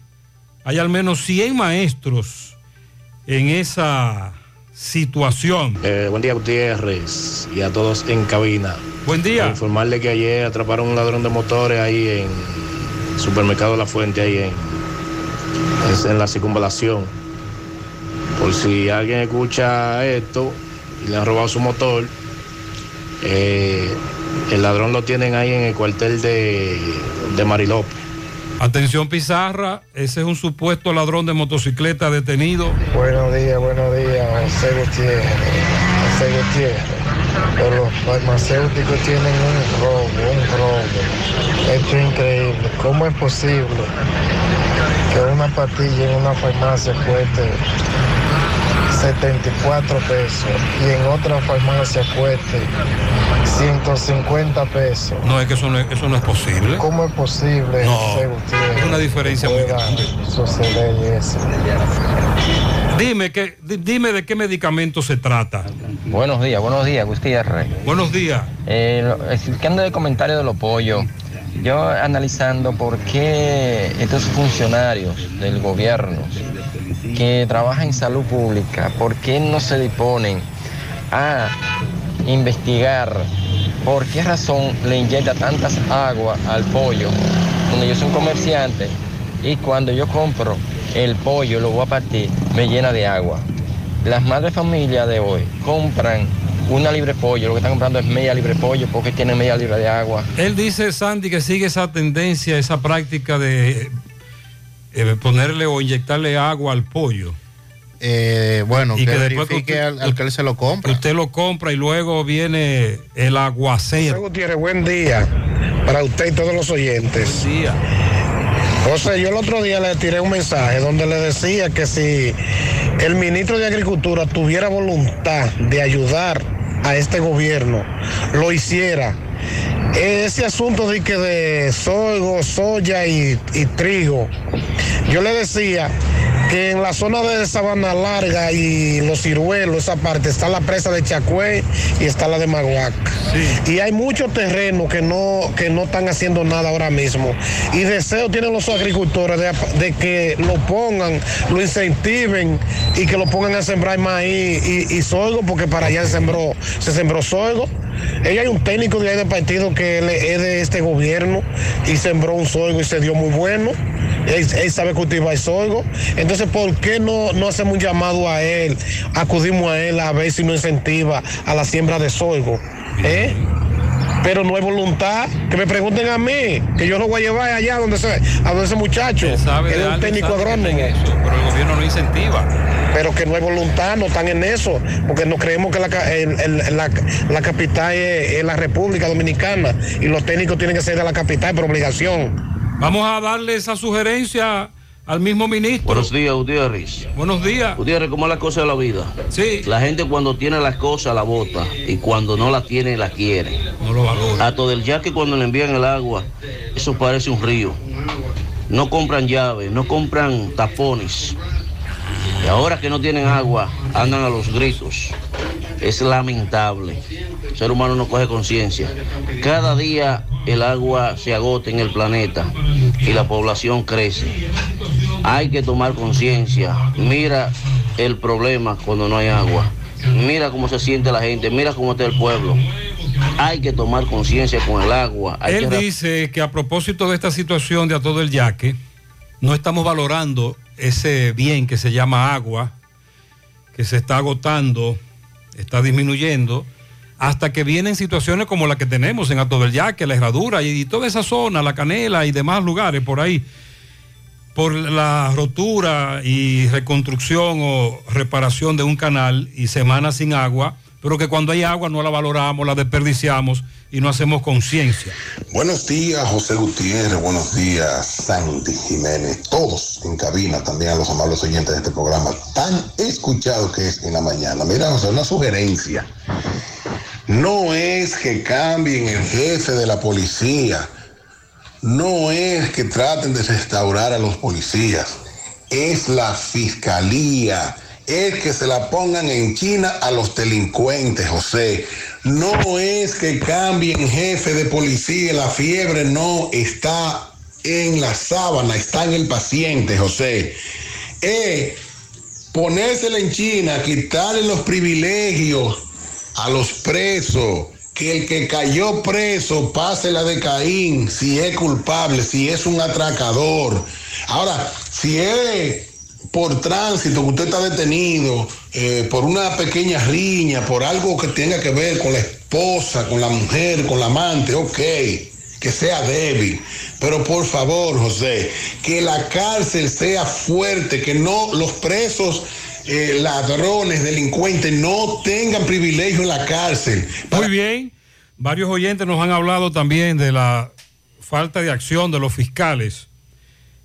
Hay al menos 100 maestros en esa situación. Eh, buen día, Gutiérrez, y a todos en cabina. Buen día. Para informarle que ayer atraparon un ladrón de motores ahí en Supermercado La Fuente, ahí en, en la circunvalación. Por si alguien escucha esto y le han robado su motor, eh, el ladrón lo tienen ahí en el cuartel de, de Marilópez. Atención Pizarra, ese es un supuesto ladrón de motocicleta detenido. Buenos días, buenos días, José Gutiérrez. José Gutiérrez. pero los farmacéuticos tienen un robo, un robo. Esto es increíble. ¿Cómo es posible que una pastilla en una farmacia cueste 74 pesos y en otra farmacia cueste 150 pesos? No, es que eso no es, eso no es posible. ¿Cómo es posible, No, es una diferencia muy grande. suceder eso? Dime, que, di- dime de qué medicamento se trata. Buenos días, buenos días, Gutiérrez. Buenos días. Eh, explicando el comentario de los pollos, yo analizando por qué estos funcionarios del gobierno que trabajan en salud pública, por qué no se disponen a investigar por qué razón le inyecta tantas agua al pollo, donde yo soy un comerciante y cuando yo compro el pollo, lo voy a partir, me llena de agua. Las madres familias de hoy compran una libre pollo, lo que están comprando es media libre pollo porque tienen media libre de agua. Él dice, Sandy, que sigue esa tendencia, esa práctica de eh, ponerle o inyectarle agua al pollo. Eh, bueno, Y que, que después verifique que al, al que él se lo compra. Usted lo compra y luego viene el aguacero. Gutiérrez, buen día para usted y todos los oyentes. Buen día. José, yo el otro día le tiré un mensaje donde le decía que si el ministro de Agricultura tuviera voluntad de ayudar a este gobierno, lo hiciera. Ese asunto de que de sorgo, soya y, y trigo, yo le decía que en la zona de Sabana Larga y Los Ciruelos, esa parte, está la presa de Chacue y está la de Maguac. Y hay muchos terrenos que no, que no están haciendo nada ahora mismo. Y deseo tienen los agricultores de, de que lo pongan, lo incentiven y que lo pongan a sembrar maíz y, y sorgo, porque para allá se sembró, se sembró sorgo. Ella hay un técnico de ahí del partido que es de este gobierno y sembró un sorgo y se dio muy bueno. Él, él sabe cultivar el sorgo. Entonces, ¿por qué no, no hacemos un llamado a él? Acudimos a él a ver si nos incentiva a la siembra de sorgo. ¿Eh? Pero no hay voluntad. Que me pregunten a mí, que yo lo voy a llevar allá donde se, a donde ese muchacho. sabe Él de es un técnico agrónomo. en eso, pero el gobierno no incentiva. Pero que no hay voluntad, no están en eso, porque no creemos que la, ca- el- el- la- la capital es, es la República Dominicana y los técnicos tienen que ser de la capital por obligación. Vamos a darle esa sugerencia al mismo ministro. Buenos días, Gutiérrez. Buenos días. Gutiérrez, ¿cómo es la cosa de la vida? Sí. La gente cuando tiene las cosas la bota y cuando no la tiene la quiere. No lo valora. A todo el yaque cuando le envían el agua, eso parece un río. No compran llaves, no compran tapones. Y ahora que no tienen agua, andan a los gritos. Es lamentable. El ser humano no coge conciencia. Cada día el agua se agota en el planeta y la población crece. Hay que tomar conciencia. Mira el problema cuando no hay agua. Mira cómo se siente la gente. Mira cómo está el pueblo. Hay que tomar conciencia con el agua. Hay Él que dice que a propósito de esta situación de a todo el yaque, no estamos valorando ese bien que se llama agua, que se está agotando, está disminuyendo, hasta que vienen situaciones como la que tenemos en Ato del Yaque, la Herradura y, y toda esa zona, la Canela y demás lugares por ahí, por la rotura y reconstrucción o reparación de un canal y semanas sin agua, pero que cuando hay agua no la valoramos, la desperdiciamos y no hacemos conciencia. Buenos días, José Gutiérrez. Buenos días, Sandy Jiménez. Todos en cabina, también a los amables oyentes de este programa, tan escuchado que es en la mañana. Mira, José, una sugerencia. No es que cambien el jefe de la policía. No es que traten de restaurar a los policías. Es la fiscalía. Es que se la pongan en China a los delincuentes, José. No es que cambien jefe de policía. La fiebre no está en la sábana, está en el paciente, José. Es ponérsela en China, quitarle los privilegios a los presos, que el que cayó preso pase la de Caín, si es culpable, si es un atracador. Ahora, si es por tránsito, que usted está detenido, eh, por una pequeña riña, por algo que tenga que ver con la esposa, con la mujer, con la amante, ok, que sea débil. Pero por favor, José, que la cárcel sea fuerte, que no los presos eh, ladrones, delincuentes no tengan privilegio en la cárcel. Muy bien. Varios oyentes nos han hablado también de la falta de acción de los fiscales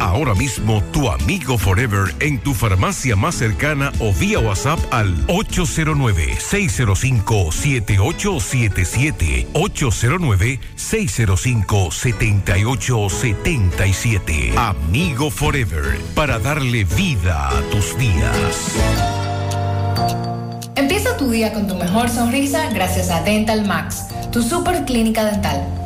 ahora mismo tu Amigo Forever en tu farmacia más cercana o vía WhatsApp al 809-605-7877. 809-605-7877. Amigo Forever, para darle vida a tus días. Empieza tu día con tu mejor sonrisa gracias a Dental Max, tu super clínica dental.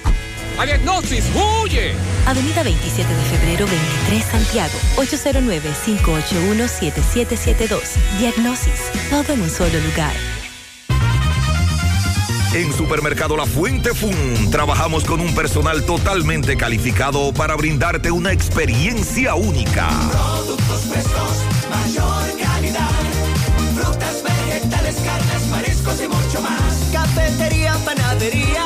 ¡A Diagnosis, huye! Avenida 27 de febrero 23 Santiago, 809-581-7772. Diagnosis, todo en un solo lugar. En Supermercado La Fuente Fun trabajamos con un personal totalmente calificado para brindarte una experiencia única. Productos frescos, mayor calidad. Frutas, vegetales, carnes, mariscos y mucho más. Cafetería, panadería,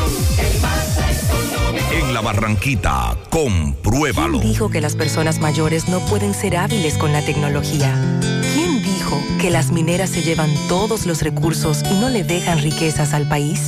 En la Barranquita, compruébalo. ¿Quién dijo que las personas mayores no pueden ser hábiles con la tecnología? ¿Quién dijo que las mineras se llevan todos los recursos y no le dejan riquezas al país?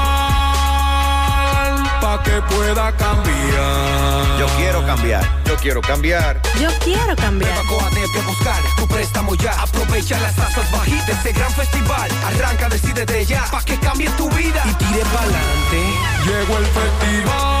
pa' que pueda cambiar. Yo quiero cambiar, yo quiero cambiar. Yo quiero cambiar. Coatete a buscar tu préstamo ya. Aprovecha las tasas bajitas de este gran festival. Arranca, decide de ya, pa' que cambie tu vida y tire pa'lante. Llegó el festival,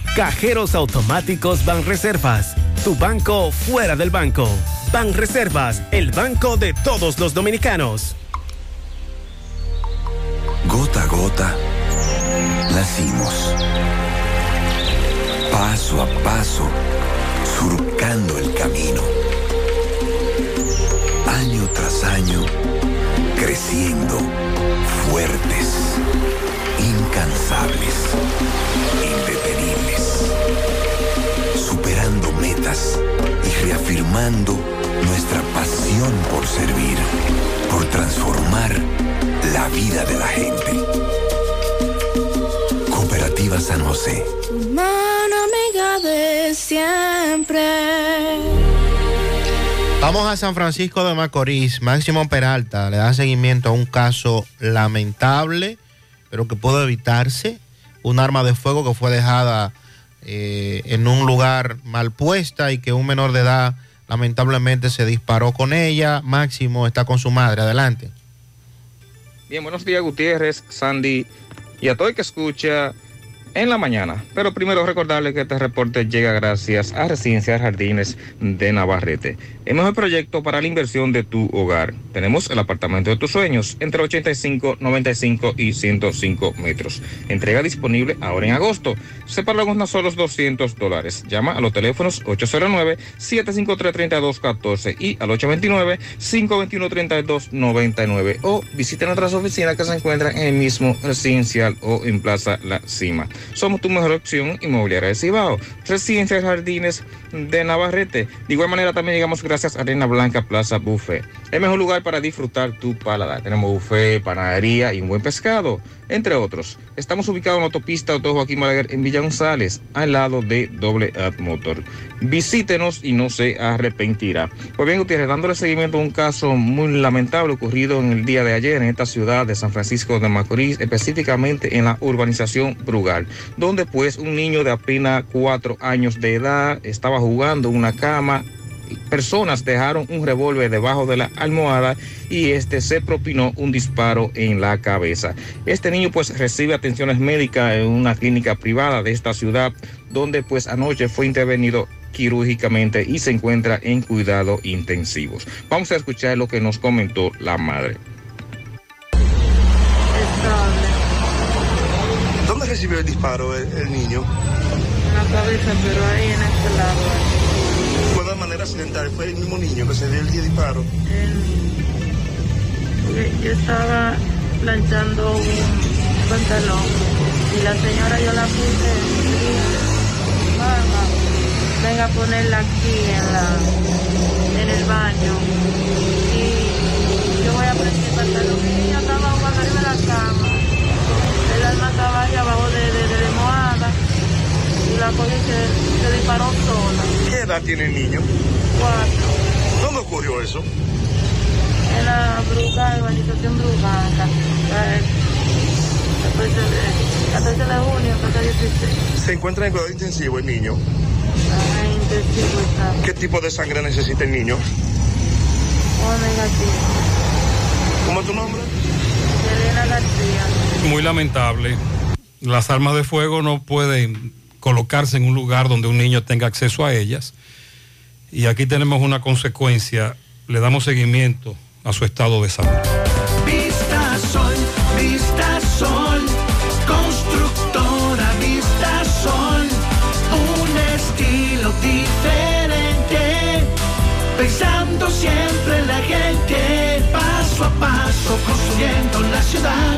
Cajeros automáticos Banreservas. Tu banco fuera del banco. Banreservas, el banco de todos los dominicanos. Gota a gota, nacimos. Paso a paso, surcando el camino. Año tras año, creciendo, fuertes, incansables, indetenibles, metas y reafirmando nuestra pasión por servir, por transformar la vida de la gente. Cooperativa San José. Mano amiga de siempre. Vamos a San Francisco de Macorís. Máximo Peralta le da seguimiento a un caso lamentable, pero que pudo evitarse. Un arma de fuego que fue dejada eh, en un lugar mal puesta y que un menor de edad lamentablemente se disparó con ella. Máximo está con su madre. Adelante. Bien, buenos días Gutiérrez, Sandy y a todo el que escucha en la mañana. Pero primero recordarle que este reporte llega gracias a Residencias Jardines de Navarrete. El mejor proyecto para la inversión de tu hogar. Tenemos el apartamento de tus sueños entre 85, 95 y 105 metros. Entrega disponible ahora en agosto. Se pagan unos solos 200 dólares. Llama a los teléfonos 809-753-3214 y al 829-521-3299 o visiten nuestras oficinas que se encuentran en el mismo residencial o en Plaza La Cima. Somos tu mejor opción inmobiliaria de Cibao. Residencias Jardines de Navarrete. De igual manera también llegamos gracias a Arena Blanca Plaza Buffet. El mejor lugar para disfrutar tu paladar. Tenemos buffet, panadería y un buen pescado, entre otros. Estamos ubicados en la autopista Auto Joaquín Balaguer en Villa González, al lado de Doble Ad Motor. Visítenos y no se arrepentirá. Pues bien, Gutiérrez, dándole seguimiento a un caso muy lamentable ocurrido en el día de ayer en esta ciudad de San Francisco de Macorís, específicamente en la urbanización Brugal, donde pues un niño de apenas cuatro años de edad estaba jugando una cama personas dejaron un revólver debajo de la almohada y este se propinó un disparo en la cabeza. Este niño pues recibe atenciones médicas en una clínica privada de esta ciudad donde pues anoche fue intervenido quirúrgicamente y se encuentra en cuidados intensivos. Vamos a escuchar lo que nos comentó la madre. ¿Dónde recibió el disparo el, el niño? En la cabeza, pero ahí en este lado. Accidental, fue el mismo niño que se dio el disparo. Él- porque yo estaba planchando un pantalón y la señora yo la puse, mamá, venga a ponerla aquí en la en el baño y yo voy a prender el pantalón. Mi niña estaba abajo de la cama, el alma estaba ahí abajo de, de, de la almohada y la y se, se disparó sola. ¿Qué edad tiene el niño? Cuatro. ¿Dónde ocurrió eso? En la bruja, urbanización Brujanca. eh, 14 de, 14 de junio, 14 16. Se encuentra en cuidado intensivo el niño. Ah, intensivo está. ¿Qué tipo de sangre necesita el niño? O negativo. ¿Cómo es tu nombre? Elena García. Muy lamentable. Las armas de fuego no pueden colocarse en un lugar donde un niño tenga acceso a ellas. Y aquí tenemos una consecuencia. Le damos seguimiento a su estado de salud. Vista Sol, Vista Sol, constructora Vista Sol, un estilo diferente, pensando siempre en la gente, paso a paso construyendo la ciudad,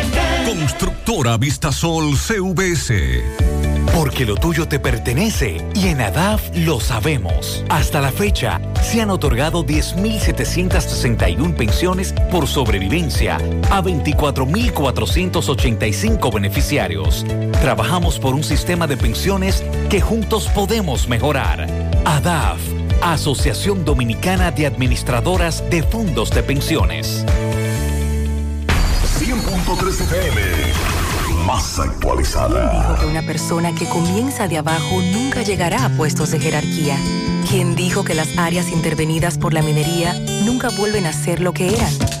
Constructora Vistasol CVS. Porque lo tuyo te pertenece y en ADAF lo sabemos. Hasta la fecha, se han otorgado 10.761 pensiones por sobrevivencia a 24.485 beneficiarios. Trabajamos por un sistema de pensiones que juntos podemos mejorar. ADAF, Asociación Dominicana de Administradoras de Fondos de Pensiones. 100.3 FM, más actualizada. dijo que una persona que comienza de abajo nunca llegará a puestos de jerarquía? ¿Quién dijo que las áreas intervenidas por la minería nunca vuelven a ser lo que eran?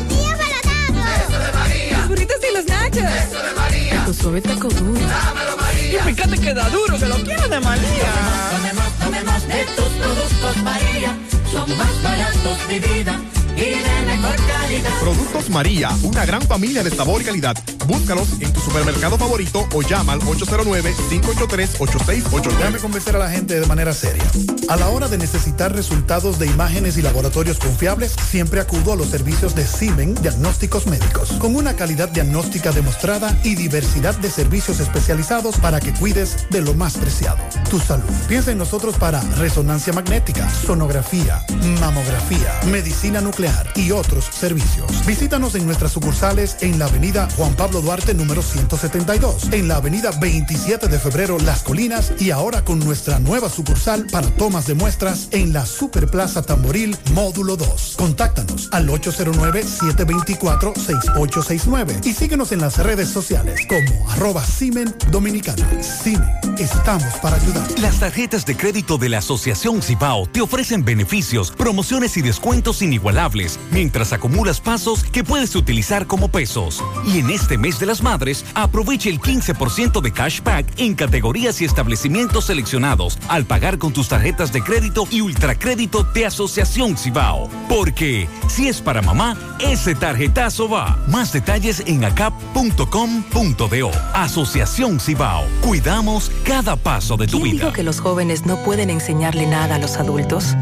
Eso de María. Tu suave taco duro. Dámelo, María. Y fíjate que da duro, que lo quiero de María. Tomemos, tomemos de tus productos María, son más baratos de vida y de mejor calidad. Productos María, una gran familia de sabor y calidad. Búscalos en tu supermercado favorito o llama al 809-583-8689. Déjame convencer a la gente de manera seria. A la hora de necesitar resultados de imágenes y laboratorios confiables, siempre acudo a los servicios de Simen Diagnósticos Médicos, con una calidad diagnóstica demostrada y diversidad de servicios especializados para que cuides de lo más preciado, tu salud. Piensa en nosotros para resonancia magnética, sonografía, mamografía, medicina nuclear y otros servicios. Visítanos en nuestras sucursales en la avenida Juan Pablo Duarte número 172, en la avenida 27 de febrero Las Colinas y ahora con nuestra nueva sucursal para tomas de muestras en la Superplaza Tamboril Módulo 2. Contáctanos al 809-724-6869 y síguenos en las redes sociales como arroba Simen Dominicana. Simen, estamos para ayudar. Las tarjetas de crédito de la Asociación Cibao te ofrecen beneficios, promociones y descuentos inigualables mientras acumulas pasos que puedes utilizar como pesos. Y en este mes de las madres, aprovecha el 15% de cashback en categorías y establecimientos seleccionados al pagar con tus tarjetas de crédito y ultracrédito de Asociación Cibao. Porque si es para mamá, ese tarjetazo va. Más detalles en acap.com.do. Asociación Cibao. Cuidamos cada paso de tu ¿Quién vida. dijo que los jóvenes no pueden enseñarle nada a los adultos?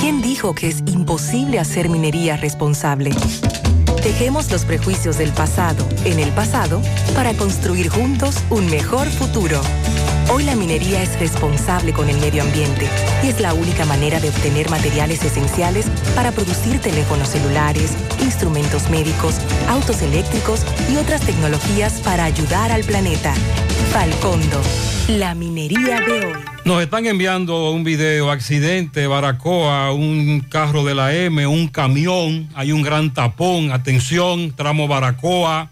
¿Quién dijo que es imposible hacer minería responsable? Dejemos los prejuicios del pasado en el pasado para construir juntos un mejor futuro. Hoy la minería es responsable con el medio ambiente y es la única manera de obtener materiales esenciales para producir teléfonos celulares, instrumentos médicos, autos eléctricos y otras tecnologías para ayudar al planeta. Falcondo, la minería de hoy. Nos están enviando un video, accidente, Baracoa, un carro de la M, un camión, hay un gran tapón, atención, tramo Baracoa.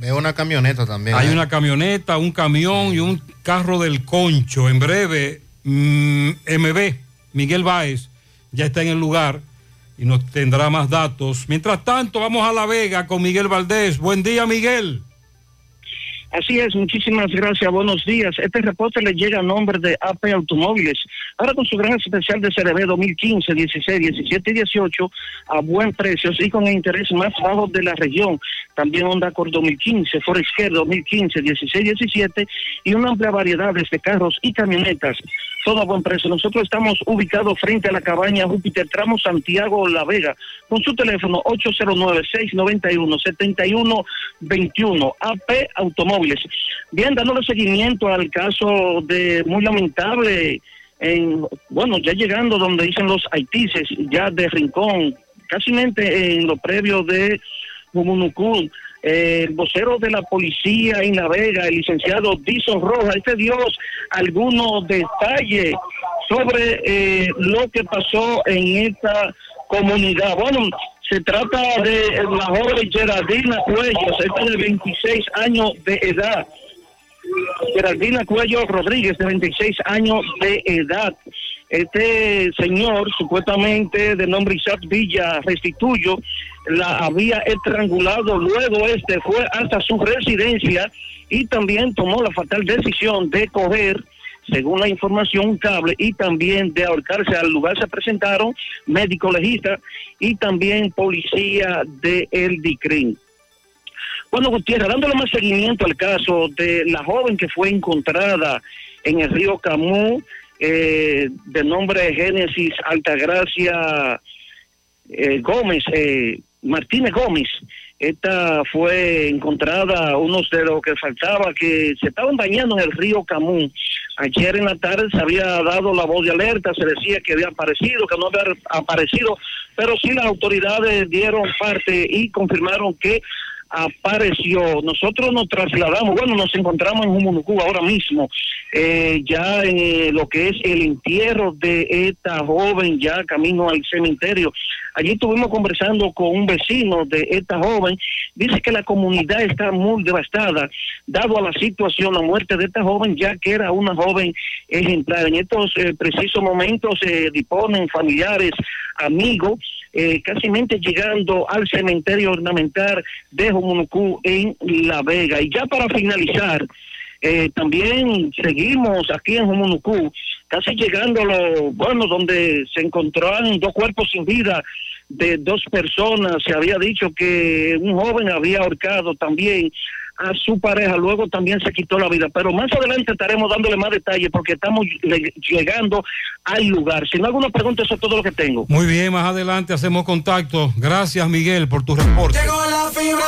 Veo una camioneta también. Hay ¿eh? una camioneta, un camión y un carro del concho. En breve, mm, MB, Miguel Báez, ya está en el lugar y nos tendrá más datos. Mientras tanto, vamos a La Vega con Miguel Valdés. Buen día, Miguel. Así es, muchísimas gracias, buenos días. Este reporte le llega a nombre de AP Automóviles. Ahora con su gran especial de CRB 2015, 16, 17 y 18 a buen precio y con el interés más bajo de la región. También Honda Accord 2015, Forester 2015, 16, 17 y una amplia variedad de carros y camionetas. Todo a buen precio. Nosotros estamos ubicados frente a la cabaña Júpiter Tramo Santiago La Vega con su teléfono 809-691-7121 AP Automóviles. Bien, dándole seguimiento al caso de muy lamentable, en, bueno, ya llegando donde dicen los haitises, ya de Rincón, casi en lo previo de Mumunucún. El vocero de la policía en La Vega, el licenciado Dison Rojas, este dio algunos detalles sobre eh, lo que pasó en esta comunidad. Bueno, se trata de la joven Geraldina Cuellos, esta de 26 años de edad. Geraldina Cuello Rodríguez, de 26 años de edad. Este señor, supuestamente de nombre Isaac Villa Restituyo, la había estrangulado. Luego este fue hasta su residencia y también tomó la fatal decisión de coger, según la información, un cable y también de ahorcarse. Al lugar se presentaron médico legista y también policía de El DICRIN. Bueno, Gutiérrez, dándole más seguimiento al caso de la joven que fue encontrada en el río Camus, eh, de nombre Génesis Altagracia eh, Gómez, eh, Martínez Gómez. Esta fue encontrada, unos de los que faltaba, que se estaban bañando en el río Camus. Ayer en la tarde se había dado la voz de alerta, se decía que había aparecido, que no había aparecido, pero sí las autoridades dieron parte y confirmaron que apareció. Nosotros nos trasladamos, bueno, nos encontramos en Jumunucú ahora mismo, eh, ya en eh, lo que es el entierro de esta joven, ya camino al cementerio. Allí estuvimos conversando con un vecino de esta joven. Dice que la comunidad está muy devastada, dado a la situación, la muerte de esta joven, ya que era una joven ejemplar. En estos eh, precisos momentos se disponen familiares, amigos, eh, casi llegando al cementerio ornamental de Jumunucú en La Vega. Y ya para finalizar, eh, también seguimos aquí en Jumunucú, casi llegando a lo, bueno, donde se encontraron dos cuerpos sin vida de dos personas. Se había dicho que un joven había ahorcado también a su pareja, luego también se quitó la vida. Pero más adelante estaremos dándole más detalles porque estamos le- llegando al lugar. Si no hay alguna pregunta, eso es todo lo que tengo. Muy bien, más adelante hacemos contacto. Gracias, Miguel, por tu reporte. Llegó la fibra.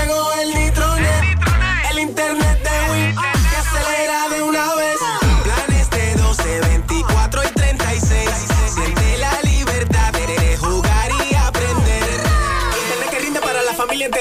Llegó el nitronet. El internet de Win.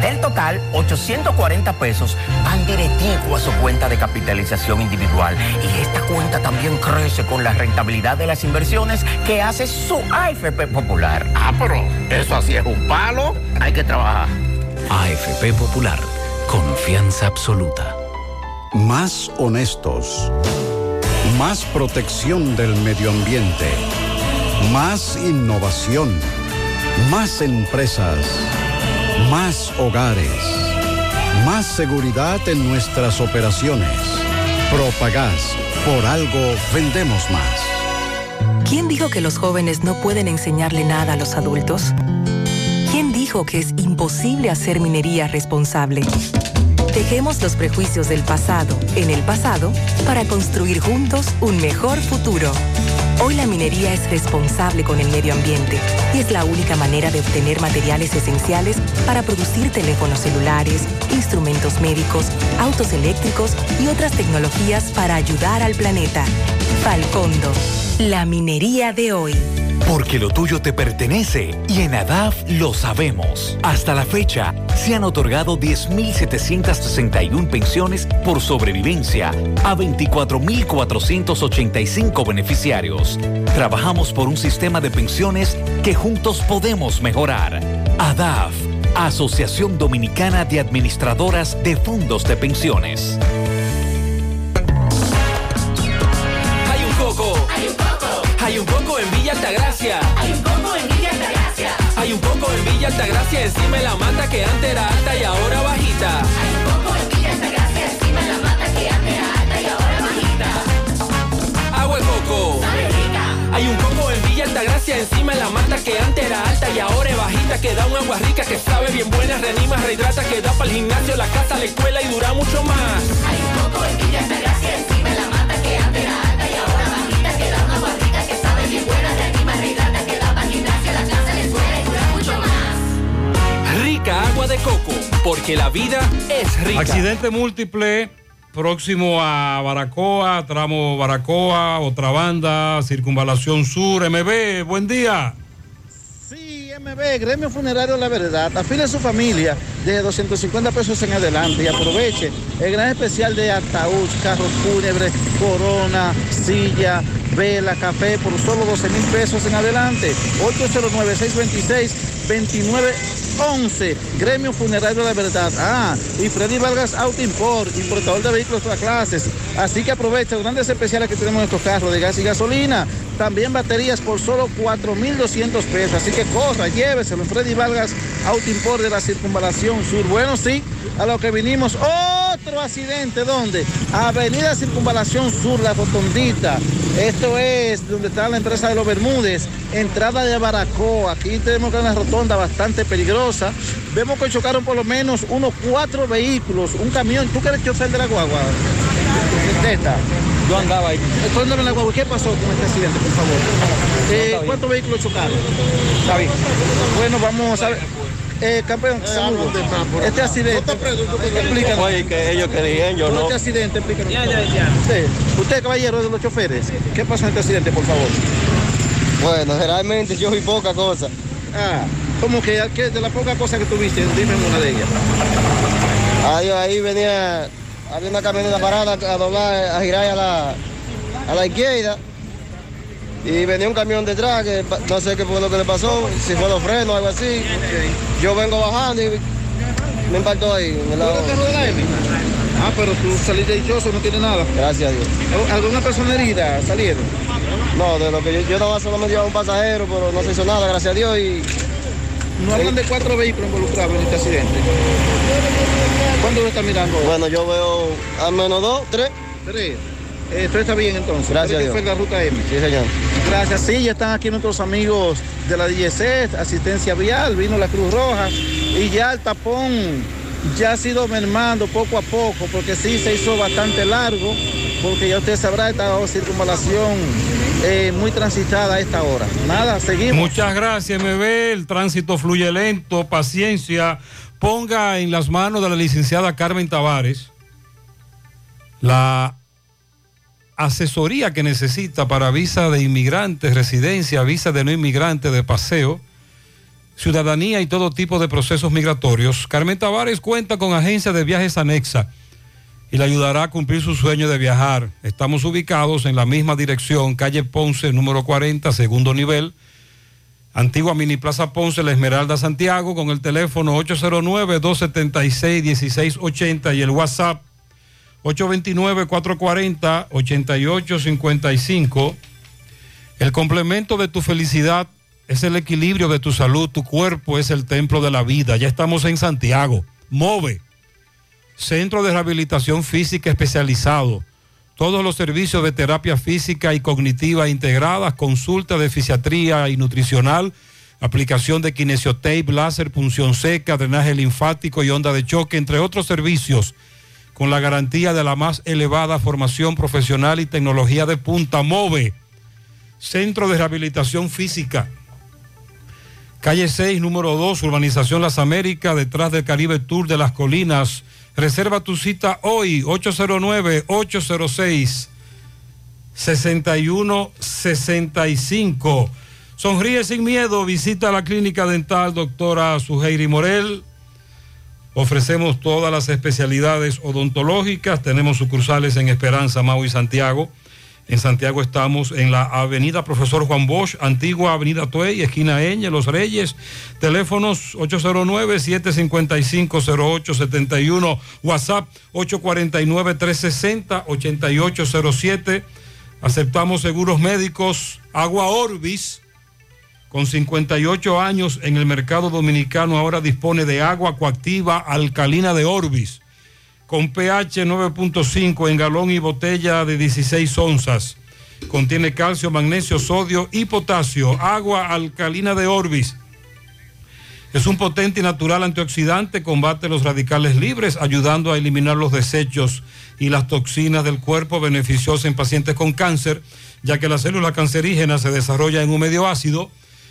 Del total, 840 pesos van directivo a su cuenta de capitalización individual. Y esta cuenta también crece con la rentabilidad de las inversiones que hace su AFP Popular. Ah, pero eso así es un palo. Hay que trabajar. AFP Popular, confianza absoluta. Más honestos. Más protección del medio ambiente. Más innovación. Más empresas, más hogares, más seguridad en nuestras operaciones. Propagás, por algo vendemos más. ¿Quién dijo que los jóvenes no pueden enseñarle nada a los adultos? ¿Quién dijo que es imposible hacer minería responsable? Dejemos los prejuicios del pasado en el pasado para construir juntos un mejor futuro. Hoy la minería es responsable con el medio ambiente y es la única manera de obtener materiales esenciales para producir teléfonos celulares, instrumentos médicos, autos eléctricos y otras tecnologías para ayudar al planeta. Falcondo, la minería de hoy. Porque lo tuyo te pertenece y en ADAF lo sabemos. Hasta la fecha, se han otorgado 10.761 pensiones por sobrevivencia a 24.485 beneficiarios. Trabajamos por un sistema de pensiones que juntos podemos mejorar. ADAF, Asociación Dominicana de Administradoras de Fondos de Pensiones. Altagracia. Hay un coco en Villa Altagracia. Hay un coco en Villa Altagracia encima la mata que antes era alta y ahora bajita. Hay un coco en Villa Altagracia encima la mata que antes era alta y ahora bajita. Agua de coco. Hay un coco en Villa Altagracia encima la mata que antes era alta y ahora es bajita que da un agua rica que sabe bien buena, reanima, rehidrata, que da para el gimnasio, la casa, la escuela y dura mucho más. Hay un coco en Villa Altagracia de coco, porque la vida es rica. Accidente múltiple próximo a Baracoa, tramo Baracoa, otra banda, circunvalación sur, MB, buen día. MB, Gremio Funerario La Verdad, afile a su familia de 250 pesos en adelante y aproveche el gran especial de ataúd, carros fúnebres, corona, silla, vela, café por solo 12 mil pesos en adelante. 809-626-2911, Gremio Funerario La Verdad. Ah, y Freddy Vargas Auto Import, importador de vehículos para clases. Así que aprovecha los grandes especiales que tenemos en estos carros de gas y gasolina. También baterías por solo 4.200 pesos. Así que corra, lléveselo Freddy Vargas Auto Import de la Circunvalación Sur. Bueno, sí, a lo que vinimos. Otro accidente, ¿dónde? Avenida Circunvalación Sur, la Rotondita. Esto es donde está la empresa de los Bermúdez, entrada de Baracoa. Aquí tenemos una rotonda bastante peligrosa. Vemos que chocaron por lo menos unos cuatro vehículos, un camión. ¿Tú que eres chofer de la guagua? Teta. Yo andaba ahí. ¿Tú andabas en la guagua? ¿Qué pasó con este accidente, por favor? Eh, ¿Cuántos vehículos chocaron? Está bien. Bueno, vamos a ver. Eh, campeón, saludos. Este accidente, explícanos. Oye, que ellos querían, yo no. Este accidente, explícanos. Usted, usted, caballero de los choferes, ¿qué pasó en este accidente, por favor? Bueno, realmente yo vi poca cosa. Ah, ¿cómo que, que de la poca cosa que tuviste? Dime una de ellas. Ahí, ahí venía, había una camioneta parada a doblar, a girar a la, a la izquierda. Y venía un camión detrás que no sé qué fue lo que le pasó, si fue los frenos o algo así. Yo vengo bajando y me impactó ahí. Ah, pero tú saliste dichoso, no tiene nada. Gracias a Dios. ¿Alguna persona herida salieron? No, de lo que yo, yo más solamente llevaba un pasajero, pero no se hizo nada, gracias a Dios. Y No hablan de cuatro vehículos involucrados en este accidente. ¿Cuándo lo está mirando? Bueno, yo veo al menos dos, tres. Tres. Eh, todo está bien entonces. Gracias que fue la ruta M. Sí, señor. Gracias. Sí, ya están aquí nuestros amigos de la DGC, asistencia vial, vino la Cruz Roja y ya el tapón ya ha sido mermando poco a poco porque sí se hizo bastante largo porque ya usted sabrá esta circunvalación eh, muy transitada a esta hora. Nada, seguimos. Muchas gracias, MB. El tránsito fluye lento, paciencia. Ponga en las manos de la licenciada Carmen Tavares la asesoría que necesita para visa de inmigrantes, residencia, visa de no inmigrante, de paseo, ciudadanía y todo tipo de procesos migratorios. Carmen Tavares cuenta con agencia de viajes anexa y le ayudará a cumplir su sueño de viajar. Estamos ubicados en la misma dirección, calle Ponce, número 40, segundo nivel, antigua Mini Plaza Ponce, La Esmeralda, Santiago, con el teléfono 809-276-1680 y el WhatsApp 829-440-8855. El complemento de tu felicidad es el equilibrio de tu salud, tu cuerpo es el templo de la vida. Ya estamos en Santiago. MOVE, Centro de Rehabilitación Física Especializado. Todos los servicios de terapia física y cognitiva integradas, consulta de fisiatría y nutricional, aplicación de kinesiotape, láser, punción seca, drenaje linfático y onda de choque, entre otros servicios, con la garantía de la más elevada formación profesional y tecnología de punta. MOVE, Centro de Rehabilitación Física. Calle 6, número 2, Urbanización Las Américas, detrás del Caribe Tour de las Colinas. Reserva tu cita hoy, 809-806-6165. Sonríe sin miedo, visita la clínica dental doctora Suheiri Morel. Ofrecemos todas las especialidades odontológicas, tenemos sucursales en Esperanza, Mau y Santiago. En Santiago estamos en la avenida Profesor Juan Bosch, antigua avenida Tuey, esquina Eñe, Los Reyes. Teléfonos 809-755-0871, WhatsApp 849-360-8807. Aceptamos seguros médicos. Agua Orbis, con 58 años en el mercado dominicano, ahora dispone de agua coactiva alcalina de Orbis con pH 9.5 en galón y botella de 16 onzas. Contiene calcio, magnesio, sodio y potasio. Agua alcalina de Orbis. Es un potente y natural antioxidante, combate los radicales libres, ayudando a eliminar los desechos y las toxinas del cuerpo, beneficiosa en pacientes con cáncer, ya que la célula cancerígena se desarrolla en un medio ácido.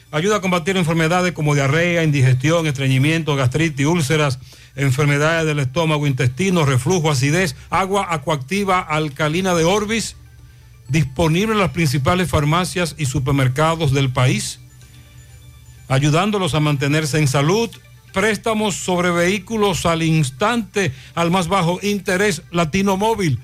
Ayuda a combatir enfermedades como diarrea, indigestión, estreñimiento, gastritis, úlceras, enfermedades del estómago, intestino, reflujo, acidez, agua acuactiva alcalina de Orbis, disponible en las principales farmacias y supermercados del país, ayudándolos a mantenerse en salud. Préstamos sobre vehículos al instante, al más bajo interés, Latino Móvil.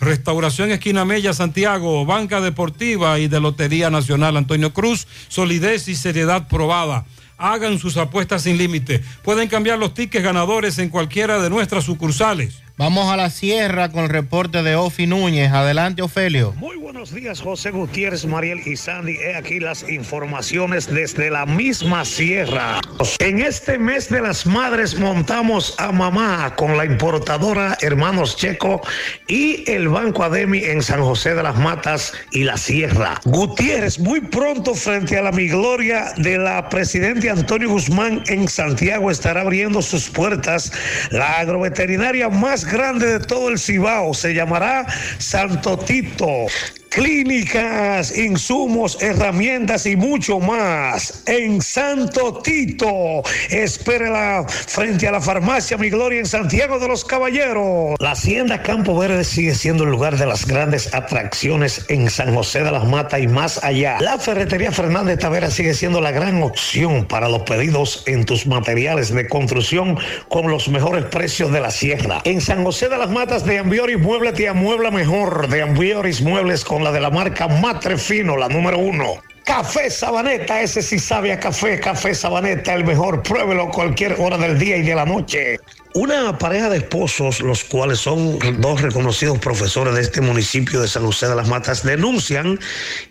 Restauración Esquina Mella, Santiago, Banca Deportiva y de Lotería Nacional Antonio Cruz, solidez y seriedad probada. Hagan sus apuestas sin límite. Pueden cambiar los tickets ganadores en cualquiera de nuestras sucursales. Vamos a la sierra con el reporte de Ofi Núñez. Adelante, Ofelio. Muy buenos días, José Gutiérrez, Mariel y Sandy. He aquí las informaciones desde la misma sierra. En este mes de las madres montamos a mamá con la importadora Hermanos Checo y el Banco Ademi en San José de las Matas y la Sierra. Gutiérrez, muy pronto frente a la mi gloria de la presidente Antonio Guzmán en Santiago estará abriendo sus puertas la agroveterinaria más grande de todo el Cibao. Se llamará Santo Tito. Clínicas, insumos, herramientas y mucho más en Santo Tito. Espérela frente a la farmacia Mi Gloria en Santiago de los Caballeros. La Hacienda Campo Verde sigue siendo el lugar de las grandes atracciones en San José de las Matas y más allá. La Ferretería Fernández Tavera sigue siendo la gran opción para los pedidos en tus materiales de construcción con los mejores precios de la sierra. En San José de las Matas de Ambioris Mueble te amuebla mejor. De Ambioris Muebles con la de la marca Matre Fino, la número uno. Café Sabaneta, ese sí sabe a café, Café Sabaneta, el mejor, pruébelo cualquier hora del día y de la noche. Una pareja de esposos, los cuales son dos reconocidos profesores de este municipio de San José de las Matas, denuncian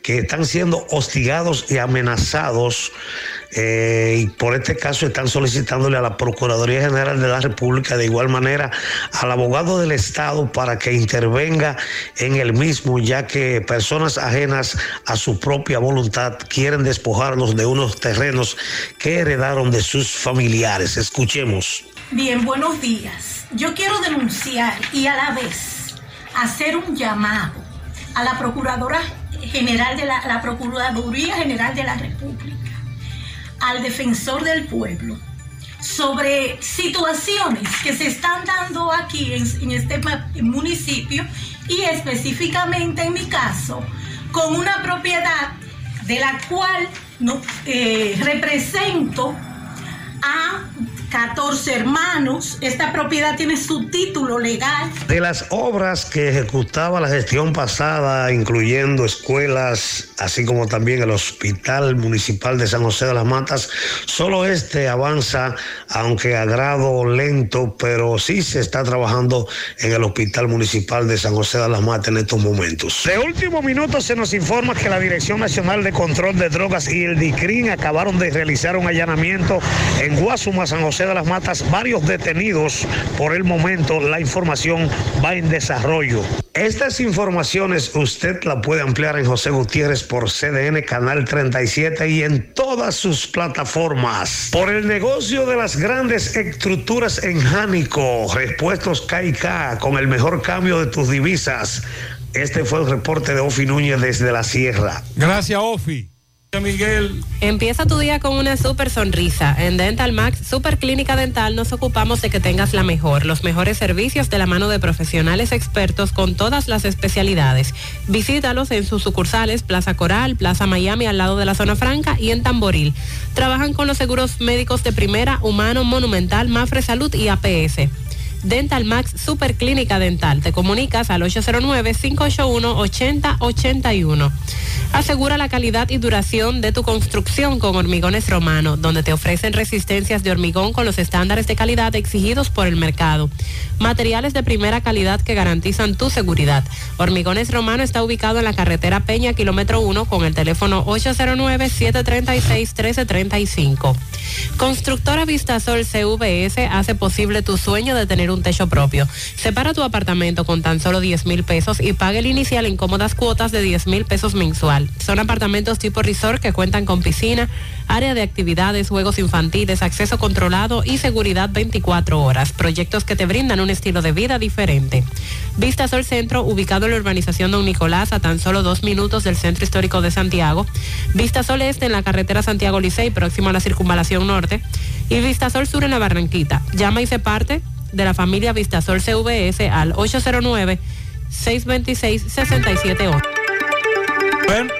que están siendo hostigados y amenazados eh, y por este caso están solicitándole a la Procuraduría General de la República, de igual manera al abogado del Estado para que intervenga en el mismo, ya que personas ajenas a su propia voluntad quieren despojarlos de unos terrenos que heredaron de sus familiares. Escuchemos. Bien, buenos días. Yo quiero denunciar y a la vez hacer un llamado a la Procuradora General de la, la Procuraduría General de la República al defensor del pueblo sobre situaciones que se están dando aquí en, este municipio y específicamente en mi caso con una propiedad de la cual no, eh, represento a 14 hermanos. Esta propiedad tiene su título legal. De las obras que ejecutaba la gestión pasada, incluyendo escuelas, así como también el Hospital Municipal de San José de las Matas, solo este avanza, aunque a grado lento, pero sí se está trabajando en el Hospital Municipal de San José de las Matas en estos momentos. De último minuto se nos informa que la Dirección Nacional de Control de Drogas y el DICRIN acabaron de realizar un allanamiento en Guasuma, San José de las Matas, varios detenidos. Por el momento la información va en desarrollo. Estas informaciones usted la puede ampliar en José Gutiérrez por CDN Canal 37 y en todas sus plataformas. Por el negocio de las grandes estructuras en Jánico, repuestos KK con el mejor cambio de tus divisas. Este fue el reporte de Ofi Núñez desde la Sierra. Gracias, Ofi. Miguel. Empieza tu día con una super sonrisa. En Dental Max, Super Clínica Dental, nos ocupamos de que tengas la mejor, los mejores servicios de la mano de profesionales expertos con todas las especialidades. Visítalos en sus sucursales Plaza Coral, Plaza Miami al lado de la zona franca y en Tamboril. Trabajan con los seguros médicos de primera, humano, monumental, Mafre Salud y APS. Dental Max Super Clínica Dental. Te comunicas al 809-581-8081. Asegura la calidad y duración de tu construcción con Hormigones Romano, donde te ofrecen resistencias de hormigón con los estándares de calidad exigidos por el mercado. Materiales de primera calidad que garantizan tu seguridad. Hormigones Romano está ubicado en la carretera Peña, kilómetro 1, con el teléfono 809-736-1335. Constructora Vistasol CVS hace posible tu sueño de tener un techo propio. Separa tu apartamento con tan solo 10 mil pesos y pague el inicial en cómodas cuotas de 10 mil pesos mensual. Son apartamentos tipo resort que cuentan con piscina, área de actividades, juegos infantiles, acceso controlado y seguridad 24 horas. Proyectos que te brindan un estilo de vida diferente. Vista Sol Centro, ubicado en la urbanización Don Nicolás, a tan solo dos minutos del Centro Histórico de Santiago. Vista Sol Este en la carretera Santiago Licey, próximo a la Circunvalación Norte. Y Vista Sol Sur en la Barranquita. Llama y se parte de la familia Vistasol CVS al 809-626-6711. Bueno,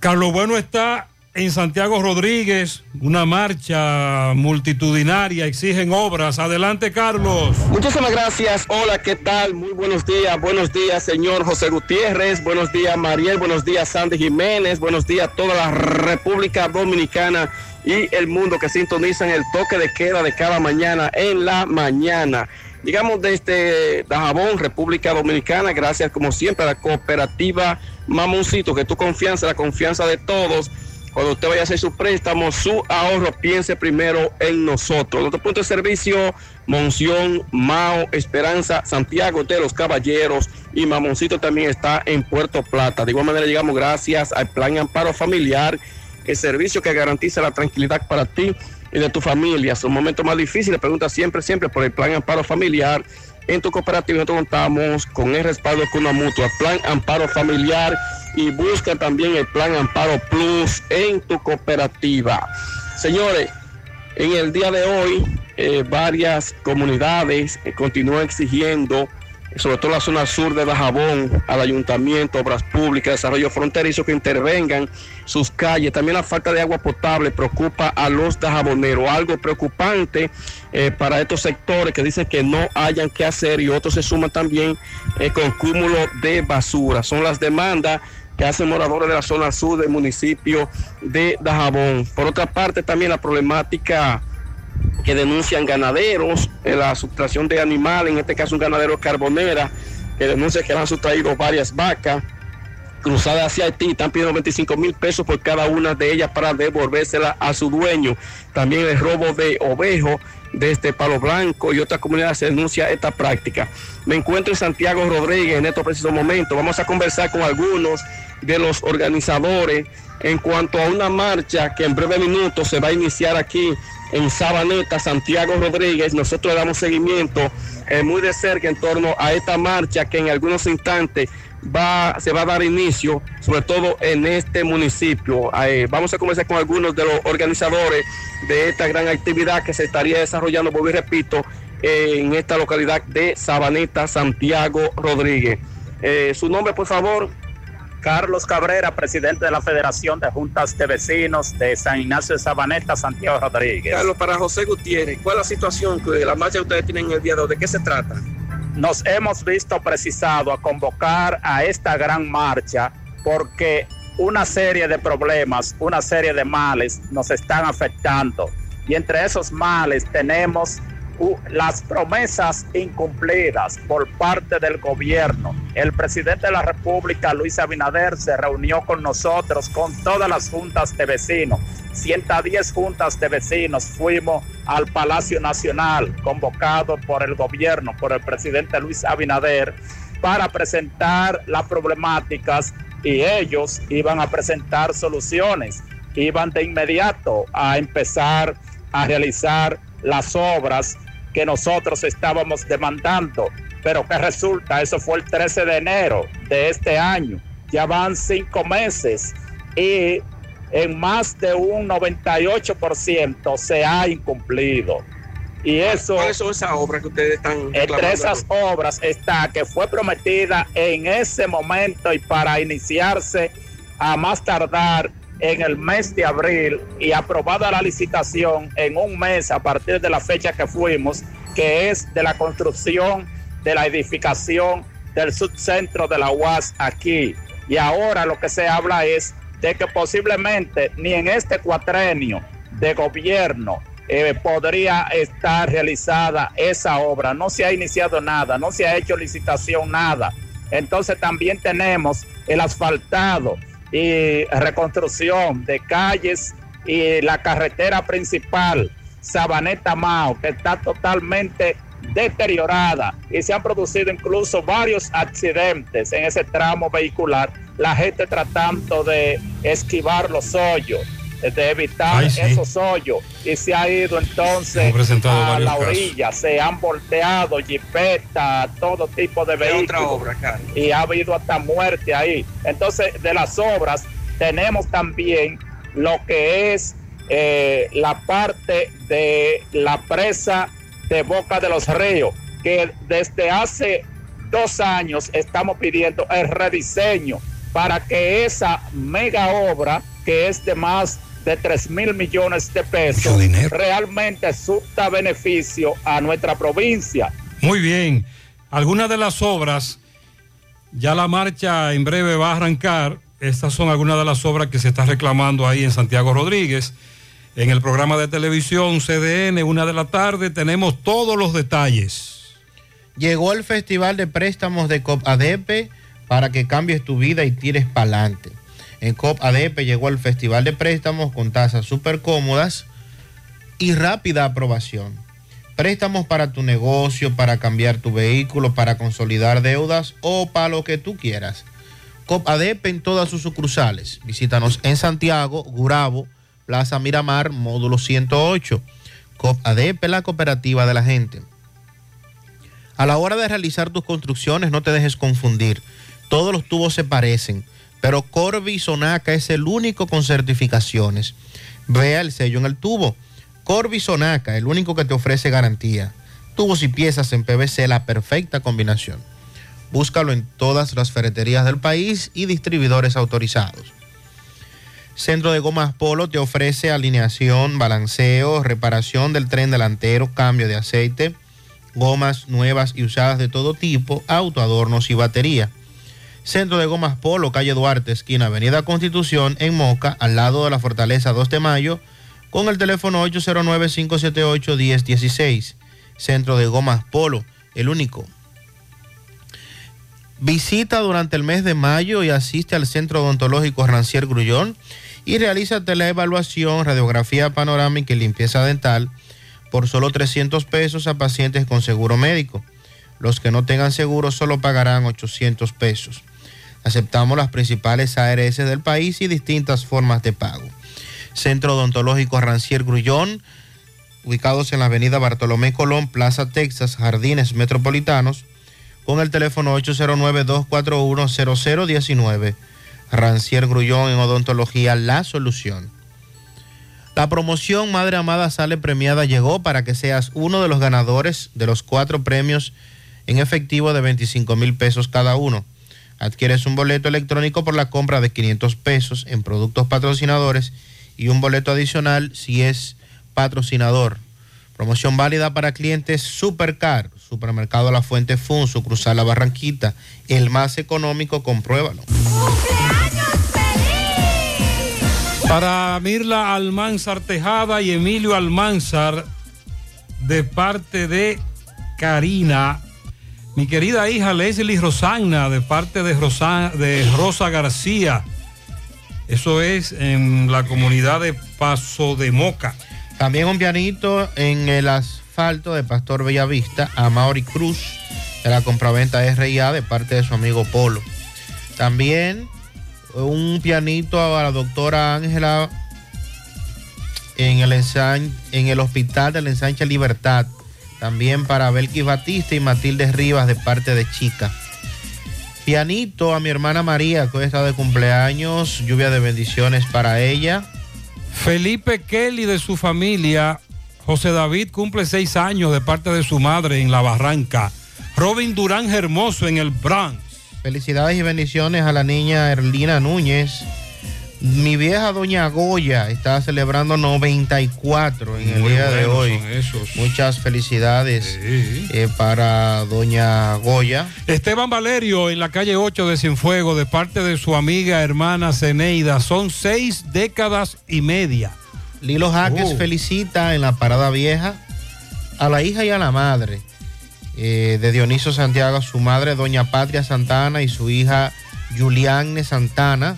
Carlos Bueno está en Santiago Rodríguez, una marcha multitudinaria, exigen obras. Adelante, Carlos. Muchísimas gracias. Hola, ¿qué tal? Muy buenos días. Buenos días, señor José Gutiérrez. Buenos días, Mariel. Buenos días, Sandy Jiménez. Buenos días, toda la República Dominicana y el mundo que sintonizan el toque de queda de cada mañana en la mañana. Llegamos desde Dajabón, República Dominicana, gracias como siempre a la cooperativa Mamoncito, que tu confianza, la confianza de todos. Cuando usted vaya a hacer su préstamo, su ahorro, piense primero en nosotros. Nuestro punto de servicio, Monción, Mao, Esperanza, Santiago de los Caballeros y Mamoncito también está en Puerto Plata. De igual manera llegamos gracias al Plan Amparo Familiar, el servicio que garantiza la tranquilidad para ti y de tu familia. Son momentos más difíciles, pregunta siempre, siempre por el Plan Amparo Familiar. En tu cooperativa nosotros contamos con el respaldo con una mutua, Plan Amparo Familiar y busca también el Plan Amparo Plus en tu cooperativa. Señores, en el día de hoy eh, varias comunidades eh, continúan exigiendo, sobre todo la zona sur de Bajabón, al ayuntamiento, obras públicas, desarrollo fronterizo, que intervengan sus calles. También la falta de agua potable preocupa a los dajaboneros, algo preocupante eh, para estos sectores que dicen que no hayan que hacer y otros se suman también con cúmulo de basura. Son las demandas que hacen moradores de la zona sur del municipio de Dajabón. Por otra parte, también la problemática que denuncian ganaderos, eh, la sustracción de animales, en este caso un ganadero carbonera, que denuncia que han sustraído varias vacas cruzadas hacia Haití, están pidiendo 25 mil pesos por cada una de ellas para devolvérsela a su dueño. También el robo de ovejo de este Palo Blanco y otras comunidades se denuncia esta práctica. Me encuentro en Santiago Rodríguez en estos precisos momentos. Vamos a conversar con algunos de los organizadores en cuanto a una marcha que en breve minutos se va a iniciar aquí en Sabaneta, Santiago Rodríguez. Nosotros le damos seguimiento eh, muy de cerca en torno a esta marcha que en algunos instantes va, se va a dar inicio, sobre todo en este municipio. Vamos a conversar con algunos de los organizadores de esta gran actividad que se estaría desarrollando, vuelvo y repito, en esta localidad de Sabaneta, Santiago Rodríguez. Eh, su nombre, por favor. Carlos Cabrera, presidente de la Federación de Juntas de Vecinos de San Ignacio de Sabaneta, Santiago Rodríguez. Carlos, para José Gutiérrez, ¿cuál es la situación que la marcha que ustedes tienen el día de hoy? ¿De qué se trata? Nos hemos visto precisado a convocar a esta gran marcha porque una serie de problemas, una serie de males nos están afectando. Y entre esos males tenemos las promesas incumplidas por parte del gobierno. El presidente de la República, Luis Abinader, se reunió con nosotros, con todas las juntas de vecinos. 110 juntas de vecinos fuimos al Palacio Nacional, convocado por el gobierno, por el presidente Luis Abinader, para presentar las problemáticas y ellos iban a presentar soluciones. Iban de inmediato a empezar a realizar las obras que nosotros estábamos demandando. Pero que resulta, eso fue el 13 de enero de este año. Ya van cinco meses y en más de un 98% se ha incumplido. Y eso... ¿Cuáles son esas obras que ustedes están Entre reclamando? esas obras está que fue prometida en ese momento y para iniciarse a más tardar en el mes de abril y aprobada la licitación en un mes a partir de la fecha que fuimos, que es de la construcción de la edificación del subcentro de la UAS aquí. Y ahora lo que se habla es de que posiblemente ni en este cuatrenio de gobierno eh, podría estar realizada esa obra. No se ha iniciado nada, no se ha hecho licitación, nada. Entonces también tenemos el asfaltado y reconstrucción de calles y la carretera principal, Sabaneta Mao, que está totalmente deteriorada y se han producido incluso varios accidentes en ese tramo vehicular, la gente tratando de esquivar los hoyos, de evitar Ay, sí. esos hoyos y se ha ido entonces a la casos. orilla, se han volteado jipetas, todo tipo de ¿Qué vehículos otra obra, Carlos? y ha habido hasta muerte ahí. Entonces, de las obras tenemos también lo que es eh, la parte de la presa de Boca de los Ríos, que desde hace dos años estamos pidiendo el rediseño para que esa mega obra, que es de más de 3 mil millones de pesos, realmente surta beneficio a nuestra provincia. Muy bien. Algunas de las obras, ya la marcha en breve va a arrancar. Estas son algunas de las obras que se está reclamando ahí en Santiago Rodríguez. En el programa de televisión CDN, una de la tarde, tenemos todos los detalles. Llegó el Festival de Préstamos de COP ADP para que cambies tu vida y tires para adelante. En COP ADP llegó el Festival de Préstamos con tasas súper cómodas y rápida aprobación. Préstamos para tu negocio, para cambiar tu vehículo, para consolidar deudas o para lo que tú quieras. COP ADP en todas sus sucursales. Visítanos en Santiago, Gurabo, Plaza Miramar, módulo 108. COP ADP, la cooperativa de la gente. A la hora de realizar tus construcciones, no te dejes confundir. Todos los tubos se parecen, pero Corby Sonaca es el único con certificaciones. Vea el sello en el tubo. Corby Sonaca, el único que te ofrece garantía. Tubos y piezas en PVC, la perfecta combinación. Búscalo en todas las ferreterías del país y distribuidores autorizados. Centro de Gomas Polo te ofrece alineación, balanceo, reparación del tren delantero, cambio de aceite, gomas nuevas y usadas de todo tipo, autoadornos y batería. Centro de Gomas Polo, calle Duarte, esquina Avenida Constitución, en Moca, al lado de la Fortaleza 2 de Mayo, con el teléfono 809-578-1016. Centro de Gomas Polo, el único. Visita durante el mes de mayo y asiste al Centro Odontológico Rancier Grullón y realízate la evaluación, radiografía panorámica y limpieza dental por solo 300 pesos a pacientes con seguro médico. Los que no tengan seguro solo pagarán 800 pesos. Aceptamos las principales ARS del país y distintas formas de pago. Centro Odontológico Rancier Grullón, ubicados en la avenida Bartolomé Colón, Plaza Texas, Jardines Metropolitanos, con el teléfono 809-241-0019. Rancier Grullón en Odontología, la solución. La promoción Madre Amada Sale Premiada llegó para que seas uno de los ganadores de los cuatro premios en efectivo de 25 mil pesos cada uno. Adquieres un boleto electrónico por la compra de 500 pesos en productos patrocinadores y un boleto adicional si es patrocinador. Promoción válida para clientes Supercar, Supermercado La Fuente Fun, Cruzar La Barranquita, el más económico, compruébalo. Para Mirla Almanzar Tejada y Emilio Almanzar, de parte de Karina, mi querida hija Leslie Rosanna, de parte de Rosa, de Rosa García. Eso es en la comunidad de Paso de Moca. También un pianito en el asfalto de Pastor Bellavista a Mauri Cruz de la compraventa RIA de parte de su amigo Polo. También un pianito a la doctora Ángela en el, ensan- en el hospital del ensanche Libertad. También para Belkis Batista y Matilde Rivas de parte de Chica. Pianito a mi hermana María, que hoy está de cumpleaños. Lluvia de bendiciones para ella. Felipe Kelly de su familia. José David cumple seis años de parte de su madre en La Barranca. Robin Durán Hermoso en el Bronx. Felicidades y bendiciones a la niña Erlina Núñez. Mi vieja doña Goya está celebrando 94 en el día de hoy. Muchas felicidades eh, para doña Goya. Esteban Valerio en la calle 8 de Cienfuego de parte de su amiga hermana Ceneida. Son seis décadas y media. Lilo Jaques Oh. felicita en la parada vieja a la hija y a la madre eh, de Dioniso Santiago, su madre doña Patria Santana y su hija Julianne Santana.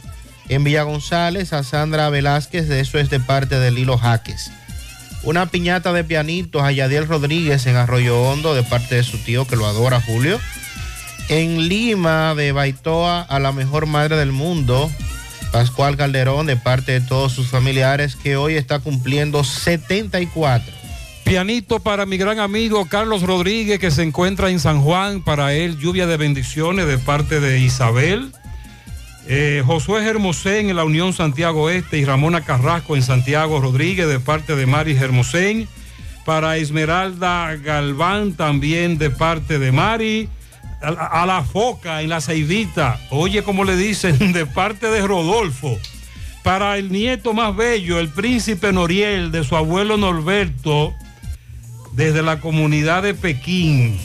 En Villa González a Sandra Velázquez, de eso es de parte de Lilo Jaques. Una piñata de pianitos a Yadiel Rodríguez en Arroyo Hondo de parte de su tío que lo adora Julio. En Lima de Baitoa a la mejor madre del mundo, Pascual Calderón de parte de todos sus familiares que hoy está cumpliendo 74. Pianito para mi gran amigo Carlos Rodríguez que se encuentra en San Juan. Para él, lluvia de bendiciones de parte de Isabel. Eh, Josué Hermosén en la Unión Santiago Este y Ramona Carrasco en Santiago Rodríguez de parte de Mari Hermosén. Para Esmeralda Galván también de parte de Mari. A, la- a la foca en la Ceibita. Oye, como le dicen, [laughs] de parte de Rodolfo. Para el nieto más bello, el príncipe Noriel, de su abuelo Norberto, desde la comunidad de Pekín.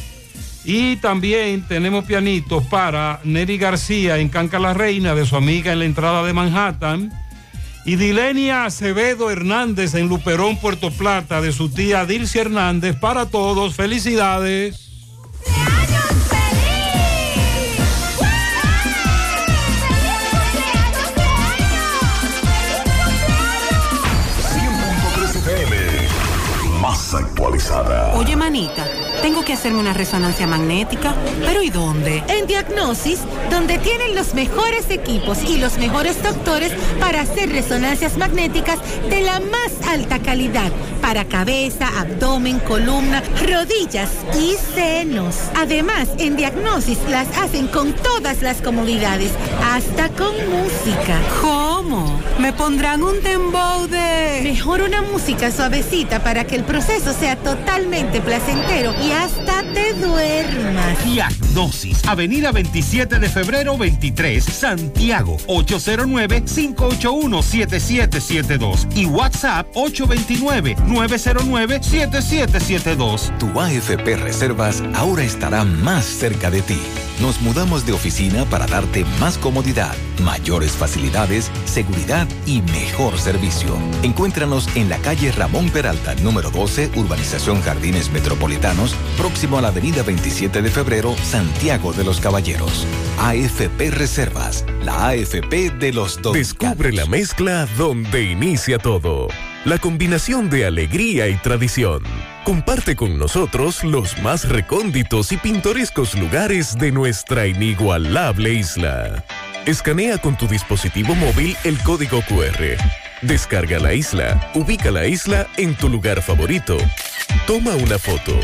Y también tenemos pianitos para Neri García en Canca la Reina, de su amiga en la entrada de Manhattan. Y Dilenia Acevedo Hernández en Luperón, Puerto Plata, de su tía Dilcia Hernández. Para todos, felicidades. Más actualizada. Oye, manita, tengo que hacerme una resonancia magnética, pero ¿y dónde? En Diagnosis, donde tienen los mejores equipos y los mejores doctores para hacer resonancias magnéticas de la más alta calidad para cabeza, abdomen, columna, rodillas y senos. Además, en Diagnosis las hacen con todas las comodidades, hasta con música. ¿Cómo? ¿Me pondrán un dembow de...? Mejor una música suavecita para que el proceso sea totalmente placentero y hasta te duermas. Diagnosis, Avenida 27 de febrero 23, Santiago, 809-581-7772 y WhatsApp 829-909-7772. Tu AFP Reservas ahora estará más cerca de ti. Nos mudamos de oficina para darte más comodidad, mayores facilidades, seguridad y mejor servicio. Encuéntranos en la calle Ramón Peralta, número 12, Urbanización Jardines Metropolitanos, próximo a la avenida 27 de febrero, Santiago de los Caballeros. AFP Reservas, la AFP de los dominicanos. Descubre la mezcla donde inicia todo. La combinación de alegría y tradición. Comparte con nosotros los más recónditos y pintorescos lugares de nuestra inigualable isla. Escanea con tu dispositivo móvil el código QR. Descarga la isla, ubica la isla en tu lugar favorito. Toma una foto.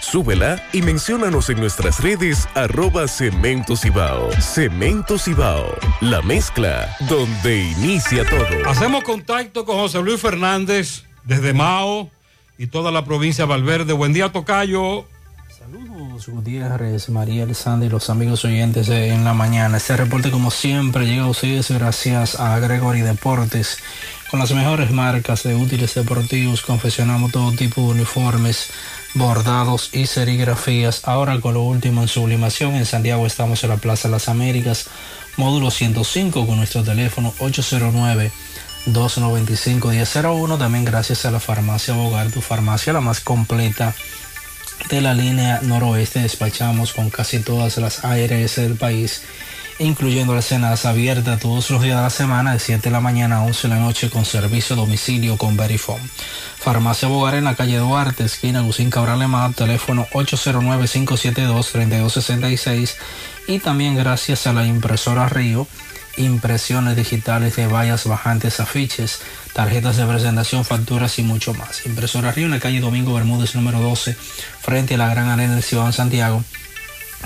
Súbela y menciónanos en nuestras redes arroba Cemento Cibao. Cemento Cibao, la mezcla donde inicia todo. Hacemos contacto con José Luis Fernández desde Mao y toda la provincia de Valverde. Buen día, Tocayo. Saludos Gutiérrez, María Sandy y los amigos oyentes de en la mañana. Este reporte como siempre llega a ustedes gracias a Gregory Deportes. Con las mejores marcas de útiles deportivos confeccionamos todo tipo de uniformes, bordados y serigrafías. Ahora con lo último en sublimación en Santiago estamos en la Plaza Las Américas, módulo 105 con nuestro teléfono 809 295-1001. También gracias a la farmacia Bogar, tu farmacia la más completa de la línea noroeste. Despachamos con casi todas las ARS del país, incluyendo las cenas abiertas todos los días de la semana, de 7 de la mañana a 11 de la noche, con servicio domicilio con Verifone. Farmacia Bogar en la calle Duarte, esquina Lucín Cabral Lemar, teléfono 809-572-3266. Y también gracias a la impresora Río impresiones digitales de vallas bajantes, afiches, tarjetas de presentación, facturas y mucho más. Impresora Río en la calle Domingo Bermúdez número 12, frente a la Gran Arena de Ciudad Santiago.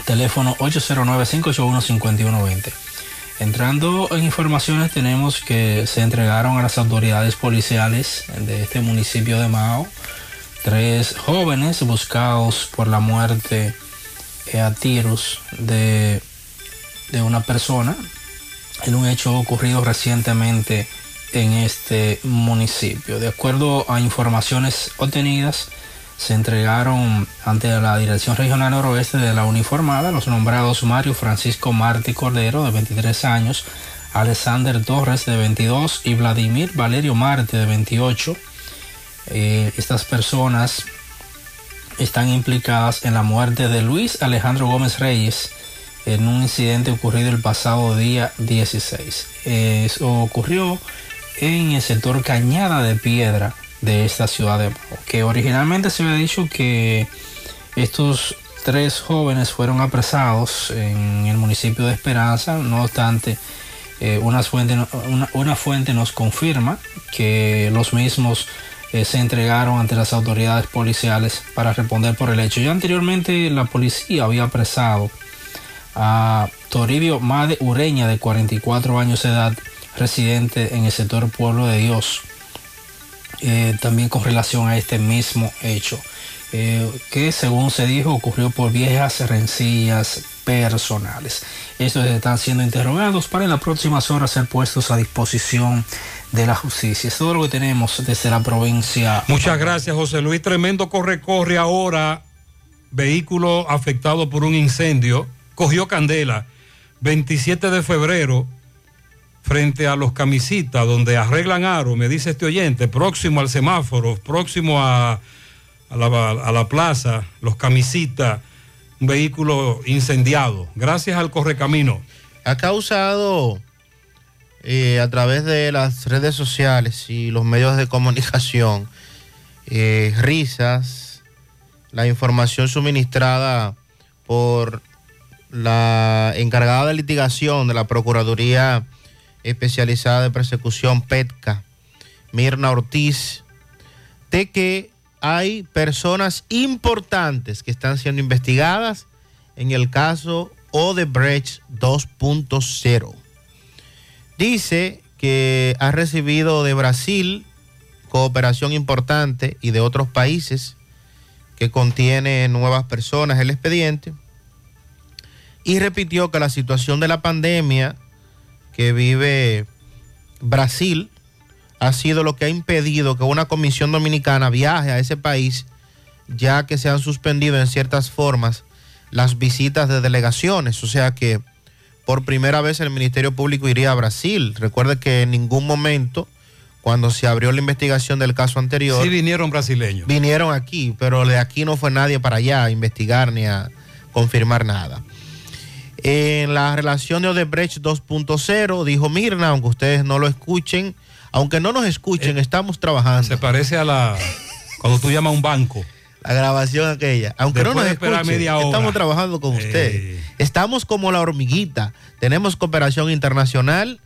Teléfono 809-581-5120. Entrando en informaciones tenemos que se entregaron a las autoridades policiales de este municipio de Mao tres jóvenes buscados por la muerte a tiros de, de una persona en un hecho ocurrido recientemente en este municipio. De acuerdo a informaciones obtenidas, se entregaron ante la Dirección Regional Noroeste de la Uniformada los nombrados Mario Francisco Martí Cordero, de 23 años, Alexander Torres, de 22, y Vladimir Valerio Marte, de 28. Eh, estas personas están implicadas en la muerte de Luis Alejandro Gómez Reyes, en un incidente ocurrido el pasado día 16. Eso ocurrió en el sector Cañada de Piedra de esta ciudad de que originalmente se había dicho que estos tres jóvenes fueron apresados en el municipio de Esperanza, no obstante, eh, una, fuente, una, fuente nos confirma que los mismos eh, se entregaron ante las autoridades policiales para responder por el hecho. Ya anteriormente la policía había apresado a Toribio Made Ureña, de 44 años de edad, residente en el sector Pueblo de Dios, eh, también con relación a este mismo hecho, eh, que según se dijo ocurrió por viejas rencillas personales. Estos están siendo interrogados para en las próximas horas ser puestos a disposición de la justicia. Es todo lo que tenemos desde la provincia. Muchas gracias, José Luis. Tremendo corre-corre ahora. Vehículo afectado por un incendio cogió candela 27 de febrero frente a los camisitas donde arreglan aro, me dice este oyente, próximo al semáforo, próximo a, la, plaza, los camisitas, un vehículo incendiado, gracias al correcamino. Ha causado eh, a través de las redes sociales y los medios de comunicación eh, risas, la información suministrada por la encargada de litigación de la Procuraduría Especializada de Persecución PETCA, Mirna Ortiz, de que hay personas importantes que están siendo investigadas en el caso Odebrecht 2.0. Dice que ha recibido de Brasil cooperación importante y de otros países que contiene nuevas personas el expediente y repitió que la situación de la pandemia que vive Brasil ha sido lo que ha impedido que una comisión dominicana viaje a ese país, ya que se han suspendido en ciertas formas las visitas de delegaciones. O sea que por primera vez el Ministerio Público iría a Brasil. Recuerde que en ningún momento, cuando se abrió la investigación del caso anterior... Sí vinieron brasileños. Vinieron aquí, pero de aquí no fue nadie para allá a investigar ni a confirmar nada. En la relación de Odebrecht 2.0, dijo Mirna, aunque ustedes no lo escuchen, aunque no nos escuchen, eh, estamos trabajando. Se parece a la cuando tú llamas a un banco. La grabación aquella. Aunque no nos escuchen, media estamos trabajando con ustedes. Estamos como la hormiguita. Tenemos cooperación internacional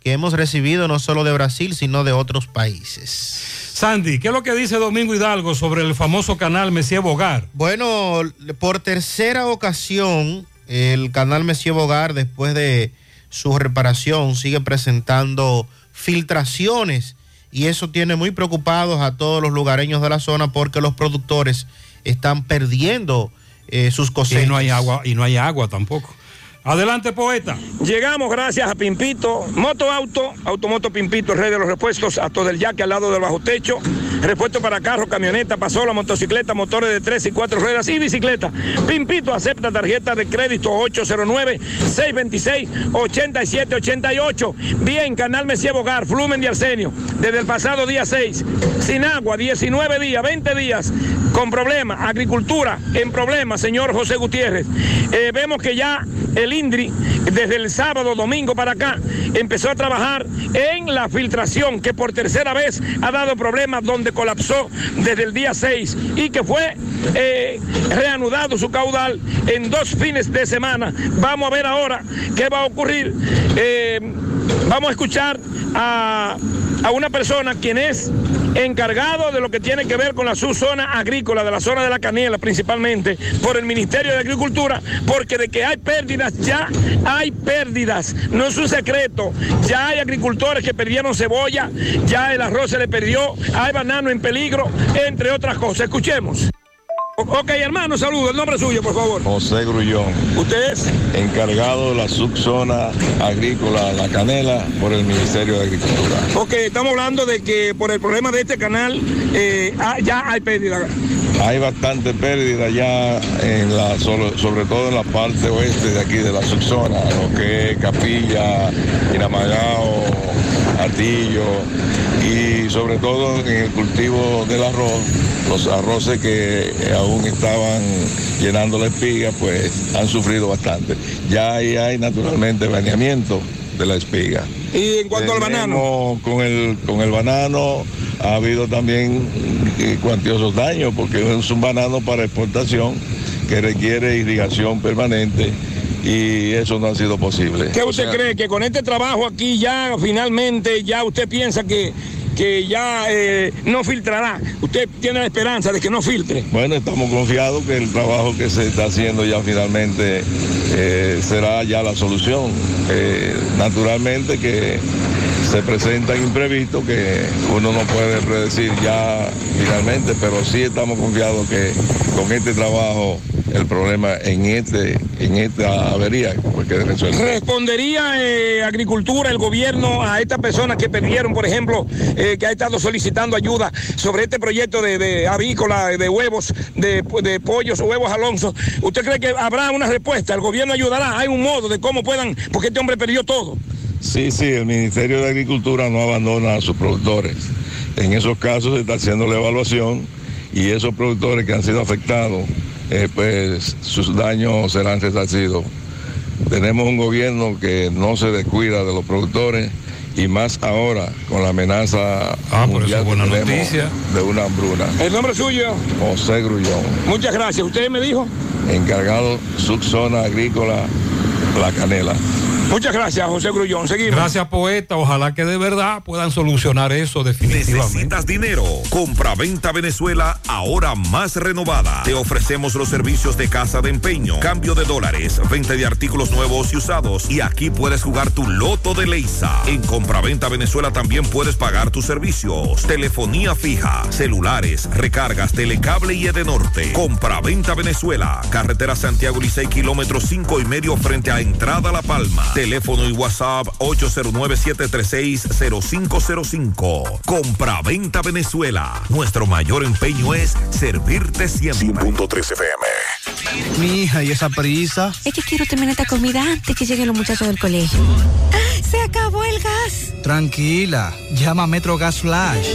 que hemos recibido no solo de Brasil, sino de otros países. Sandy, ¿qué es lo que dice Domingo Hidalgo sobre el famoso canal Messier Bogar? Bueno, por tercera ocasión, el canal Messier Bogar, después de su reparación, sigue presentando filtraciones y eso tiene muy preocupados a todos los lugareños de la zona porque los productores están perdiendo eh, sus cosechas. Y no hay agua, y no hay agua tampoco. Adelante, poeta. Llegamos gracias a Pimpito, Moto Auto, Automoto Pimpito, el rey de los repuestos, a todo el yaque al lado del bajo techo, repuesto para carro, camioneta, pasola, motocicleta, motores de tres y cuatro ruedas y bicicleta. Pimpito acepta tarjeta de crédito 809-626-8788. Bien, Canal Mesía Bogar, Flumen de Arsenio, desde el pasado día 6, sin agua, 19 días, 20 días, con problemas, agricultura en problemas, señor José Gutiérrez. Eh, vemos que ya el INDRI, desde el sábado, domingo para acá, empezó a trabajar en la filtración, que por tercera vez ha dado problemas, donde colapsó desde el día 6 y que fue eh, reanudado su caudal en dos fines de semana. Vamos a ver ahora qué va a ocurrir. Eh, vamos a escuchar a, a una persona quien es encargado de lo que tiene que ver con la subzona agrícola, de la zona de la canela principalmente, por el Ministerio de Agricultura, porque de que hay pérdidas, ya hay pérdidas, no es un secreto, ya hay agricultores que perdieron cebolla, ya el arroz se le perdió, hay banano en peligro, entre otras cosas. Escuchemos. Ok, hermano, saludos. El nombre suyo, por favor. José Grullón. ¿Usted es? Encargado de la subzona agrícola La Canela por el Ministerio de Agricultura. Ok, estamos hablando de que por el problema de este canal eh, ah, ya hay pérdida. Hay bastante pérdida ya en la, sobre, sobre todo en la parte oeste de aquí de la subzona, lo que es Capilla, Iramagao, Atillo y sobre todo en el cultivo del arroz, los arroces que aún estaban llenando la espiga, pues han sufrido bastante. Ya ahí hay naturalmente baneamiento de la espiga. Y en cuanto al banano. Con el, con el banano ha habido también eh, cuantiosos daños porque es un banano para exportación que requiere irrigación permanente y eso no ha sido posible. ¿Qué O usted sea, cree? Que con este trabajo aquí ya finalmente, ya usted piensa que, que ya eh, no filtrará. Usted tiene la esperanza de que no filtre. Bueno, estamos confiados que el trabajo que se está haciendo ya finalmente eh, será ya la solución. Eh, naturalmente que se presentan imprevistos que uno no puede predecir ya finalmente, pero sí estamos confiados que con este trabajo el problema en este en esta avería resuelto. ¿Respondería eh, Agricultura, el gobierno, a estas personas que perdieron, por ejemplo, eh, que ha estado solicitando ayuda sobre este proyecto de, de avícola, de huevos, de, de pollos, huevos Alonso? ¿Usted cree que habrá una respuesta? ¿El gobierno ayudará? ¿Hay un modo de cómo puedan, porque este hombre perdió todo? Sí, sí, el Ministerio de Agricultura no abandona a sus productores. En esos casos se está haciendo la evaluación y esos productores que han sido afectados, eh, pues sus daños serán resarcidos. Tenemos un gobierno que no se descuida de los productores y más ahora con la amenaza mundial que tenemos de una hambruna. ¿El nombre suyo? José Grullón, Muchas gracias. ¿Usted me dijo? encargado subzona agrícola La Canela. Muchas gracias, José Grullón. Seguimos. Gracias, poeta. Ojalá que de verdad puedan solucionar eso definitivamente. ¿Necesitas dinero? Compra-venta Venezuela, ahora más renovada. Te ofrecemos los servicios de casa de empeño, cambio de dólares, venta de artículos nuevos y usados. Y aquí puedes jugar tu loto de Leisa. En Compra-venta Venezuela también puedes pagar tus servicios. Telefonía fija, celulares, recargas, telecable y Edenorte. Compra-venta Venezuela. Carretera Santiago Licey, kilómetro cinco y medio frente a Entrada La Palma. Teléfono y WhatsApp 809-736-0505. Compra-venta Venezuela. Nuestro mayor empeño es servirte siempre. 100.3 FM. Mi hija, ¿y esa prisa? Es que quiero terminar esta comida antes que lleguen los muchachos del colegio. ¡Se acabó el gas! Tranquila, llama a Metro Gas Flash.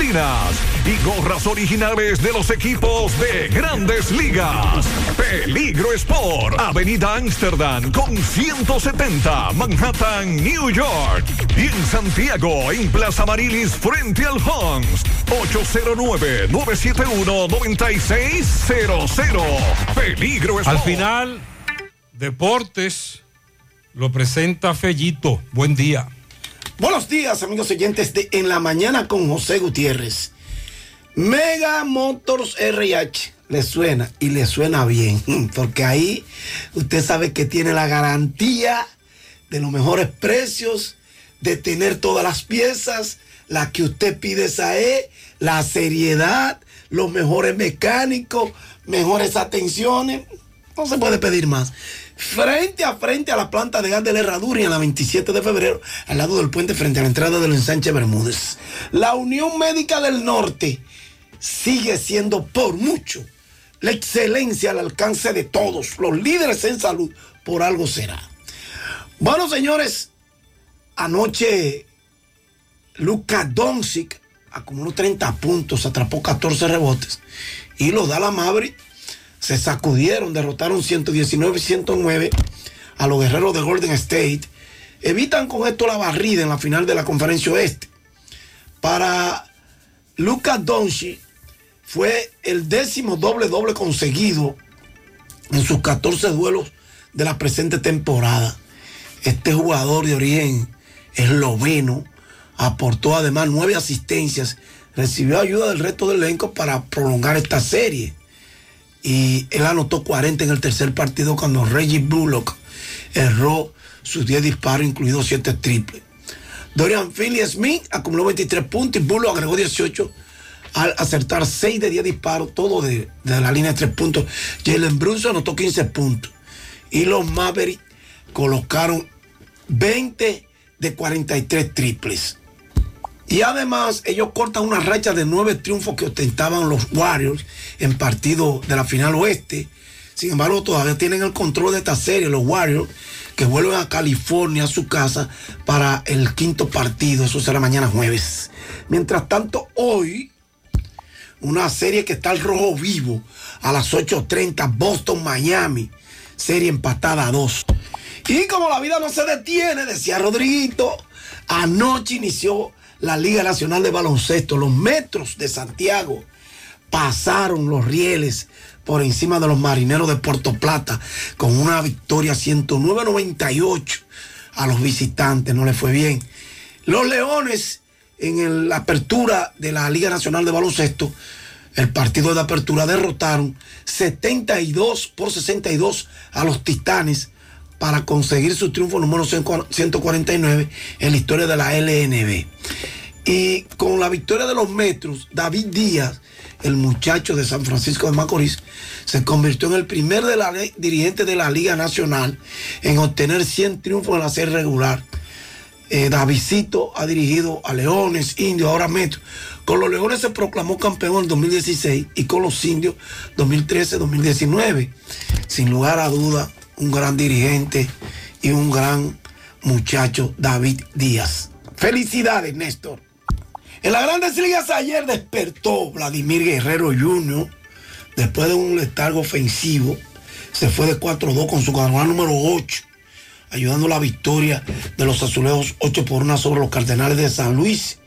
y gorras originales de los equipos de grandes ligas. Peligro Sport, Avenida Amsterdam con 170, Manhattan, New York. Y en Santiago, en Plaza Marilis, frente al Hans, 809-971-9600. Peligro Sport. Al final, Deportes lo presenta Fellito. Buen día. Buenos días, amigos oyentes de En la Mañana con José Gutiérrez. Mega Motors RH. Le suena y le suena bien, [laughs] porque ahí usted sabe que tiene la garantía de los mejores precios, de tener todas las piezas, la que usted pide esa es, la seriedad, los mejores mecánicos, mejores atenciones. No se puede pedir más frente a frente a la planta de gas de la Herradura y a la 27 de febrero, al lado del puente frente a la entrada del ensanche Bermúdez. La Unión Médica del Norte sigue siendo por mucho la excelencia al alcance de todos, los líderes en salud, por algo será. Bueno, señores, anoche Luka Doncic acumuló 30 puntos, atrapó 14 rebotes y los Dallas Mavericks se sacudieron, derrotaron 119 y 109 a los guerreros de Golden State. Evitan con esto la barrida en la final de la conferencia oeste. Para Lucas Doncic fue el décimo doble doble conseguido en sus 14 duelos de la presente temporada. Este jugador de origen esloveno aportó además nueve asistencias, recibió ayuda del resto del elenco para prolongar esta serie y él anotó 40 en el tercer partido cuando Reggie Bullock erró sus 10 disparos, incluidos 7 triples. Dorian Philly Smith acumuló 23 puntos y Bullock agregó 18 al acertar 6 de 10 disparos, todo de, de la línea de 3 puntos. Jalen Brunson anotó 15 puntos y los Mavericks colocaron 20 de 43 triples. Y además ellos cortan una racha de nueve triunfos que ostentaban los Warriors en partido de la final oeste. Sin embargo, todavía tienen el control de esta serie, los Warriors, que vuelven a California, a su casa, para el quinto partido. Eso será mañana jueves. Mientras tanto, hoy, una serie que está al rojo vivo a las 8.30, Boston, Miami. Serie empatada a dos. Y como la vida no se detiene, decía Rodriguito, anoche inició la Liga Nacional de Baloncesto, los metros de Santiago, pasaron los rieles por encima de los marineros de Puerto Plata con una victoria 109-98 a los visitantes, no le fue bien. Los Leones en la apertura de la Liga Nacional de Baloncesto, el partido de apertura derrotaron 72 por 62 a los Titanes para conseguir su triunfo número 149 en la historia de la LNB. Y con la victoria de los Metros, David Díaz, el muchacho de San Francisco de Macorís, se convirtió en el primer de dirigente de la Liga Nacional en obtener 100 triunfos en la serie regular. Eh, Davidcito ha dirigido a Leones, Indios, ahora Metro. Con los Leones se proclamó campeón en 2016 y con los Indios 2013-2019. Sin lugar a duda, un gran dirigente y un gran muchacho, David Díaz. Felicidades, Néstor. En las grandes ligas ayer despertó Vladimir Guerrero Jr. después de un letargo ofensivo. Se fue de 4-2 con su cuadrangular número 8, ayudando la victoria de los azulejos 8 por 1 sobre los Cardenales de San Luis.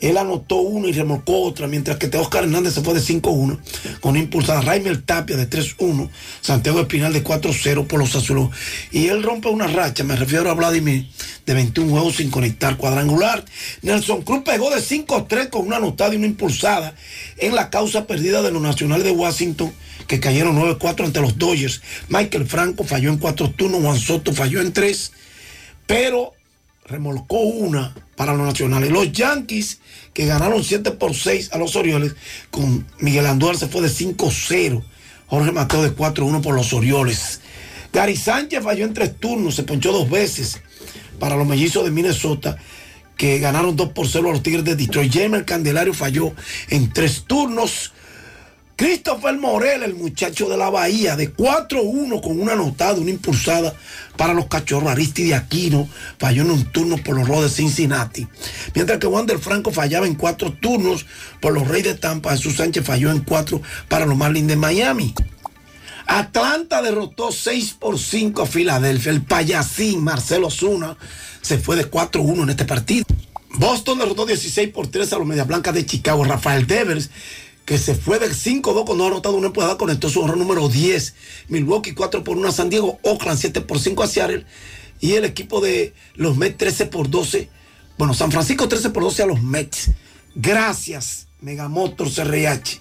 Él anotó uno y remolcó otra, mientras que Oscar Hernández se fue de 5-1 con impulsada Raimel Tapia de 3-1, Santiago Espinal de 4-0 por los azulejos. Y él rompe una racha, me refiero a Vladimir, de 21 juegos sin conectar cuadrangular. Nelson Cruz pegó de 5-3 con una anotada y una impulsada en la causa perdida de los nacionales de Washington, que cayeron 9-4 ante los Dodgers. Michael Franco falló en 4 turnos, Juan Soto falló en 3, pero remolcó una para los nacionales. Los Yankees, que ganaron 7 por 6 a los Orioles, con Miguel Anduar se fue de 5-0. Jorge Mateo de 4-1 por los Orioles. Gary Sánchez falló en tres turnos, se ponchó dos veces para los mellizos de Minnesota, que ganaron 2 por 0 a los Tigres de Detroit. Jamer Candelario falló en tres turnos. Christopher Morel, el muchacho de la Bahía, de 4-1 con una anotada, una impulsada para los cachorros. Aristide Aquino falló en un turno por los Rojos de Cincinnati. Mientras que Wander Franco fallaba en cuatro turnos por los Reyes de Tampa. Jesús Sánchez falló en cuatro para los Marlins de Miami. Atlanta derrotó 6 por 5 a Filadelfia. El payasín Marcelo Zuna se fue de 4-1 en este partido. Boston derrotó 16 por 3 a los Medias Blancas de Chicago. Rafael Devers, que se fue de 5-2 cuando ha anotado una empujada, conectó su honor número 10. Milwaukee 4 por 1 a San Diego. Oakland 7 por 5 a Seattle. Y el equipo de los Mets 13 por 12. Bueno, San Francisco 13 por 12 a los Mets. Gracias, Megamotors RH.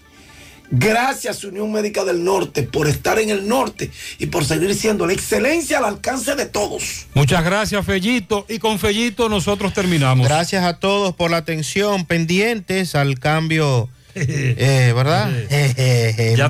Gracias Unión Médica del Norte por estar en el norte y por seguir siendo la excelencia al alcance de todos. Muchas gracias, Fellito. Y con Fellito nosotros terminamos. Gracias a todos por la atención, pendientes al cambio, eh, ¿verdad? Ya